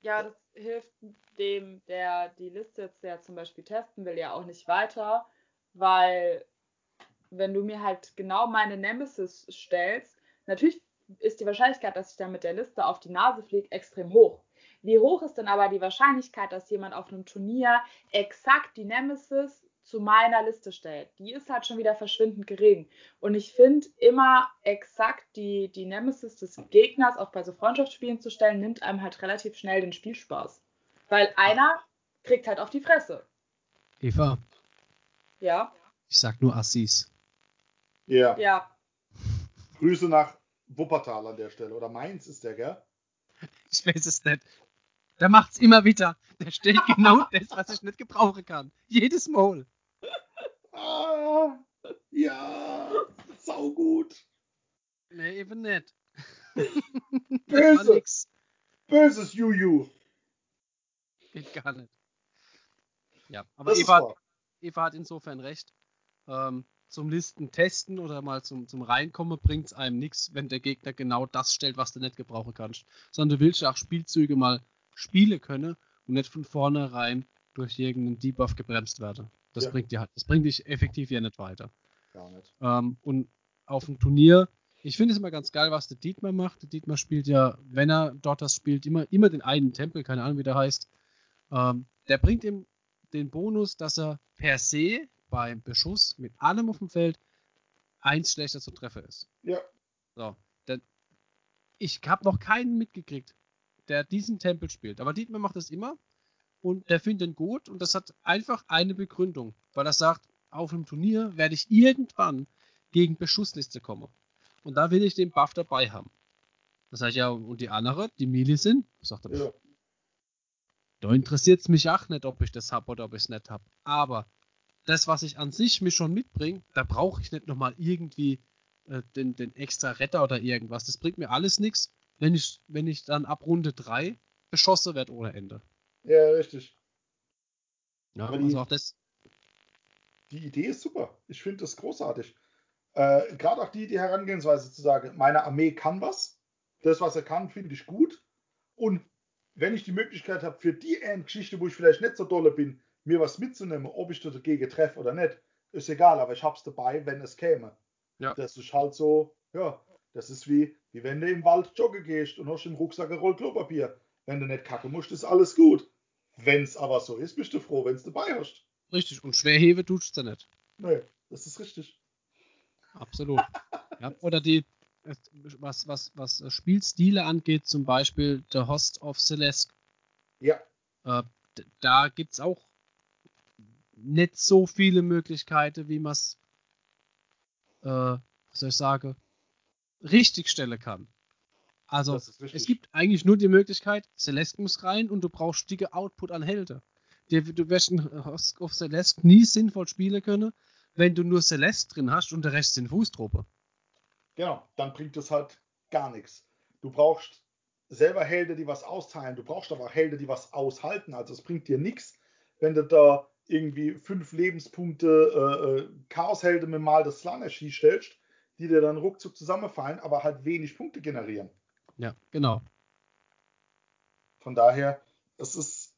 Ja, das hilft dem, der die Liste jetzt ja zum Beispiel testen will, ja auch nicht weiter, weil wenn du mir halt genau meine Nemesis stellst, natürlich ist die Wahrscheinlichkeit, dass ich dann mit der Liste auf die Nase fliege, extrem hoch. Wie hoch ist denn aber die Wahrscheinlichkeit, dass jemand auf einem Turnier exakt die Nemesis zu meiner Liste stellt? Die ist halt schon wieder verschwindend gering. Und ich finde, immer exakt die, die Nemesis des Gegners auch bei so Freundschaftsspielen zu stellen, nimmt einem halt relativ schnell den Spielspaß. Weil einer kriegt halt auf die Fresse. Eva, Ja, ich sag nur Assis. Ja. ja. Grüße nach Wuppertal an der Stelle. Oder Mainz ist der, gell? Ich weiß es nicht. Der macht's immer wieder. Der stellt genau das, was ich nicht gebrauchen kann. Jedes Mal. Ah, ja, saugut. Nee, eben nicht. Böse. Böses Juju. Geht gar nicht. Ja, aber Eva, wahr. Eva hat insofern recht. Ähm, zum Listen testen oder mal zum, zum Reinkommen bringt es einem nichts, wenn der Gegner genau das stellt, was du nicht gebrauchen kannst. Sondern du willst ja auch Spielzüge mal spielen können und nicht von vornherein durch irgendeinen Debuff gebremst werden. Das Ja. bringt dir halt, das bringt dich effektiv ja nicht weiter. Gar nicht. Ähm, und auf dem Turnier, ich finde es immer ganz geil, was der Dietmar macht. Der Dietmar spielt ja, wenn er dort das spielt, immer, immer den einen Tempel, keine Ahnung, wie der heißt. Ähm, der bringt ihm den Bonus, dass er per se beim Beschuss mit allem auf dem Feld eins schlechter zu treffen ist. Ja, So, denn ich habe noch keinen mitgekriegt, der diesen Tempel spielt. Aber Dietmar macht das immer und der findet ihn gut und das hat einfach eine Begründung, weil er sagt, auf einem Turnier werde ich irgendwann gegen Beschussliste kommen. Und da will ich den Buff dabei haben. Das heißt ja, und die andere, die Mili sind, sagt er, ja. da interessiert es mich auch nicht, ob ich das habe oder ob ich es nicht habe. Aber das, was ich an sich mir schon mitbringe, da brauche ich nicht nochmal irgendwie äh, den, den extra Retter oder irgendwas. Das bringt mir alles nichts, wenn ich, wenn ich dann ab Runde 3 beschossen werde ohne Ende. Ja, richtig. Ja, Aber die- also auch das. Die Idee ist super. Ich finde das großartig. Äh, Gerade auch die, die Herangehensweise zu sagen, meine Armee kann was. Das, was er kann, finde ich gut. Und wenn ich die Möglichkeit habe, für die Geschichte, wo ich vielleicht nicht so dolle bin, mir was mitzunehmen, ob ich da dagegen treffe oder nicht, ist egal, aber ich hab's dabei, wenn es käme. Ja. Das ist halt so, ja, das ist wie, wie wenn du im Wald joggen gehst und hast im Rucksack ein Roll Klopapier. Wenn du nicht kacken musst, ist alles gut. Wenn's aber so ist, bist du froh, wenn's dabei hast. Richtig. Und Schwerhebe tut's da nicht. Nee, das ist richtig. Absolut. ja, oder die, was, was, was äh, Spielstile angeht, zum Beispiel The Host of Celeste. Ja, Äh, da gibt es auch nicht so viele Möglichkeiten, wie man es, äh, was soll ich sagen, richtig stellen kann. Also, Das es gibt eigentlich nur die Möglichkeit, Celeste muss rein und du brauchst dicke Output an Helden. Du, wirst of Celeste nie sinnvoll spielen können, wenn du nur Celeste drin hast und der Rest sind Fußtruppe. Genau, dann bringt es halt gar nichts. Du brauchst selber Helden, die was austeilen. Du brauchst aber auch Helden, die was aushalten. Also es bringt dir nichts, wenn du da irgendwie fünf Lebenspunkte äh, äh, Chaoshelden mit mal das Slanesh stellst, die dir dann ruckzuck zusammenfallen, aber halt wenig Punkte generieren. Ja, genau. Von daher, es ist,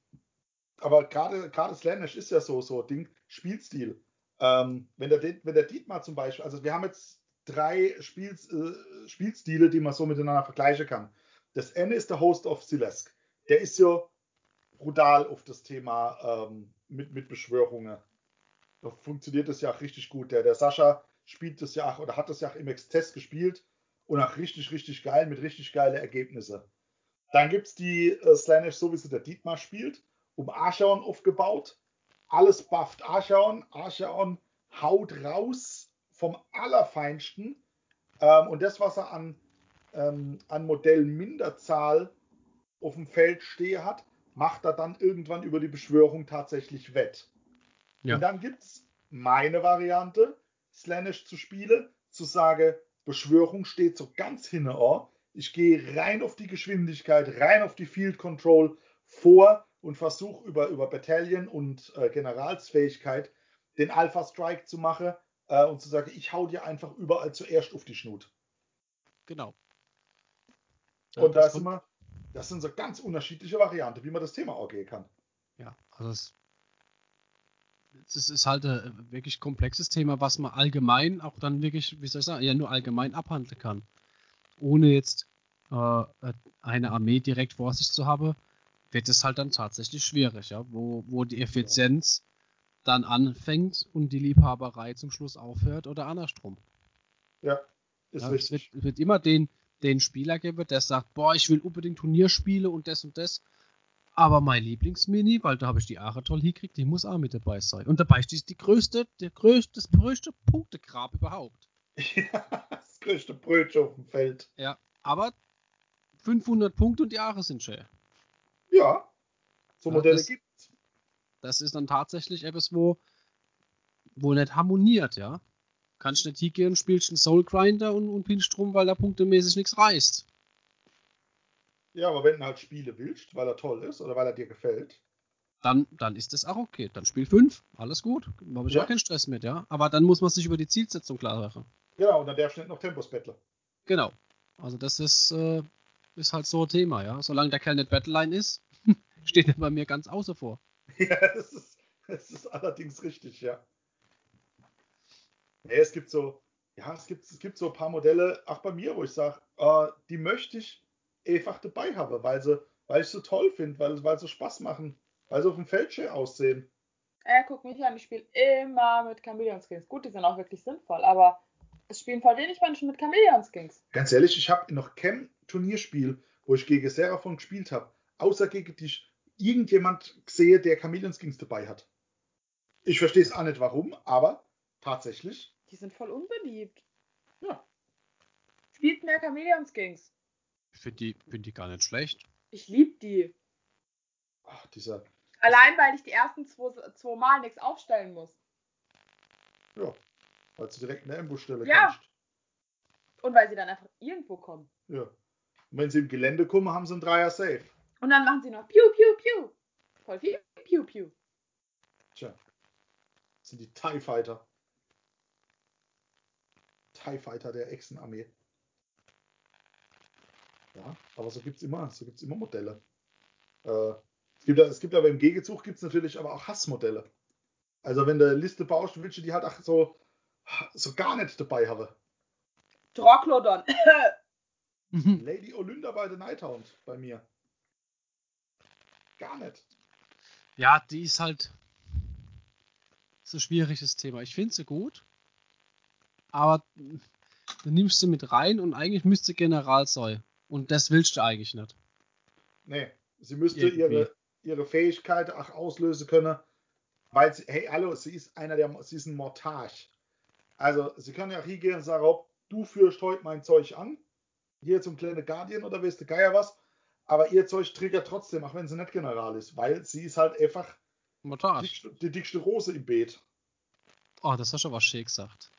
aber gerade gerade Slanesh ist ja so so Ding Spielstil. Ähm, wenn der wenn der Dietmar zum Beispiel, also wir haben jetzt drei Spiels, äh, Spielstile, die man so miteinander vergleichen kann. Das N ist der Host of Silesk. Der ist ja brutal auf das Thema ähm, mit, mit Beschwörungen. Da funktioniert das ja auch richtig gut. Der, der Sascha spielt das ja auch oder hat das ja auch im Ex-Test gespielt und auch richtig, richtig geil mit richtig geile Ergebnisse. Dann gibt es die äh, Slanesh, so wie sie der Dietmar spielt, um Archaon aufgebaut. Alles bufft Archaon. Archaon haut raus vom Allerfeinsten. Ähm, und das, was er an, ähm, an Modellminderzahl auf dem Feld stehe hat, macht er dann irgendwann über die Beschwörung tatsächlich wett. Ja. Und dann gibt es meine Variante, Slanish zu spielen, zu sagen, Beschwörung steht so ganz hinne. Ich gehe rein auf die Geschwindigkeit, rein auf die Field Control vor und versuche über, über Battalion und äh, Generalsfähigkeit den Alpha Strike zu machen äh, und zu sagen, ich hau dir einfach überall zuerst auf die Schnut. Genau. und da das sind wir, das sind so ganz unterschiedliche Varianten, wie man das Thema angehen kann. Ja, also es, es ist halt ein wirklich komplexes Thema, was man allgemein auch dann wirklich, wie soll ich sagen, ja nur allgemein abhandeln kann. Ohne jetzt äh, eine Armee direkt vor sich zu haben, wird es halt dann tatsächlich schwierig, ja, wo, wo die Effizienz dann anfängt und die Liebhaberei zum Schluss aufhört oder andersrum. Ja, ist Ja, es, wird, richtig. es wird immer den, den Spieler geben, der sagt, boah, ich will unbedingt Turnierspiele und das und das. Aber mein Lieblingsmini, weil da habe ich die Aare toll hingekriegt, die muss auch mit dabei sein. Und dabei ist die, die größte, der größte, das größte Punktegrab überhaupt. Ja, das größte Brötchen auf dem Feld. Ja, aber 500 Punkte und die Aare sind schön. Ja, so Ja, Modelle das- gibt's. Das ist dann tatsächlich etwas, wo, wo nicht harmoniert, ja. Kannst nicht hingehen und spielst einen Soul Grinder und, und pinst drum, weil da punktemäßig nichts reißt. Ja, aber wenn du halt Spiele willst, weil er toll ist oder weil er dir gefällt, dann, dann ist das auch okay. Dann spiel 5, alles gut. Da habe ich Ja. auch keinen Stress mit, ja. Aber dann muss man sich über die Zielsetzung klar machen. genau, und dann darfst du nicht noch Tempos betteln. Genau. Also das ist, äh, ist halt so ein Thema, ja. Solange der Kerl nicht Battleline ist, steht er bei mir ganz außer vor. Ja, das ist, das ist allerdings richtig, ja. Nee, es gibt so, ja, es gibt, es gibt so ein paar Modelle, auch bei mir, wo ich sage, äh, die möchte ich einfach dabei haben, weil sie, weil ich sie toll finde, weil, weil sie Spaß machen, weil sie auf dem Feld schön aussehen. Er guckt mich an, ich spiele immer mit Chameleon Skins. Gut, die sind auch wirklich sinnvoll, aber es spielen voll wenig Menschen mit Chameleon Skins. Ganz ehrlich, ich habe noch kein Turnierspiel, wo ich gegen Seraphon gespielt habe, außer gegen dich irgendjemand sehe, der Chameleon Skins dabei hat. Ich verstehe es auch nicht warum, aber tatsächlich, Die sind voll unbeliebt. ja. Spielt mehr Chameleon Skins. Ich finde die, find die gar nicht schlecht. Ich liebe die. Ach, dieser, Allein, weil ich die ersten zwei, zwei Mal nichts aufstellen muss. ja, weil du direkt in der Ambushstelle Ja. kannst. Und weil sie dann einfach irgendwo kommen. Ja. Und wenn sie im Gelände kommen, haben sie einen Dreier Safe. Und dann machen sie noch Piu, Piu, Piu. Voll viel Piu, Piu. Tja. Das sind die TIE Fighter. TIE Fighter der Echsenarmee. Ja, aber so gibt's immer, so gibt's immer Modelle. Äh, es, gibt, es gibt aber im Gegenzug gibt's natürlich aber auch Hassmodelle. Also wenn du Liste baust, willst du die halt auch so, so gar nicht dabei haben. Droglodon. Lady Olynder bei The Nighthound bei mir. Gar nicht. Ja, die ist halt so ein schwieriges Thema. Ich finde sie gut, aber du nimmst sie mit rein und eigentlich müsste General sein. Und das willst du eigentlich nicht. Nee, sie müsste Irgendwie. ihre, ihre Fähigkeit auch auslösen können, weil sie, hey, hallo, sie ist einer der, sie ist ein Mortage. Also, sie können ja auch hingehen und sagen, ob du führst heute mein Zeug an hier zum kleinen Guardian oder weißt du Geier was. Aber ihr Zeug triggert trotzdem, auch wenn sie nicht General ist, weil sie ist halt einfach die Montage. dickste, die dickste Rose im Beet. Oh, das hast du aber schön gesagt.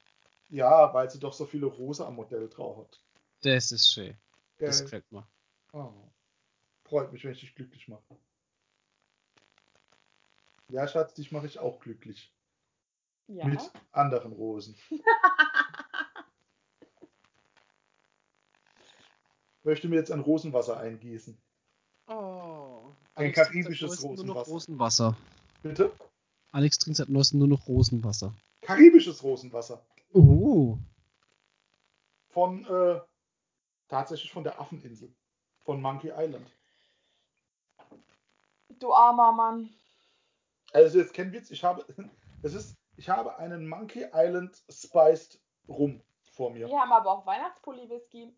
Ja, weil sie doch so viele Rose am Modell drauf hat. Das ist schön. Das Gell? gefällt mir. Oh. Freut mich, wenn ich dich glücklich mache. Ja, Schatz, dich mache ich auch glücklich. Ja. Mit anderen Rosen. Möchte mir jetzt ein Rosenwasser eingießen. Oh. Ein karibisches Rosenwasser. Rosenwasser. Bitte? Alex trinkt seit neuestem nur noch Rosenwasser. Karibisches Rosenwasser. Oh. Von, äh, tatsächlich von der Affeninsel. Von Monkey Island. Du armer Mann. Also jetzt kein Witz, ich habe, es ist, ich habe einen Monkey Island Spiced Rum vor mir. Wir haben aber auch Weihnachtspulli-Whisky.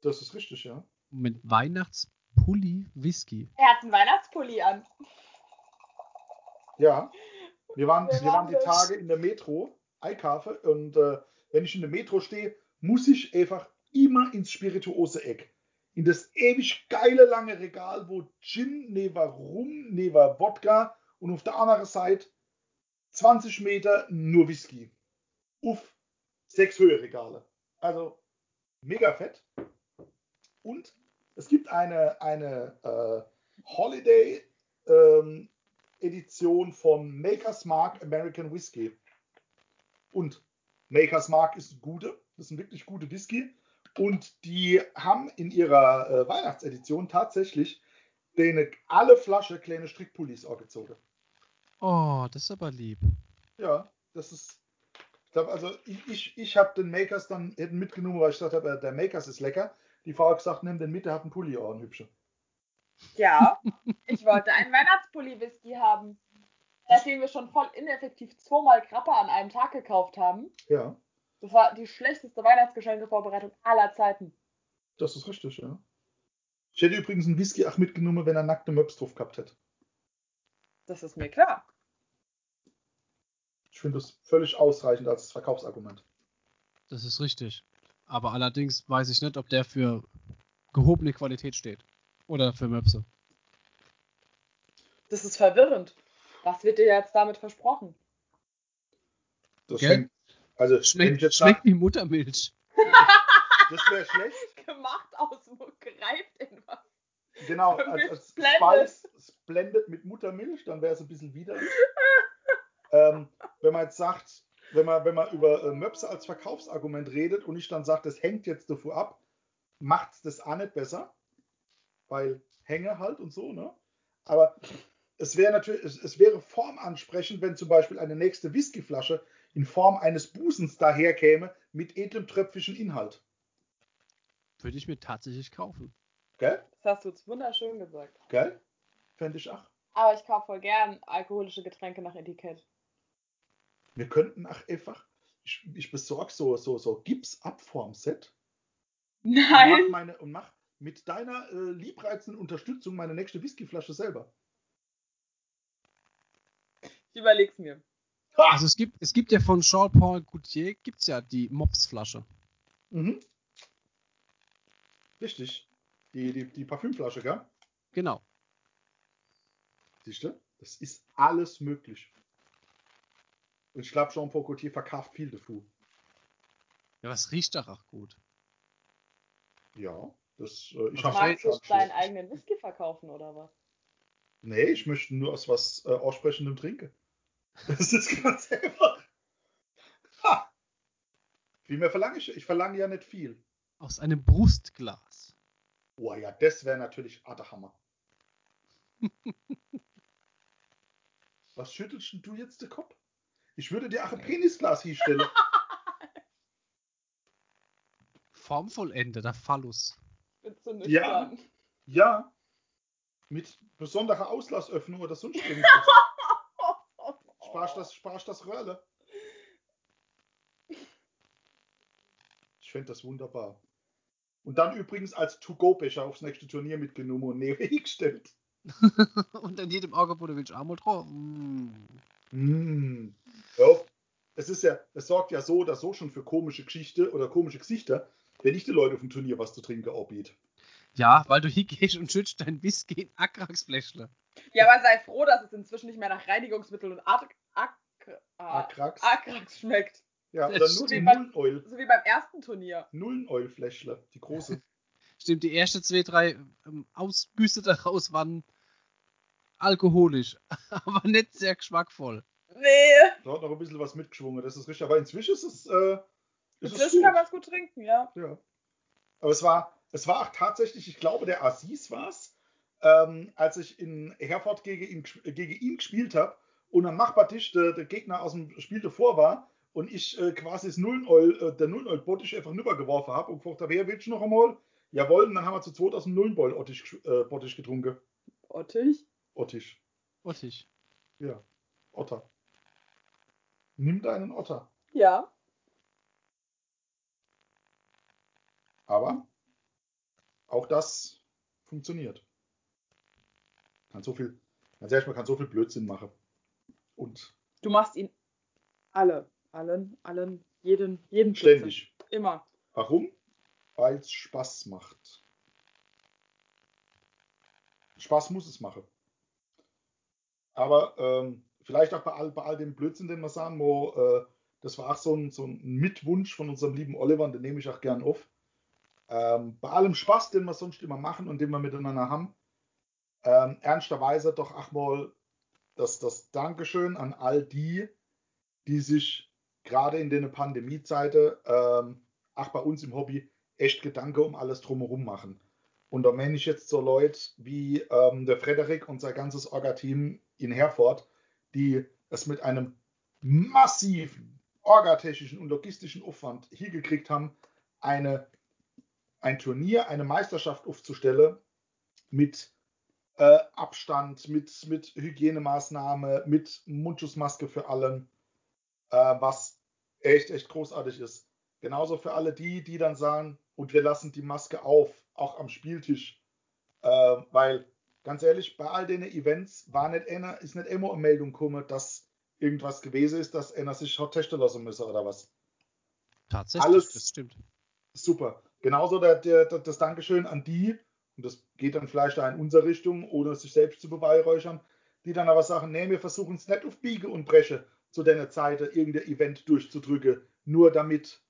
Das ist richtig, ja. Mit Weihnachtspulli Whisky. Er hat einen Weihnachtspulli an. Ja. Wir waren, wir war waren die? Tage in der Metro, Eikarfe, und äh, wenn ich in der Metro stehe, muss ich einfach immer ins spirituose Eck. In das ewig geile lange Regal, wo Gin, neben Rum, neben Wodka und auf der anderen Seite 20 Meter nur Whisky. Uff, sechs Höheregale. Also mega fett. Und es gibt eine, eine äh, Holiday ähm, Edition von Maker's Mark American Whiskey. Und Maker's Mark ist gute, das ist ein wirklich gute Whisky. Und die haben in ihrer äh, Weihnachtsedition tatsächlich denen alle Flasche kleine Strickpullis angezogen. Oh, das ist aber lieb. Ja, das ist. Ich glaube, also ich, ich, ich habe den Makers dann hätten mitgenommen, weil ich gesagt habe, äh, der Makers ist lecker. Die Frau hat gesagt, nimm den mit, der hat einen Pulli auch, einen hübsche. Ja. Ich wollte einen Weihnachtspulli-Whisky haben. Nachdem wir schon voll ineffektiv zweimal Krabbe an einem Tag gekauft haben. Ja, Das war die schlechteste Weihnachtsgeschenkevorbereitung aller Zeiten. das ist richtig, ja. Ich hätte übrigens einen Whisky auch mitgenommen, wenn er nackte Möps drauf gehabt hätte. Das ist mir klar. Ich finde das völlig ausreichend als Verkaufsargument. Das ist richtig. Aber allerdings weiß ich nicht, ob der für gehobene Qualität steht. Oder für Möpse. Das ist verwirrend. Was wird dir jetzt damit versprochen? Das Gell? hängt, also Schmeckt, jetzt schmeckt sag, wie Muttermilch. das wäre schlecht. Gemacht aus gereift in was? Genau, als, als Splendid. Spice Splendid mit Muttermilch, dann wäre es ein bisschen widerlich. ähm, wenn man jetzt sagt, wenn man, wenn man über äh, Möpse als Verkaufsargument redet und ich dann sage, das hängt jetzt davor ab, macht es das auch nicht besser. Weil Hänge halt und so, ne? Aber es wäre natürlich, es, es wäre formansprechend, wenn zum Beispiel eine nächste Whiskyflasche in Form eines Busens daherkäme mit edlem tröpfischen Inhalt. Würde ich mir tatsächlich kaufen. Gell? Das hast du jetzt wunderschön gesagt. Gell? Fände ich auch. Aber ich kaufe voll gern alkoholische Getränke nach Etikett. Wir könnten auch einfach, ich, ich besorge so, so, so Gipsabformset und mach, Nein. meine, und mach mit deiner äh, liebreizenden Unterstützung meine nächste Whiskyflasche selber. Ich überleg's mir. Also es gibt, es gibt ja von Jean-Paul Gaultier gibt's ja die Mops-Flasche. Mhm. Richtig. Die, die, die Parfümflasche, gell? Genau. Siehst du? Das ist alles möglich. Und ich glaube, Jean-Paul Gaultier verkauft viel davon. Ja, was riecht doch auch gut. Ja, das, äh, ich habe Magst du deinen eigenen Whisky verkaufen oder was? Nee, ich möchte nur aus was äh, Aussprechendem trinken. Das ist ganz einfach. Ha! Wie mehr verlange ich? Ich verlange ja nicht viel. Aus einem Brustglas. Oh ja, das wäre natürlich Aderhammer. Was schüttelst du jetzt den Kopf? Ich würde dir auch ein Penisglas hinstellen. Formvollende, der Phallus. Ja. nüchtern. Ja. Mit besonderer Auslassöffnung oder sonst irgendwas. Sparst das, sparst das Röhrle. Ich fände das wunderbar. Und dann übrigens als To-Go-Becher aufs nächste Turnier mitgenommen und neben hingestellt. Und an jedem Auge wurde Milch Armut drauf. Mm. Mm. Ja, es ist ja, es sorgt ja so oder so schon für komische Geschichte oder komische Gesichter. wenn ich den Leuten auf dem Turnier was zu trinken anbiete. Ja, weil du hingehst und schützt dein Whisky in Akrax-Fläschle. Ja, aber sei froh, dass es inzwischen nicht mehr nach Reinigungsmittel und Ak Akrax. Akrax schmeckt. Ja, oder nur die Wie beim- Nullen-Oil. So wie beim ersten Turnier. Nullen-Oil-Fläschle, die große. Stimmt, die ersten zwei, drei ähm, Ausgüsse daraus waren alkoholisch, aber nicht sehr geschmackvoll. Nee. Da hat noch ein bisschen was mitgeschwungen, das ist richtig. Aber inzwischen ist es, äh, ist es Inzwischen gut. kann man es gut trinken, ja. Ja. Aber es war, es war auch tatsächlich, ich glaube, der Aziz war es, ähm, als ich in Herford gegen ihn, gegen ihn gespielt habe und am Nachbartisch der, der Gegner aus dem Spiel davor war und ich äh, quasi das Nullen-Oil, äh, der Nullen-Oil-Bottich einfach rübergeworfen habe und gefragt habe, wer willst du noch einmal? Jawohl, und dann haben wir zu zweit aus dem Nullen-Bottich gesch- äh, Bottich getrunken. Ottich? Ottich. Ottig. Ja. Otter. Nimm deinen Otter. Ja. Aber auch das funktioniert. Kann so viel, ganz ehrlich, man kann so viel Blödsinn machen. Und Du machst ihn alle. Allen, allen, jeden, jeden ständig. Immer. Warum? Weil es Spaß macht. Spaß muss es machen. Aber ähm, vielleicht auch bei all, bei all dem Blödsinn, den wir sagen, wo, äh, das war auch so ein, so ein Mitwunsch von unserem lieben Oliver, und den nehme ich auch gern auf. Ähm, bei allem Spaß, den wir sonst immer machen und den wir miteinander haben, ähm, ernsterweise doch auch mal das, das Dankeschön an all die, die sich gerade in den Pandemiezeiten, ähm, auch bei uns im Hobby, echt Gedanken um alles drumherum machen. Und da meine ich jetzt so Leute wie ähm, der Frederik und sein ganzes Orga-Team in Herford, die es mit einem massiven orgatechnischen und logistischen Aufwand hingekriegt haben, eine, ein Turnier, eine Meisterschaft aufzustellen mit äh, Abstand, mit, mit Hygienemaßnahme, mit Mundschutzmaske für allen, äh, was echt, echt großartig ist. Genauso für alle die, die dann sagen, und wir lassen die Maske auf, auch am Spieltisch. Äh, weil, ganz ehrlich, bei all den Events war nicht einer, ist nicht immer eine Meldung gekommen, dass irgendwas gewesen ist, dass einer sich hat testen lassen müsse oder was. Tatsächlich, Alles- das stimmt. Super. Genauso der, der, das Dankeschön an die, und das geht dann vielleicht da in unsere Richtung, ohne sich selbst zu beweihräuchern, die dann aber sagen, nee, wir versuchen es nicht auf Biege und Breche zu der Zeit irgendein Event durchzudrücken, nur damit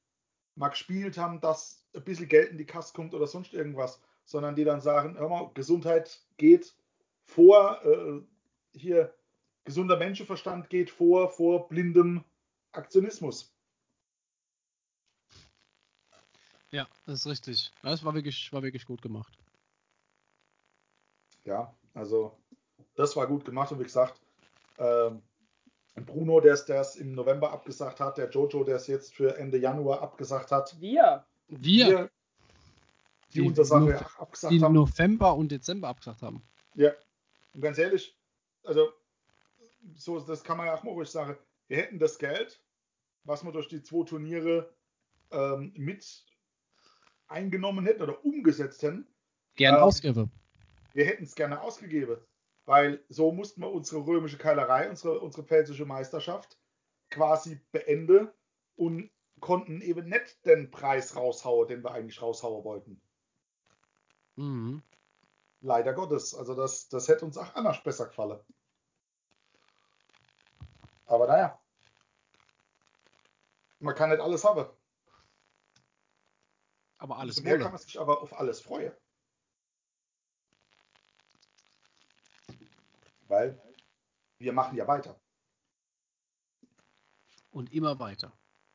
wir gespielt haben, dass ein bisschen Geld in die Kasse kommt oder sonst irgendwas, sondern die dann sagen, hör mal, Gesundheit geht vor, äh, hier, gesunder Menschenverstand geht vor, vor blindem Aktionismus. Ja, das ist richtig. Das war wirklich, war wirklich gut gemacht. Ja, also das war gut gemacht und wie gesagt, ähm, Bruno, der es im November abgesagt hat, der Jojo, der es jetzt für Ende Januar abgesagt hat, Wir. Wir, die, Die unsere Sache Nov- ja abgesagt die haben. November und Dezember abgesagt haben. Ja, und ganz ehrlich, also so, das kann man ja auch mal ruhig sagen, wir hätten das Geld, was wir durch die zwei Turniere ähm, mit eingenommen hätten oder umgesetzt hätten, Gern Ähm, ausgebe. Wir hätten es gerne ausgegeben. Weil so mussten wir unsere römische Keilerei, unsere, unsere pfälzische Meisterschaft quasi beenden und konnten eben nicht den Preis raushauen, den wir eigentlich raushauen wollten. Mhm. Leider Gottes. Also das, das hätte uns auch anders besser gefallen. Aber naja. Man kann nicht alles haben. Aber alles mehr kann man sich aber auf alles freuen. Weil wir machen ja weiter. Und immer weiter.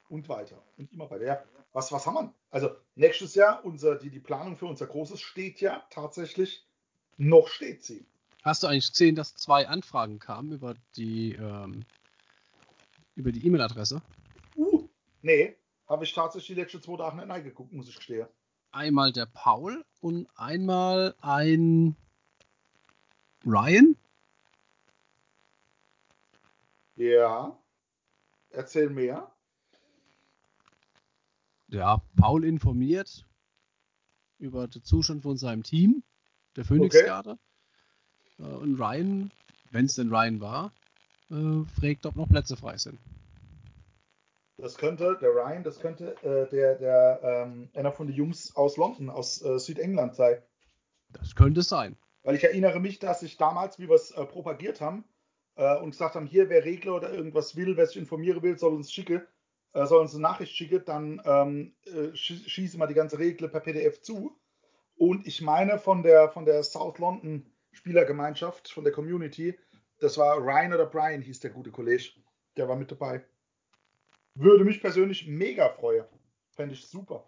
und weiter und immer weiter. Ja, was, was haben wir? Also nächstes Jahr, unser, die, die Planung für unser Großes steht ja tatsächlich, noch steht sie. Hast du eigentlich gesehen, dass zwei Anfragen kamen über die ähm, über die E-Mail-Adresse? Uh, nee, habe ich tatsächlich die letzten zwei Tage nicht reingeguckt, muss ich gestehen. Einmal der Paul und einmal ein Ryan. Ja, erzähl mehr. Ja, Paul informiert über den Zustand von seinem Team, der Phoenix-Garde. Äh, und Ryan, wenn es denn Ryan war, äh, fragt, ob noch Plätze frei sind. Das könnte, der Ryan, das könnte äh, der, der ähm, einer von den Jungs aus London, aus äh, Südengland sein. Das könnte sein. Weil ich erinnere mich, dass ich damals, wie wir es äh, propagiert haben äh, und gesagt haben, hier, wer Regler oder irgendwas will, wer sich informieren will, soll uns schicken, äh, soll uns eine Nachricht schicken, dann ähm, äh, sch schießen wir die ganze Regel per PDF zu. Und ich meine von der, von der South London Spielergemeinschaft, von der Community, das war Ryan oder Brian, hieß der gute Kollege. Der war mit dabei. Würde mich persönlich mega freuen. Fände ich super.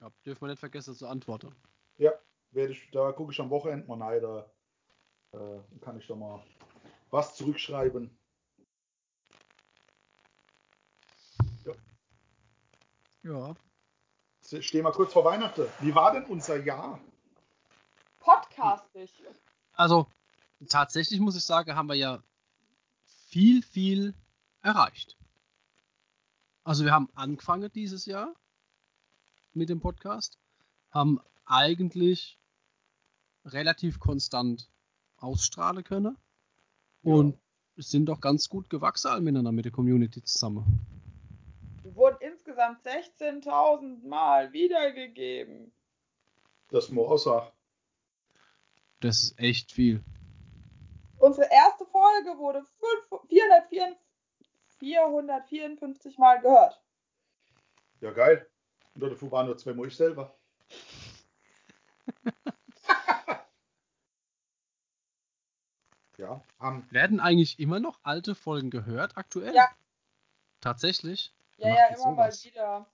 Ja, dürfen wir nicht vergessen zu antworten. Ja, werde ich, da gucke ich am Wochenende mal rein, da äh, kann ich da mal was zurückschreiben. Ja. Stehen wir kurz vor Weihnachten. Wie war denn unser Jahr? Podcastig. Also, tatsächlich muss ich sagen, haben wir ja viel, viel erreicht. Also, wir haben angefangen dieses Jahr mit dem Podcast, haben eigentlich relativ konstant ausstrahlen können und sind doch ganz gut gewachsen alle miteinander mit der Community zusammen. Wurden insgesamt 16.000 Mal wiedergegeben. Das muss auch sagen. Das ist echt viel. Unsere erste Folge wurde 5, 454, 454 Mal gehört. Ja, geil. Und dafür waren nur zwei Mal ich selber. ja, haben. Werden eigentlich immer noch alte Folgen gehört aktuell? Ja. Tatsächlich? Ja, Macht ja, immer mal sowas? wieder.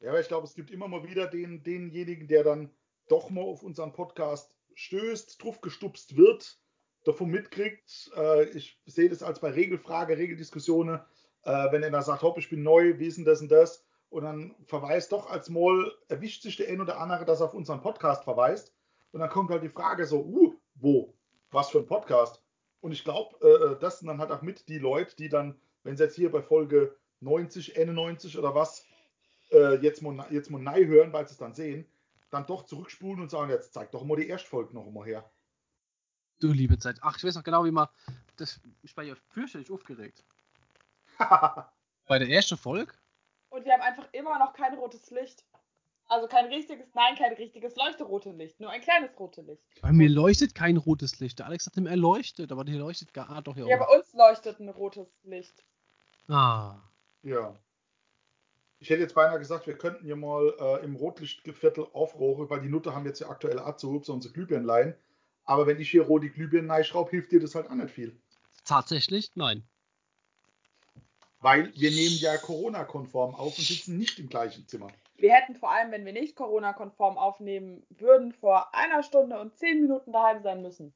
Ja, aber ich glaube, es gibt immer mal wieder den, denjenigen, der dann doch mal auf unseren Podcast stößt, drauf gestupst wird, davon mitkriegt. Äh, ich sehe das als bei Regelfrage, Regeldiskussionen, äh, wenn er da sagt, hopp, ich bin neu, wie ist denn das und das? Und dann verweist doch als Moll, erwischt sich der ein oder andere, dass er auf unseren Podcast verweist. Und dann kommt halt die Frage so, uh, wo? Was für ein Podcast? Und ich glaube, äh, das sind dann halt auch mit die Leute, die dann, wenn sie jetzt hier bei Folge 90, 91 oder was, äh, jetzt mal, jetzt mal neu hören, weil sie es dann sehen, dann doch zurückspulen und sagen, jetzt zeig doch mal die Erstfolge noch mal her. Du liebe Zeit. Ach, ich weiß noch genau, wie man. Das, ich war ja fürchterlich aufgeregt. Bei der ersten Folge? Und wir haben einfach immer noch kein rotes Licht. Also kein richtiges, nein, kein richtiges leuchterotes Licht. Nur ein kleines rotes Licht. Bei mir leuchtet kein rotes Licht. Der Alex hat ihm erleuchtet, aber hier leuchtet gar ah, doch hier Ja, oben. bei uns leuchtet ein rotes Licht. Ah. ja. Ich hätte jetzt beinahe gesagt, wir könnten hier mal äh, im Rotlichtviertel aufrohren, weil die Nutte haben jetzt ja aktuell Azuhub, so unsere Glühbirnen leihen. Aber wenn ich hier rote Glühbirnen reinschraube, hilft dir das halt auch nicht viel. Tatsächlich? Nein. Weil wir nehmen ja Corona-konform auf und sitzen nicht im gleichen Zimmer. Wir hätten vor allem, wenn wir nicht Corona-konform aufnehmen würden, vor einer Stunde und zehn Minuten daheim sein müssen.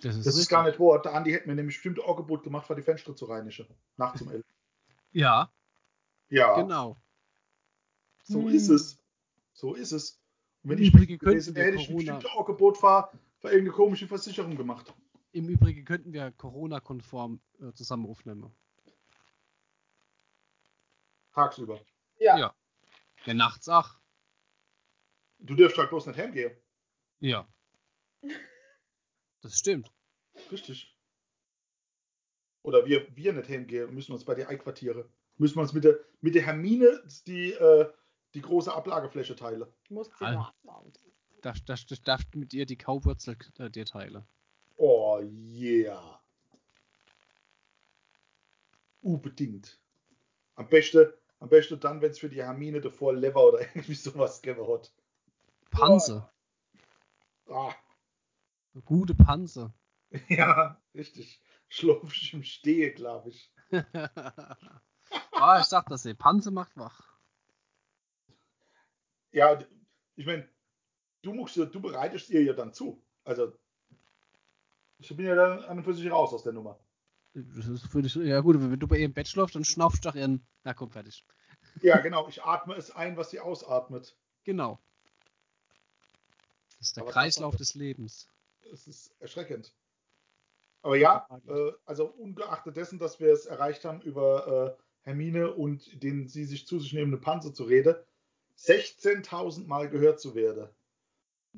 Das ist, Das ist gar nicht wahr. Der Andi hätte mir nämlich bestimmt auch Gebot gemacht, war die Fenster zu reinigen. Nachts um elf. Ja, Ja, genau. so Hm. ist es. So ist es. Und wenn Im ich Übrigen gewesen könnten wäre, wir hätte ich bestimmt auch Gebot war, für irgendeine komische Versicherung gemacht. Im Übrigen könnten wir Corona-konform äh, zusammen aufnehmen. Tagsüber. Ja. Ja. Ja, nachts ach. Du dürft halt bloß nicht heimgehen. Ja. Das stimmt. Richtig. Oder wir, wir nicht heimgehen, müssen uns bei dir einquartieren. Müssen wir uns mit der, mit der Hermine die, äh, die große Ablagefläche teilen. Muss sie. Das, das, das darf mit ihr die Kauwurzel äh, dir teilen. Oh yeah. Unbedingt. Am besten, am besten dann, wenn es für die Hermine davor Lever oder irgendwie sowas gegeben hat. Panzer. Ah, Gute Panzer. ja, richtig. Schlurf ich im Stehe, glaube ich. ah, ich sag das eh. Panzer macht wach. Ja, ich meine, du, musst, du bereitest ihr ja dann zu. Also, ich bin ja dann an und für sich raus aus der Nummer. Das ist für dich, ja gut, wenn du bei ihr im Bett schläfst, dann schnaufst du doch ihren. Na komm, fertig. Ja, genau. Ich atme es ein, was sie ausatmet. Genau. Das ist der Aber Kreislauf des Lebens. Es ist erschreckend. Aber ja, äh, also ungeachtet dessen, dass wir es erreicht haben, über äh, Hermine und den sie sich zu sich nehmenden Panzer zu reden, 16.000 Mal gehört zu werden.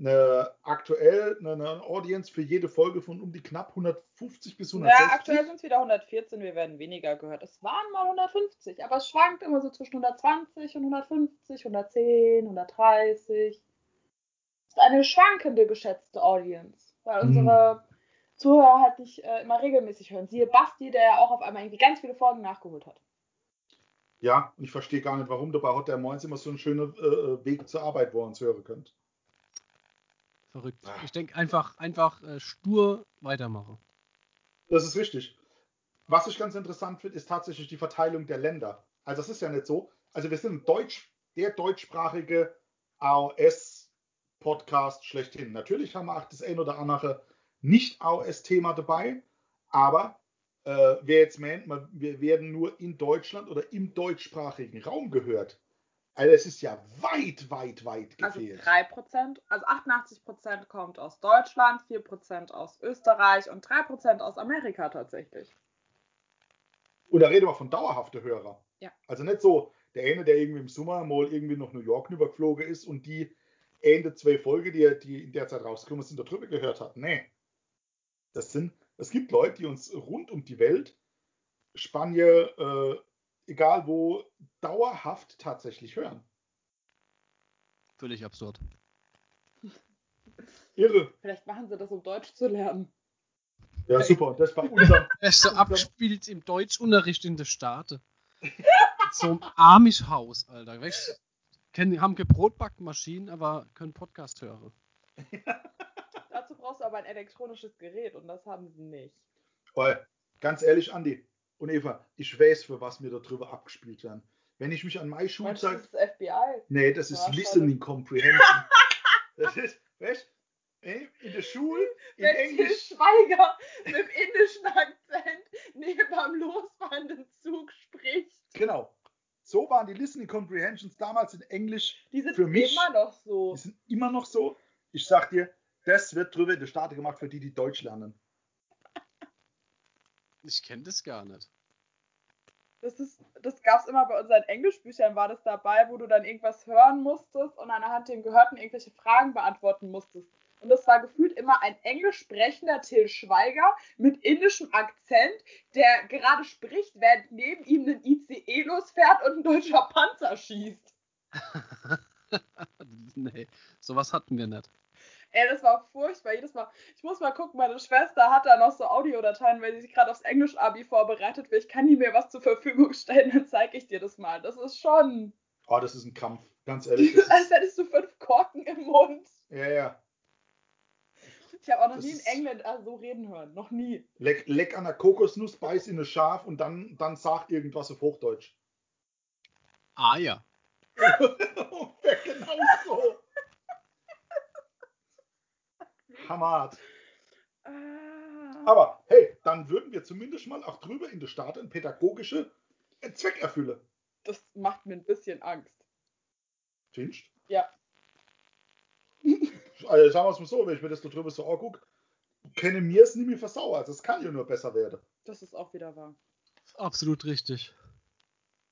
Eine aktuell eine, eine Audience für jede Folge von um die knapp 150 bis 160. Ja, aktuell sind es wieder 114, wir werden weniger gehört. Es waren mal 150, aber es schwankt immer so zwischen 120 und 150, 110, 130. Es ist eine schwankende geschätzte Audience, weil Hm. unsere Zuhörer halt nicht äh, immer regelmäßig hören. Siehe Basti, der ja auch auf einmal irgendwie ganz viele Folgen nachgeholt hat. Ja, und ich verstehe gar nicht, warum. Dabei hat der Moins immer so einen schönen äh, Weg zur Arbeit, wo ihr uns hören könnt. Verrückt. Ah. Ich denke einfach, einfach äh, stur weitermachen. Das ist richtig. Was ich ganz interessant finde, ist tatsächlich die Verteilung der Länder. Also es ist ja nicht so. Also wir sind Deutsch, der deutschsprachige AOS-Podcast schlechthin. Natürlich haben wir auch das ein oder andere Nicht-AOS-Thema dabei, aber äh, wer jetzt meint, wir werden nur in Deutschland oder im deutschsprachigen Raum gehört, also es ist ja weit, weit, weit Also gefehlt. 3%, also 88% kommt aus Deutschland, 4% aus Österreich und 3% aus Amerika tatsächlich. Und da reden wir von dauerhafte Hörer. Ja. Also nicht so der eine, der irgendwie im Sommer mal irgendwie nach New York übergeflogen ist und die Ende zwei Folgen, die, die in der Zeit rausgekommen sind, darüber gehört hat. Nee. Das sind, es gibt Leute, die uns rund um die Welt, Spanien, äh, egal wo, dauerhaft tatsächlich hören. Völlig absurd. Irre. Vielleicht machen sie das, um Deutsch zu lernen. Ja, super. Das war unser. Er ist so abgespielt im Deutschunterricht in der Staaten. so ein Amish-Haus, Alter. Weißt, kennen, haben keine Brotbackmaschinen, aber können Podcast hören. Dazu brauchst du aber ein elektronisches Gerät und das haben sie nicht. Weil, ganz ehrlich, Andi und Eva, ich weiß, für was mir darüber abgespielt werden. Wenn ich mich an meine Schulzeit. das ist das FBI? Nee, das ist Ja, schade. Listening Comprehension. Das ist, weißt in der Schule, in Wenn Til Englisch. Schweiger mit dem indischen Akzent neben am losfahrenden Zug spricht. Genau. So waren die Listening Comprehensions damals in Englisch. Die sind Für mich- immer noch so. Die sind immer noch so. Ich sag dir, das wird drüber in der Staaten gemacht für die, die Deutsch lernen. Ich kenne das gar nicht. Das, ist, das gab es immer bei unseren Englischbüchern, war das dabei, wo du dann irgendwas hören musstest und anhand dem Gehörten irgendwelche Fragen beantworten musstest. Und das war gefühlt immer ein englisch sprechender Till Schweiger mit indischem Akzent, der gerade spricht, während neben ihm ein ICE losfährt und ein deutscher Panzer schießt. nee, sowas hatten wir nicht. Ey, das war furchtbar. Jedes Mal, ich muss mal gucken, meine Schwester hat da noch so Audiodateien, weil sie sich gerade aufs Englisch-Abi vorbereitet will. Ich kann die mir was zur Verfügung stellen, dann zeige ich dir das mal. Das ist schon, Oh, das ist ein Kampf. Ganz ehrlich. Das als ist, hättest du fünf Korken im Mund. ja, ja. Ich habe auch noch Das nie einen ist- Engländer so reden hören. Noch nie. Leck, leck an der Kokosnuss, beiß in eine Schaf und dann, dann sag irgendwas auf Hochdeutsch. Ah ja. Genau so. Hammer. Ah. Aber hey, dann würden wir zumindest mal auch drüber in der Staat einen pädagogische Zweck erfüllen. Das macht mir ein bisschen Angst. Findest Ja. Also sagen wir es mal so, wenn ich mir das da drüber so angucke, kenne mir es nicht mehr versauert. Also es kann ja nur besser werden. Das ist auch wieder wahr. Absolut richtig.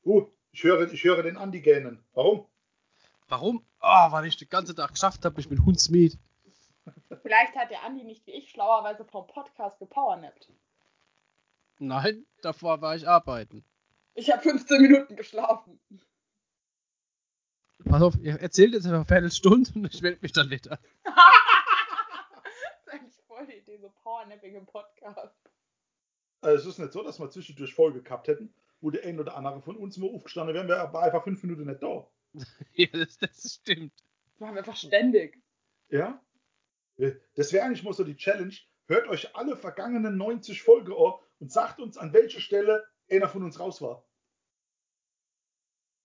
Uh, ich höre, ich höre den Andi gähnen. Warum? Warum? Ah, weil ich den ganzen Tag geschafft habe, mich mit Hundsmiet. Vielleicht hat der Andi nicht wie ich schlauerweise vom Podcast gepowernappt. Nein, davor war ich arbeiten. Ich habe 15 Minuten geschlafen. Pass auf, ihr erzählt jetzt einfach eine Viertelstunde und ich melde mich dann wieder. das ist eigentlich voll die Idee, so Powernapping im Podcast. Also es ist nicht so, dass wir zwischendurch Folge gehabt hätten, wo der ein oder andere von uns mal aufgestanden wären, wäre aber einfach fünf Minuten nicht da. ja, das, das stimmt. Das machen wir einfach ständig. Ja? Das wäre eigentlich mal so die Challenge. Hört euch alle vergangenen 90 Folgen an und sagt uns, an welcher Stelle einer von uns raus war.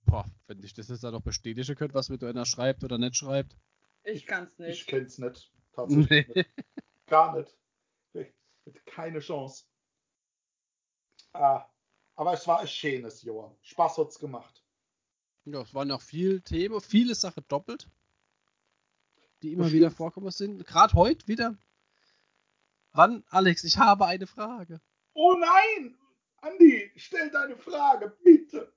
Boah, wenn ich das jetzt dann noch bestätigen könnte, was mit einer schreibt oder nicht schreibt. Ich kann's Ich nicht. kenn's nicht. Tatsächlich Nee. nicht. Gar nicht. Keine Chance. Ah, aber es war ein schönes Jahr. Spaß hat's gemacht. Ja, es waren auch viel Themen, viele Sachen doppelt, die immer wieder vorkommen sind. Gerade heute wieder. Wann, Alex, ich habe eine Frage. Oh nein! Andi, stell deine Frage, bitte.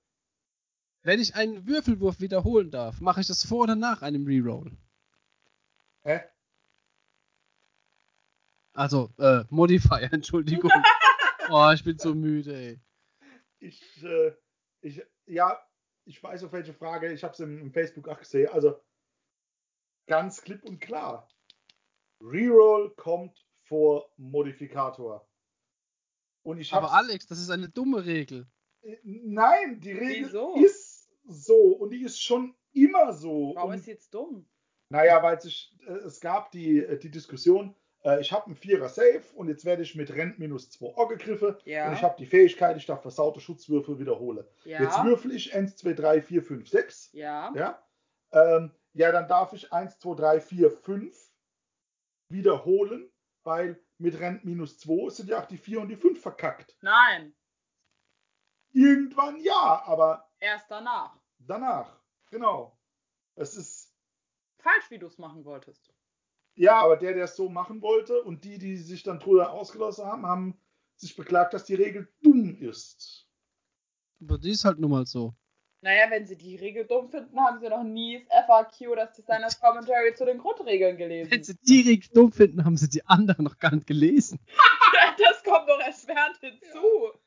Wenn ich einen Würfelwurf wiederholen darf, mache ich das vor oder nach einem Reroll? Hä? Also, äh, Modifier, Entschuldigung. oh, ich bin so müde, ey. Ich, äh, ich, ja, ich weiß auf welche Frage, ich habe es im, im, Facebook auch gesehen. Also, ganz klipp und klar. Reroll kommt vor Modifikator. Und ich Aber Alex, das ist eine dumme Regel. Äh, nein, die Regel Wieso? ist so und die ist schon immer so. Warum und, ist jetzt dumm? Naja, weil sich, äh, es gab die, äh, die Diskussion, äh, ich habe einen Vierer Safe und jetzt werde ich mit Rent minus 2 angegriffen ja. und ich habe die Fähigkeit, ich darf versaute Schutzwürfel wiederholen. Ja. Jetzt würfel ich 1, 2, 3, 4, 5, 6. Ja. Ja, ähm, ja dann darf ich 1, 2, 3, 4, 5 wiederholen, weil mit Rent minus 2 sind ja auch die 4 und die 5 verkackt. Nein. Irgendwann ja, aber. Erst danach. Danach, genau. Es ist. Falsch, wie du es machen wolltest. Ja, aber der, der es so machen wollte und die, die sich dann drüber ausgelassen haben, haben sich beklagt, dass die Regel dumm ist. Aber die ist halt nun mal so. Naja, wenn sie die Regel dumm finden, haben sie noch nie das FAQ, das Designers Commentary zu den Grundregeln gelesen. Wenn sie die Regel dumm finden, haben sie die anderen noch gar nicht gelesen. das kommt doch erschwerend hinzu. Ja.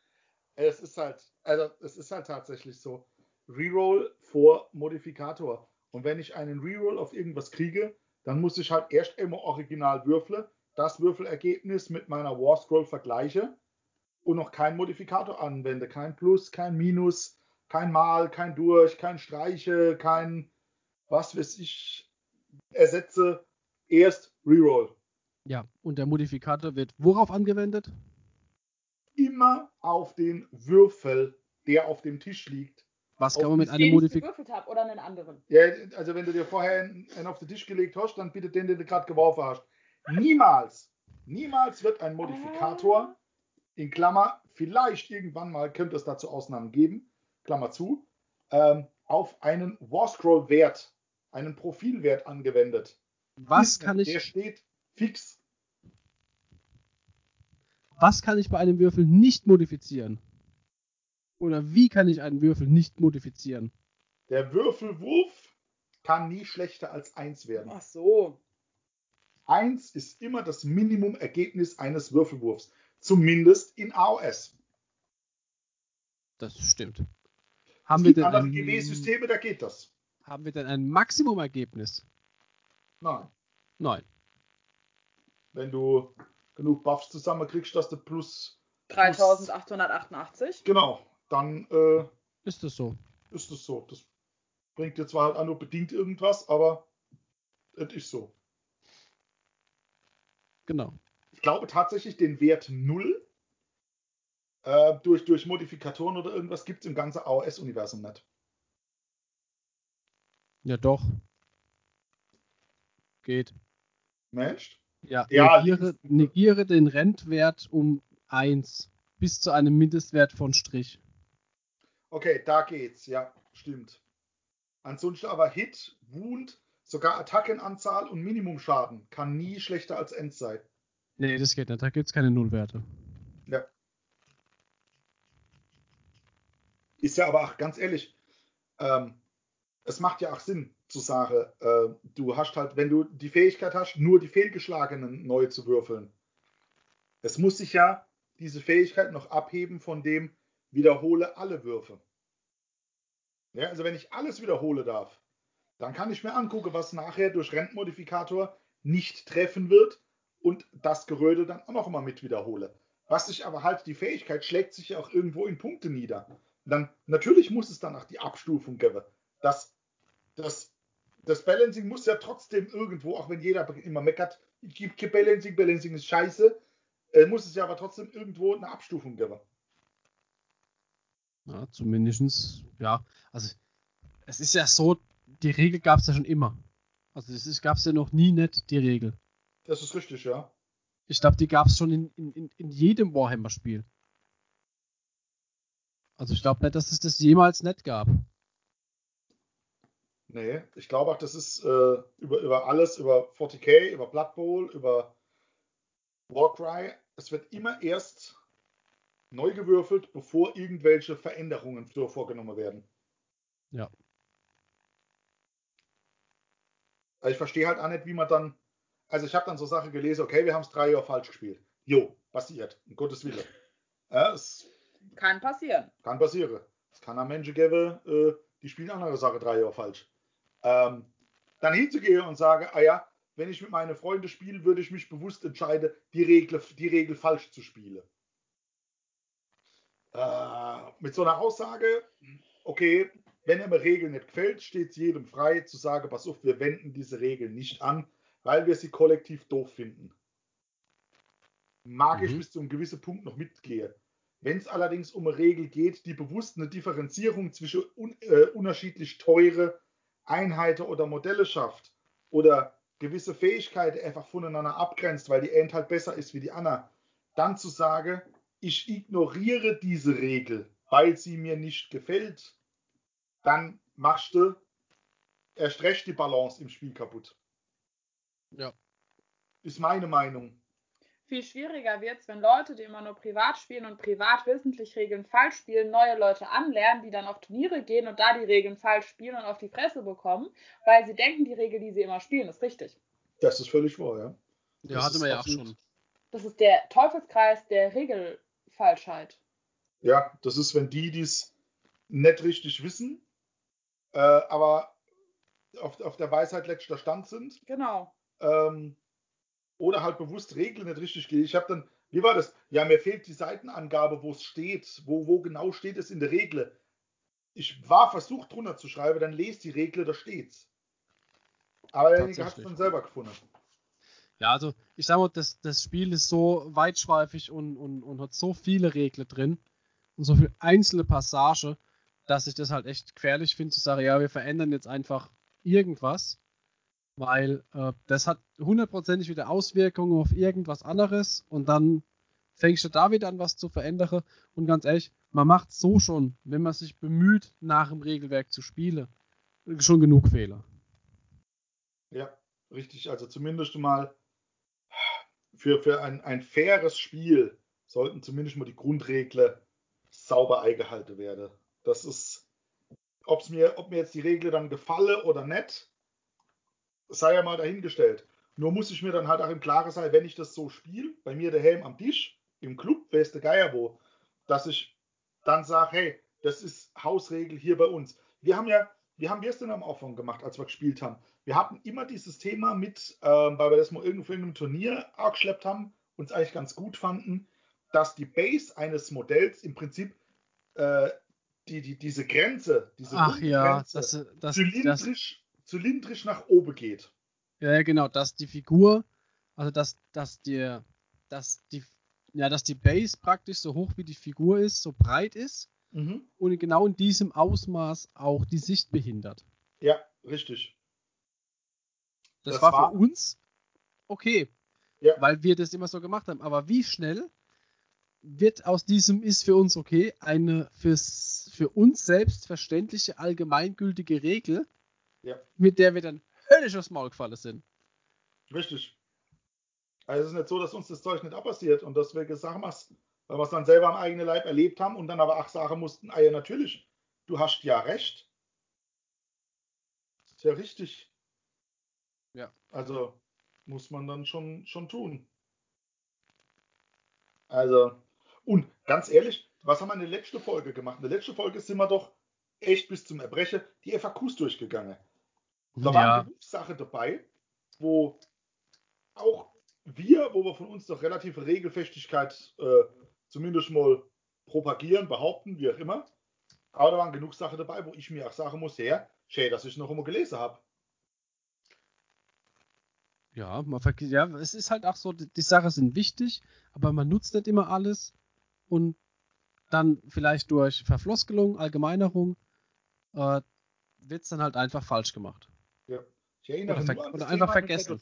Es ist halt, also es ist halt tatsächlich so. Reroll vor Modifikator. Und wenn ich einen Reroll auf irgendwas kriege, dann muss ich halt erst immer original würfeln, das Würfelergebnis mit meiner War Scroll vergleiche und noch keinen Modifikator anwende. Kein Plus, kein Minus, kein Mal, kein Durch, kein Streiche, kein was weiß ich. Ersetze erst Reroll. Ja, und der Modifikator wird worauf angewendet? Immer auf den Würfel, der auf dem Tisch liegt. Was kann man mit einem Modifikator. oder einen anderen? Ja, also wenn du dir vorher einen auf den Tisch gelegt hast, dann bitte den, den du gerade geworfen hast. Niemals, niemals wird ein Modifikator, ah. in Klammer, vielleicht irgendwann mal könnte es dazu Ausnahmen geben, Klammer zu, ähm, auf einen Warscroll-Wert, einen Profilwert angewendet. Was kann ich. Der steht fix. Was kann ich bei einem Würfel nicht modifizieren? Oder wie kann ich einen Würfel nicht modifizieren? Der Würfelwurf kann nie schlechter als 1 werden. Ach so. 1 ist immer das Minimumergebnis eines Würfelwurfs. Zumindest in AOS. Das stimmt. Haben wir denn andere GW-Systeme, da geht das. Haben wir denn ein Maximumergebnis? Nein. Nein. Wenn du genug Buffs zusammenkriegst, dass du plus 3888. Genau dann äh, ist es so. Ist es so. Das bringt dir zwar halt auch nur bedingt irgendwas, aber es ist so. Genau. Ich glaube tatsächlich, den Wert 0 äh, durch, durch Modifikatoren oder irgendwas gibt es im ganzen AOS-Universum nicht. Ja, doch. Geht. Mensch? Ja, ja negiere, negiere den Rentwert um 1 bis zu einem Mindestwert von Strich. Okay, da geht's, ja, stimmt. Ansonsten aber Hit, Wound, sogar Attackenanzahl und Minimumschaden kann nie schlechter als End sein. Nee, das geht nicht, da gibt's keine Nullwerte. Ja. Ist ja aber auch ganz ehrlich, ähm, es macht ja auch Sinn zu sagen, äh, du hast halt, wenn du die Fähigkeit hast, nur die fehlgeschlagenen neu zu würfeln. Es muss sich ja diese Fähigkeit noch abheben von dem, wiederhole alle Würfe. Ja, also wenn ich alles wiederhole darf, dann kann ich mir angucken, was nachher durch Rentmodifikator nicht treffen wird und das Gerödel dann auch noch mal mit wiederhole. Was sich aber halt, die Fähigkeit schlägt sich ja auch irgendwo in Punkte nieder. Dann, natürlich muss es dann auch die Abstufung geben. Das, das, das Balancing muss ja trotzdem irgendwo, auch wenn jeder immer meckert, gibt Balancing, Balancing ist scheiße, äh, muss es ja aber trotzdem irgendwo eine Abstufung geben. Ja, zumindest, ja. Also, es ist ja so, die Regel gab es ja schon immer. Also, es gab es ja noch nie nicht, die Regel. Das ist richtig, ja. Ich glaube, die gab es schon in, in, in jedem Warhammer-Spiel. Also, ich glaube nicht, dass es das jemals nicht gab. Nee, ich glaube auch, das ist äh, über, über alles, über 40k, über Blood Bowl, über Warcry. Es wird immer erst neu gewürfelt, bevor irgendwelche Veränderungen vorgenommen werden. Ja. Also ich verstehe halt auch nicht, wie man dann. also ich habe dann so Sachen gelesen, okay, wir haben es drei Jahre falsch gespielt. Jo, passiert, um Gottes Willen. Ja, es Kann passieren. kann passieren. Es kann am Menschen geben, äh, die spielen andere Sache drei Jahre falsch. Ähm, dann hinzugehen und sagen, ah ja, wenn ich mit meinen Freunden spiele, würde ich mich bewusst entscheiden, die Regel, die Regel falsch zu spielen. Äh, mit so einer Aussage, okay, wenn eine Regel nicht gefällt, steht es jedem frei zu sagen, pass auf, wir wenden diese Regel nicht an, weil wir sie kollektiv doof finden. Mag ich Mhm. bis zu einem gewissen Punkt noch mitgehen. Wenn es allerdings um eine Regel geht, die bewusst eine Differenzierung zwischen un äh, unterschiedlich teure Einheiten oder Modelle schafft oder gewisse Fähigkeiten einfach voneinander abgrenzt, weil die End halt besser ist wie die Anna, dann zu sagen, ich ignoriere diese Regel, weil sie mir nicht gefällt, dann machst du erst recht die Balance im Spiel kaputt. Ja. Ist meine Meinung. Viel schwieriger wird es, wenn Leute, die immer nur privat spielen und privat wissentlich Regeln falsch spielen, neue Leute anlernen, die dann auf Turniere gehen und da die Regeln falsch spielen und auf die Fresse bekommen, weil sie denken, die Regel, die sie immer spielen, ist richtig. Das ist völlig wahr, ja. Ja, Das hatte ist man ja auch schon. Das ist der Teufelskreis der Regelfalschheit. Ja, das ist, wenn die dies nicht richtig wissen, äh, aber auf, auf der Weisheit letzter Stand sind. Genau. Ähm, oder halt bewusst Regeln nicht richtig gehen. Ich habe dann, wie war das? Ja, mir fehlt die Seitenangabe, wo es steht, wo, wo genau steht es in der Regel. Ich war versucht drunter zu schreiben, dann lest die Regel, da steht's. Aber derjenige hat es dann selber gefunden. Ja, also ich sag mal, das, das Spiel ist so weitschweifig und, und, und hat so viele Regeln drin und so viele einzelne Passage, dass ich das halt echt gefährlich finde, zu sagen, ja, wir verändern jetzt einfach irgendwas, weil äh, das hat hundertprozentig wieder Auswirkungen auf irgendwas anderes und dann fängst du da wieder an, was zu verändern und ganz ehrlich, man macht so schon, wenn man sich bemüht, nach dem Regelwerk zu spielen, schon genug Fehler. Ja, richtig. Also zumindest mal für, für ein, ein faires Spiel sollten zumindest mal die Grundregeln sauber eingehalten werden. Das ist, ob's mir, ob mir jetzt die Regeln dann gefalle oder nicht, sei ja mal dahingestellt. Nur muss ich mir dann halt auch im Klaren sein, wenn ich das so spiele, bei mir daheim am Tisch, im Club, weiß der Geier wo, dass ich dann sage, hey, das ist Hausregel hier bei uns. Wir haben ja, wir haben gestern am Anfang gemacht, als wir gespielt haben. Wir hatten immer dieses Thema mit, ähm, weil wir das mal irgendwo in einem Turnier abgeschleppt haben, uns eigentlich ganz gut fanden, dass die Base eines Modells im Prinzip äh, die, die, diese Grenze, diese Ach ja, das, das, zylindrisch, zylindrisch nach oben geht. Ja, genau, dass die Figur, also dass, dass dir, dass die, ja, dass die Base praktisch so hoch wie die Figur ist, so breit ist Mhm. und genau in diesem Ausmaß auch die Sicht behindert. Ja, richtig. Das, Das war, war- für uns okay, Ja. weil wir das immer so gemacht haben. Aber wie schnell wird aus diesem ist für uns okay eine fürs, für uns selbstverständliche allgemeingültige Regel, Ja. mit der wir dann höllisch aufs Maul gefallen sind. Richtig. Also es ist nicht so, dass uns das Zeug nicht abpassiert und sagen wir es, weil wir es dann selber am eigenen Leib erlebt haben und dann aber auch sagen mussten, ah ja, natürlich, du hast ja recht. Ist ja richtig. Ja. Also muss man dann schon, schon tun. Also, und ganz ehrlich, was haben wir in der letzten Folge gemacht? In der letzten Folge sind wir doch echt bis zum Erbrechen die FAQs durchgegangen. Da waren genug Sachen dabei, wo auch wir, wo wir von uns doch relative Regelfestigkeit äh, zumindest mal propagieren, behaupten, wie auch immer. Aber da waren genug Sachen dabei, wo ich mir auch sagen muss, ja, schön, dass ich noch immer gelesen habe. Ja, man verg- ja, es ist halt auch so, die, die Sachen sind wichtig, aber man nutzt nicht immer alles und dann vielleicht durch Verfloskelung, Allgemeinerung äh, wird es dann halt einfach falsch gemacht. Ich erinnere Oder ver- nur an oder einfach vergessen.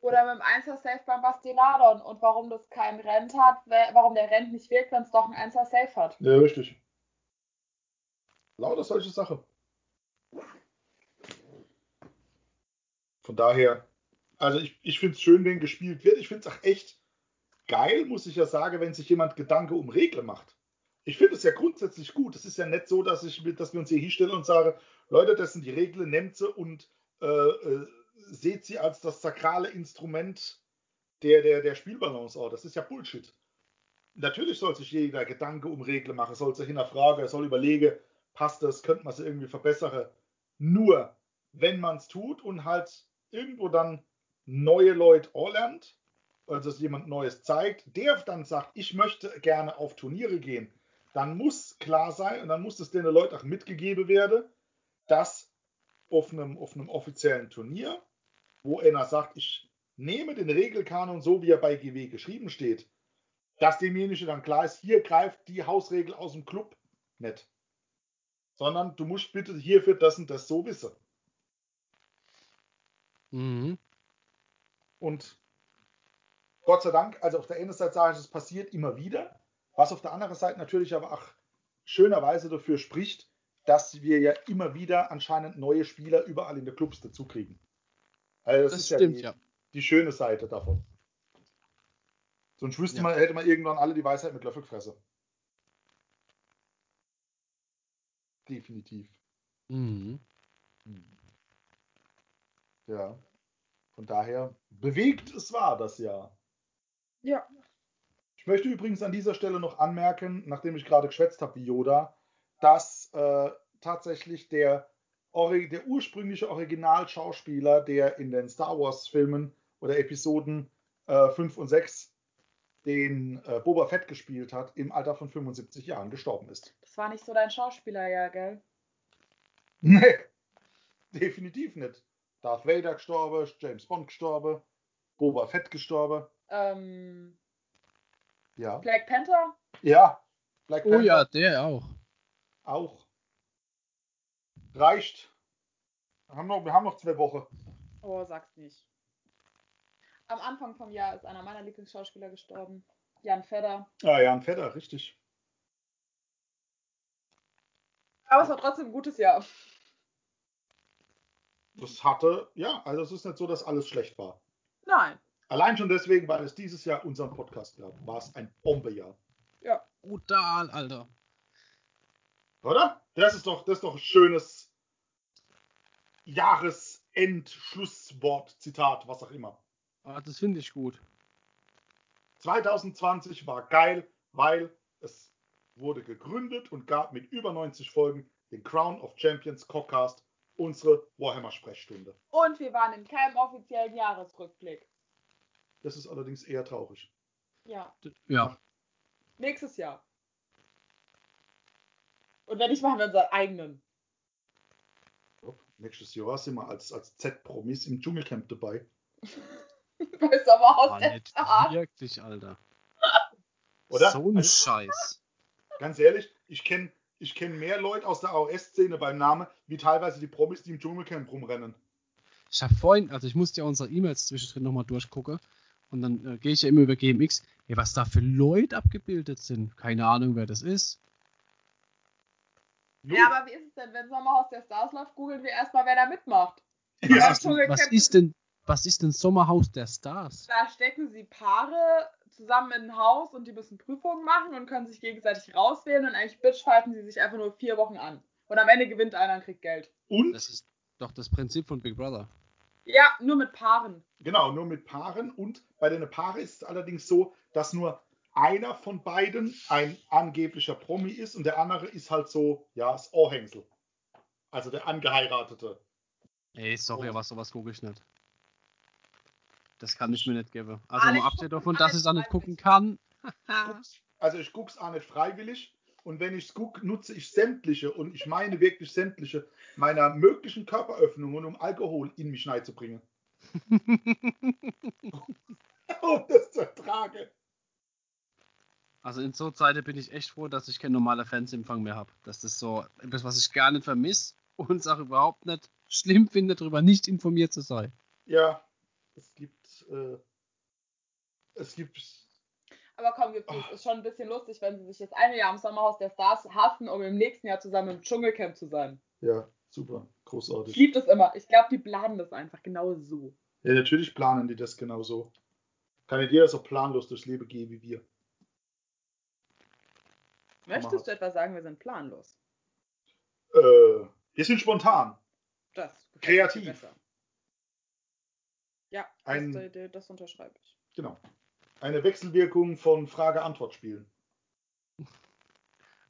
Oder mit dem 1er Safe beim Bastiladon und warum das kein Rent hat, warum der Rent nicht wirkt, wenn es doch ein 1er Safe hat. Ja, richtig. Lauter solche Sachen. Von daher, also ich, ich finde es schön, wenn gespielt wird. Ich finde es auch echt geil, muss ich ja sagen, wenn sich jemand Gedanke um Regeln macht. Ich finde es ja grundsätzlich gut. Es ist ja nicht so, dass, ich, dass wir uns hier hinstellen und sagen, Leute, das sind die Regeln, nehmt sie und äh, äh, seht sie als das sakrale Instrument der, der, der Spielbalance aus. Das ist ja Bullshit. Natürlich soll sich jeder Gedanke um Regeln machen, soll sich hinterfragen, soll überlegen, passt das, könnte man es irgendwie verbessern. Nur, wenn man es tut und halt irgendwo dann neue Leute lernt, also dass jemand Neues zeigt, der dann sagt, ich möchte gerne auf Turniere gehen, dann muss klar sein und dann muss es den Leuten auch mitgegeben werden, dass auf einem, auf einem offiziellen Turnier, wo einer sagt, ich nehme den Regelkanon so, wie er bei GW geschrieben steht, dass demjenigen dann klar ist, hier greift die Hausregel aus dem Club nicht. Sondern du musst bitte hierfür das und das so wissen. Mhm. Und Gott sei Dank, also auf der einen Seite sage ich, es passiert immer wieder, was auf der anderen Seite natürlich aber auch schönerweise dafür spricht, dass wir ja immer wieder anscheinend neue Spieler überall in den Clubs dazu kriegen. Also das, Das ist stimmt, ja, ja. die, die schöne Seite davon. Sonst wüsste Ja. man, hätte man irgendwann alle die Weisheit mit Löffel gefressen. Definitiv. Mhm. Ja. Von daher bewegt es war das Jahr. Ja. Ich möchte übrigens an dieser Stelle noch anmerken, nachdem ich gerade geschwätzt habe wie Yoda, dass äh, tatsächlich der, der ursprüngliche Originalschauspieler, der in den Star Wars-Filmen oder Episoden äh, 5 und 6 den äh, Boba Fett gespielt hat, im Alter von 75 Jahren gestorben ist. Das war nicht so dein Schauspieler, ja, gell? Nee, definitiv nicht. Darth Vader gestorben, James Bond gestorben, Boba Fett gestorben. Ähm, Ja. Black Panther? Ja. Black Oh ja, der auch. Auch. Reicht. Wir haben noch, wir haben noch zwei Wochen. Oh, sag's nicht. Am Anfang vom Jahr ist einer meiner Lieblingsschauspieler gestorben. Jan Fedder. Ah ja, ein Fetter, richtig. Aber es war trotzdem ein gutes Jahr. Das hatte, ja, also es ist nicht so, dass alles schlecht war. Nein. Allein schon deswegen, weil es dieses Jahr unseren Podcast gab, war es ein Bombejahr. Ja. Brutal, Alter. Oder? Das ist doch, das ist doch ein schönes Jahresend-Schlusswort, Zitat, was auch immer. Ah, das finde ich gut. 2020 war geil, weil es wurde gegründet und gab mit über 90 Folgen den Crown of Champions Cockcast, unsere Warhammer-Sprechstunde. Und wir waren in keinem offiziellen Jahresrückblick. Das ist allerdings eher traurig. Ja. Ja. Nächstes Jahr. Und wenn nicht, machen wir unseren eigenen. Nächstes Jahr sind wir als, als Z-Promis im Dschungelcamp dabei. Bei Sommerhaus Ah, der nicht Stars. wirklich, Alter. Oder? So ein Also, Scheiß. ganz ehrlich, ich kenne ich kenn mehr Leute aus der AOS-Szene beim Namen, wie teilweise die Promis, die im Dschungelcamp rumrennen. Ich habe vorhin, also ich musste ja unsere E-Mails zwischendrin nochmal durchgucken. Und dann äh, gehe ich ja immer über GMX. Ey, was da für Leute abgebildet sind. Keine Ahnung, wer das ist. Ja, aber wie ist es denn, wenn Sommerhaus der Stars läuft, googeln wir erstmal, wer da mitmacht. Ja, Ja, was, ist denn, was, ist denn, was ist denn Sommerhaus der Stars? Da stecken sie Paare zusammen in ein Haus und die müssen Prüfungen machen und können sich gegenseitig rauswählen und eigentlich bitchfighten sie sich einfach nur vier Wochen an. Und am Ende gewinnt einer und kriegt Geld. Und, Das ist doch das Prinzip von Big Brother. Ja, nur mit Paaren. genau, nur mit Paaren. Und bei den Paaren ist es allerdings so, dass nur einer von beiden ein angeblicher Promi ist und der andere ist halt so, ja, das Ohrhängsel. Also der Angeheiratete. Ey, sorry, aber sowas gucke ich nicht. Das kann ich mir nicht geben. Also mal abgesehen davon, dass ich es auch nicht gucken kann. also ich gucke es auch nicht freiwillig und wenn ich es gucke, nutze ich sämtliche und ich meine wirklich sämtliche meiner möglichen Körperöffnungen, um Alkohol in mich hineinzubringen. um das zu ertragen. Also in so Zeiten bin ich echt froh, dass ich keinen normalen Fernsehempfang mehr habe. Das ist so etwas, was ich gar nicht vermisse und es auch überhaupt nicht schlimm finde, darüber nicht informiert zu sein. Ja, es gibt, äh, es gibt, Aber komm, gibt's nicht. Ist schon ein bisschen lustig, wenn sie sich jetzt eine Jahr am Sommerhaus der Stars hassen, um im nächsten Jahr zusammen im Dschungelcamp zu sein. ja, super, Ich großartig. liebe das immer. Ich glaube, die planen das einfach genau so. Ja, natürlich planen die das genauso. Kann nicht jeder so planlos durchs Leben gehen wie wir. Möchtest du etwa sagen, wir sind planlos? Äh, wir sind spontan. Das Kreativ. Ja, Ein- das, das, das unterschreibe ich. Genau. Eine Wechselwirkung von Frage-Antwort-Spielen.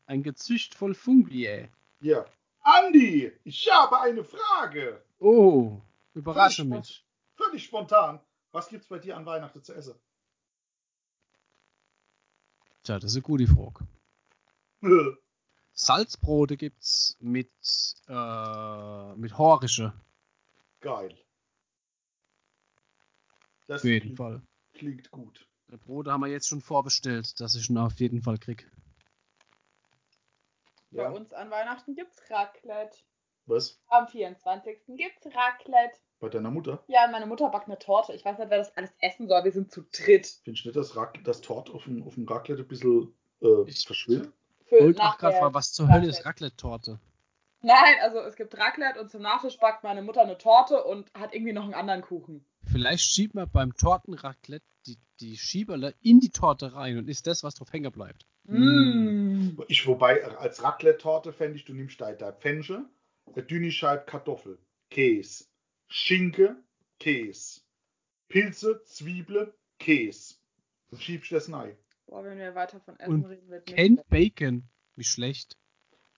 Ein Gezücht voll Fungi. Ja. Andi, ich habe eine Frage. Oh, überrasche Völlig mich. Völlig spontan. Was gibt's bei dir an Weihnachten zu essen? Tja, das ist eine gute Frage. Salzbrote gibt's mit, äh, mit Horische. Geil. Das Auf jeden klingt, Fall. klingt gut. Die Brote haben wir jetzt schon vorbestellt, dass ich ihn auf jeden Fall krieg. Ja. Bei uns an Weihnachten gibt's Raclette. Was? Am 24. gibt's Raclette. Bei deiner Mutter? Ja, meine Mutter backt eine Torte. Ich weiß nicht, wer das alles essen soll. Wir sind zu dritt. Findest du nicht, dass Rac das Tort auf dem, auf dem Raclette ein bisschen äh, Ich-? Für wollte auch gerade fragen, was zur Hölle ist Raclette. Raclette-Torte? Nein, also es gibt Raclette und zum Nachtisch backt meine Mutter eine Torte und hat irgendwie noch einen anderen Kuchen. Vielleicht schiebt man beim Tortenraclette die, die Schieberle in die Torte rein und ist das, was drauf hängen bleibt. Mm. Ich, wobei, als Raclette-Torte fände ich, du nimmst da da Pfenche, eine dünne Scheibe Kartoffel, Käse, Schinke, Käse, Pilze, Zwiebel, Käse. Und schiebst das rein. Boah, wenn wir weiter von Essen Und reden, wird Ken nicht. Bacon. Wie schlecht.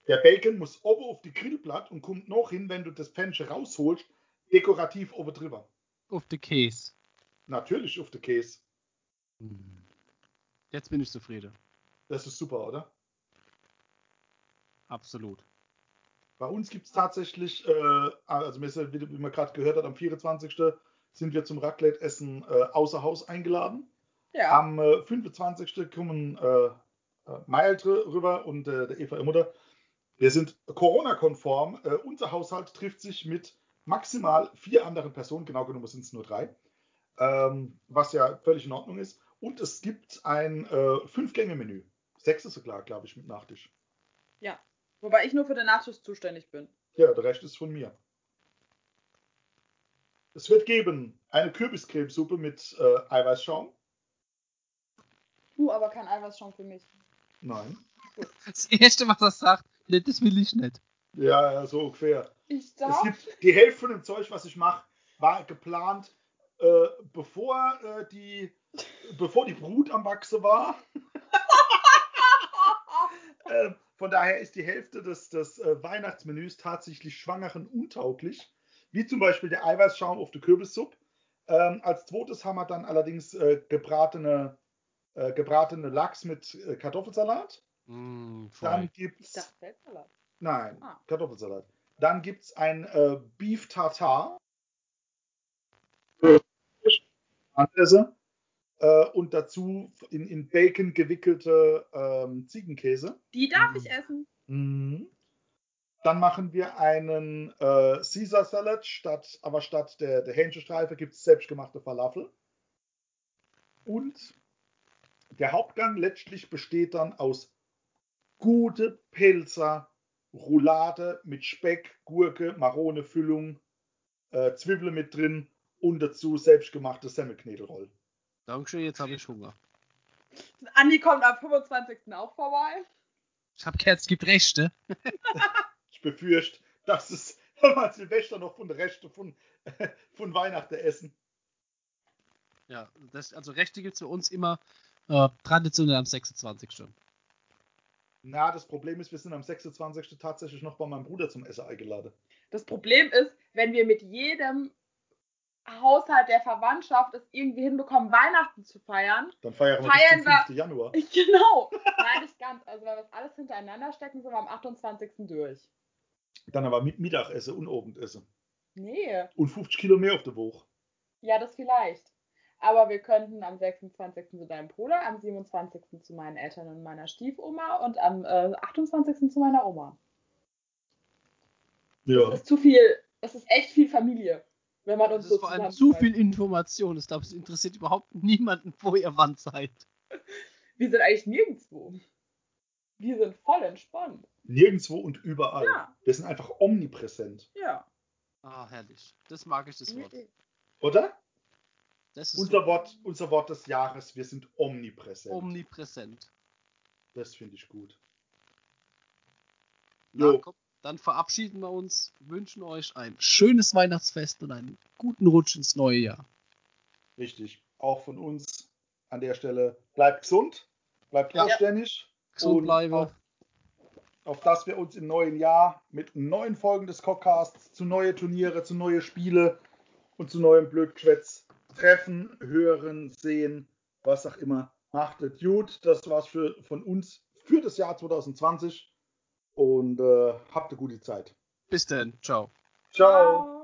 Der Bacon muss oben auf die Grillplatte und kommt noch hin, wenn du das Pfenche rausholst, dekorativ oben drüber. Auf den Käse. Natürlich auf den Käse. Jetzt bin ich zufrieden. Das ist super, oder? Absolut. Bei uns gibt es tatsächlich, äh, also wie wie man gerade gehört hat, am 24. sind wir zum Raclette-Essen äh, außer Haus eingeladen. Ja. Am äh, 25. kommen äh, äh, meine Eltern rüber und äh, der Eva Mutter. Wir sind Corona-konform. Äh, unser Haushalt trifft sich mit maximal vier anderen Personen, genau genommen sind es nur drei, ähm, was ja völlig in Ordnung ist. Und es gibt ein äh, Fünf-Gänge-Menü. Sechs ist sogar, glaube ich, mit Nachtisch. ja. Wobei ich nur für den Nachtisch zuständig bin. Ja, der Rest ist von mir. Es wird geben eine Kürbiscremesuppe mit äh, Eiweißschaum. Uh, aber kein Eiweißschaum für mich. Nein. Das Erste, was er sagt, nee, das will ich nicht. Ja, ja, so ungefähr. Ich Es darf. gibt die Hälfte von dem Zeug, was ich mache, war geplant, äh, bevor, äh, die, bevor die Brut am Wachse war. Äh, von daher ist die Hälfte des, des äh, Weihnachtsmenüs tatsächlich Schwangeren untauglich. Wie zum Beispiel der Eiweißschaum auf der Kürbissuppe. Ähm, als zweites haben wir dann allerdings äh, gebratene, äh, gebratene Lachs mit äh, Kartoffelsalat. Mm, Dann voll. Ich gibt's. dachte Feldsalat. Nein, Ah. Kartoffelsalat. Dann gibt es ein äh, Beef Tartar. Anlässe. Äh, und dazu in, in Bacon gewickelte ähm, Ziegenkäse. Die darf Mhm. ich essen. Mhm. Dann machen wir einen äh, Caesar Salad, statt, aber statt der, der Hähnchenstreife gibt es selbstgemachte Falafel. Und der Hauptgang letztlich besteht dann aus gute Pilzer, Roulade mit Speck, Gurke, Marone, Füllung, äh, Zwiebeln mit drin und dazu selbstgemachte Semmelknädelroll. Dankeschön, jetzt habe ich Hunger. Andi kommt am 25. auch vorbei. Ich habe gehört, es gibt Rechte. Ich befürchte, dass es mal Silvester noch von der Reste von, von Weihnachten essen. Ja, das, also Rechte gibt es für uns immer äh, traditionell am 26. Na, das Problem ist, wir sind am 26. tatsächlich noch bei meinem Bruder zum Essen eingeladen. Das Problem ist, wenn wir mit jedem Haushalt der Verwandtschaft es irgendwie hinbekommen, Weihnachten zu feiern. Dann feiern wir Feiern bis zum 5. Januar. Genau. Nein, nicht ganz. Also wenn wir das alles hintereinander stecken, sind wir am 28. durch. Dann aber mit Mittagessen und Abendessen. Nee. Und 50 Kilo mehr auf der Woche. Ja, das vielleicht. Aber wir könnten am 26. zu deinem Bruder, am 27. zu meinen Eltern und meiner Stiefoma und am äh, 28. zu meiner Oma. Ja. Das ist zu viel, das ist echt viel Familie, wenn man uns Das so ist vor allem zu viel Information. Ich glaube, es interessiert überhaupt niemanden, wo ihr wann seid. Wir sind eigentlich nirgendwo. Wir sind voll entspannt. Nirgendwo und überall. Ja. Wir sind einfach omnipräsent. Ja. Ah, herrlich. Das mag ich, das Wort. Oder? Das Unser so Wort, unser Wort des Jahres, wir sind omnipräsent. omnipräsent. das finde ich gut. Na, komm, dann verabschieden wir uns, wünschen euch ein schönes Weihnachtsfest und einen guten Rutsch ins neue Jahr. Richtig. Auch von uns an der Stelle. Bleibt gesund, bleibt Ja. anständig. Gesund und bleibe. Auf, auf dass wir uns im neuen Jahr mit neuen Folgen des Cockcasts zu neue Turniere, zu neue Spiele und zu neuem Blödquetz treffen, hören, sehen, was auch immer. Machtet gut. Das war's für, von uns für das Jahr 2020 und äh, habt eine gute Zeit. Bis dann. Ciao. Ciao.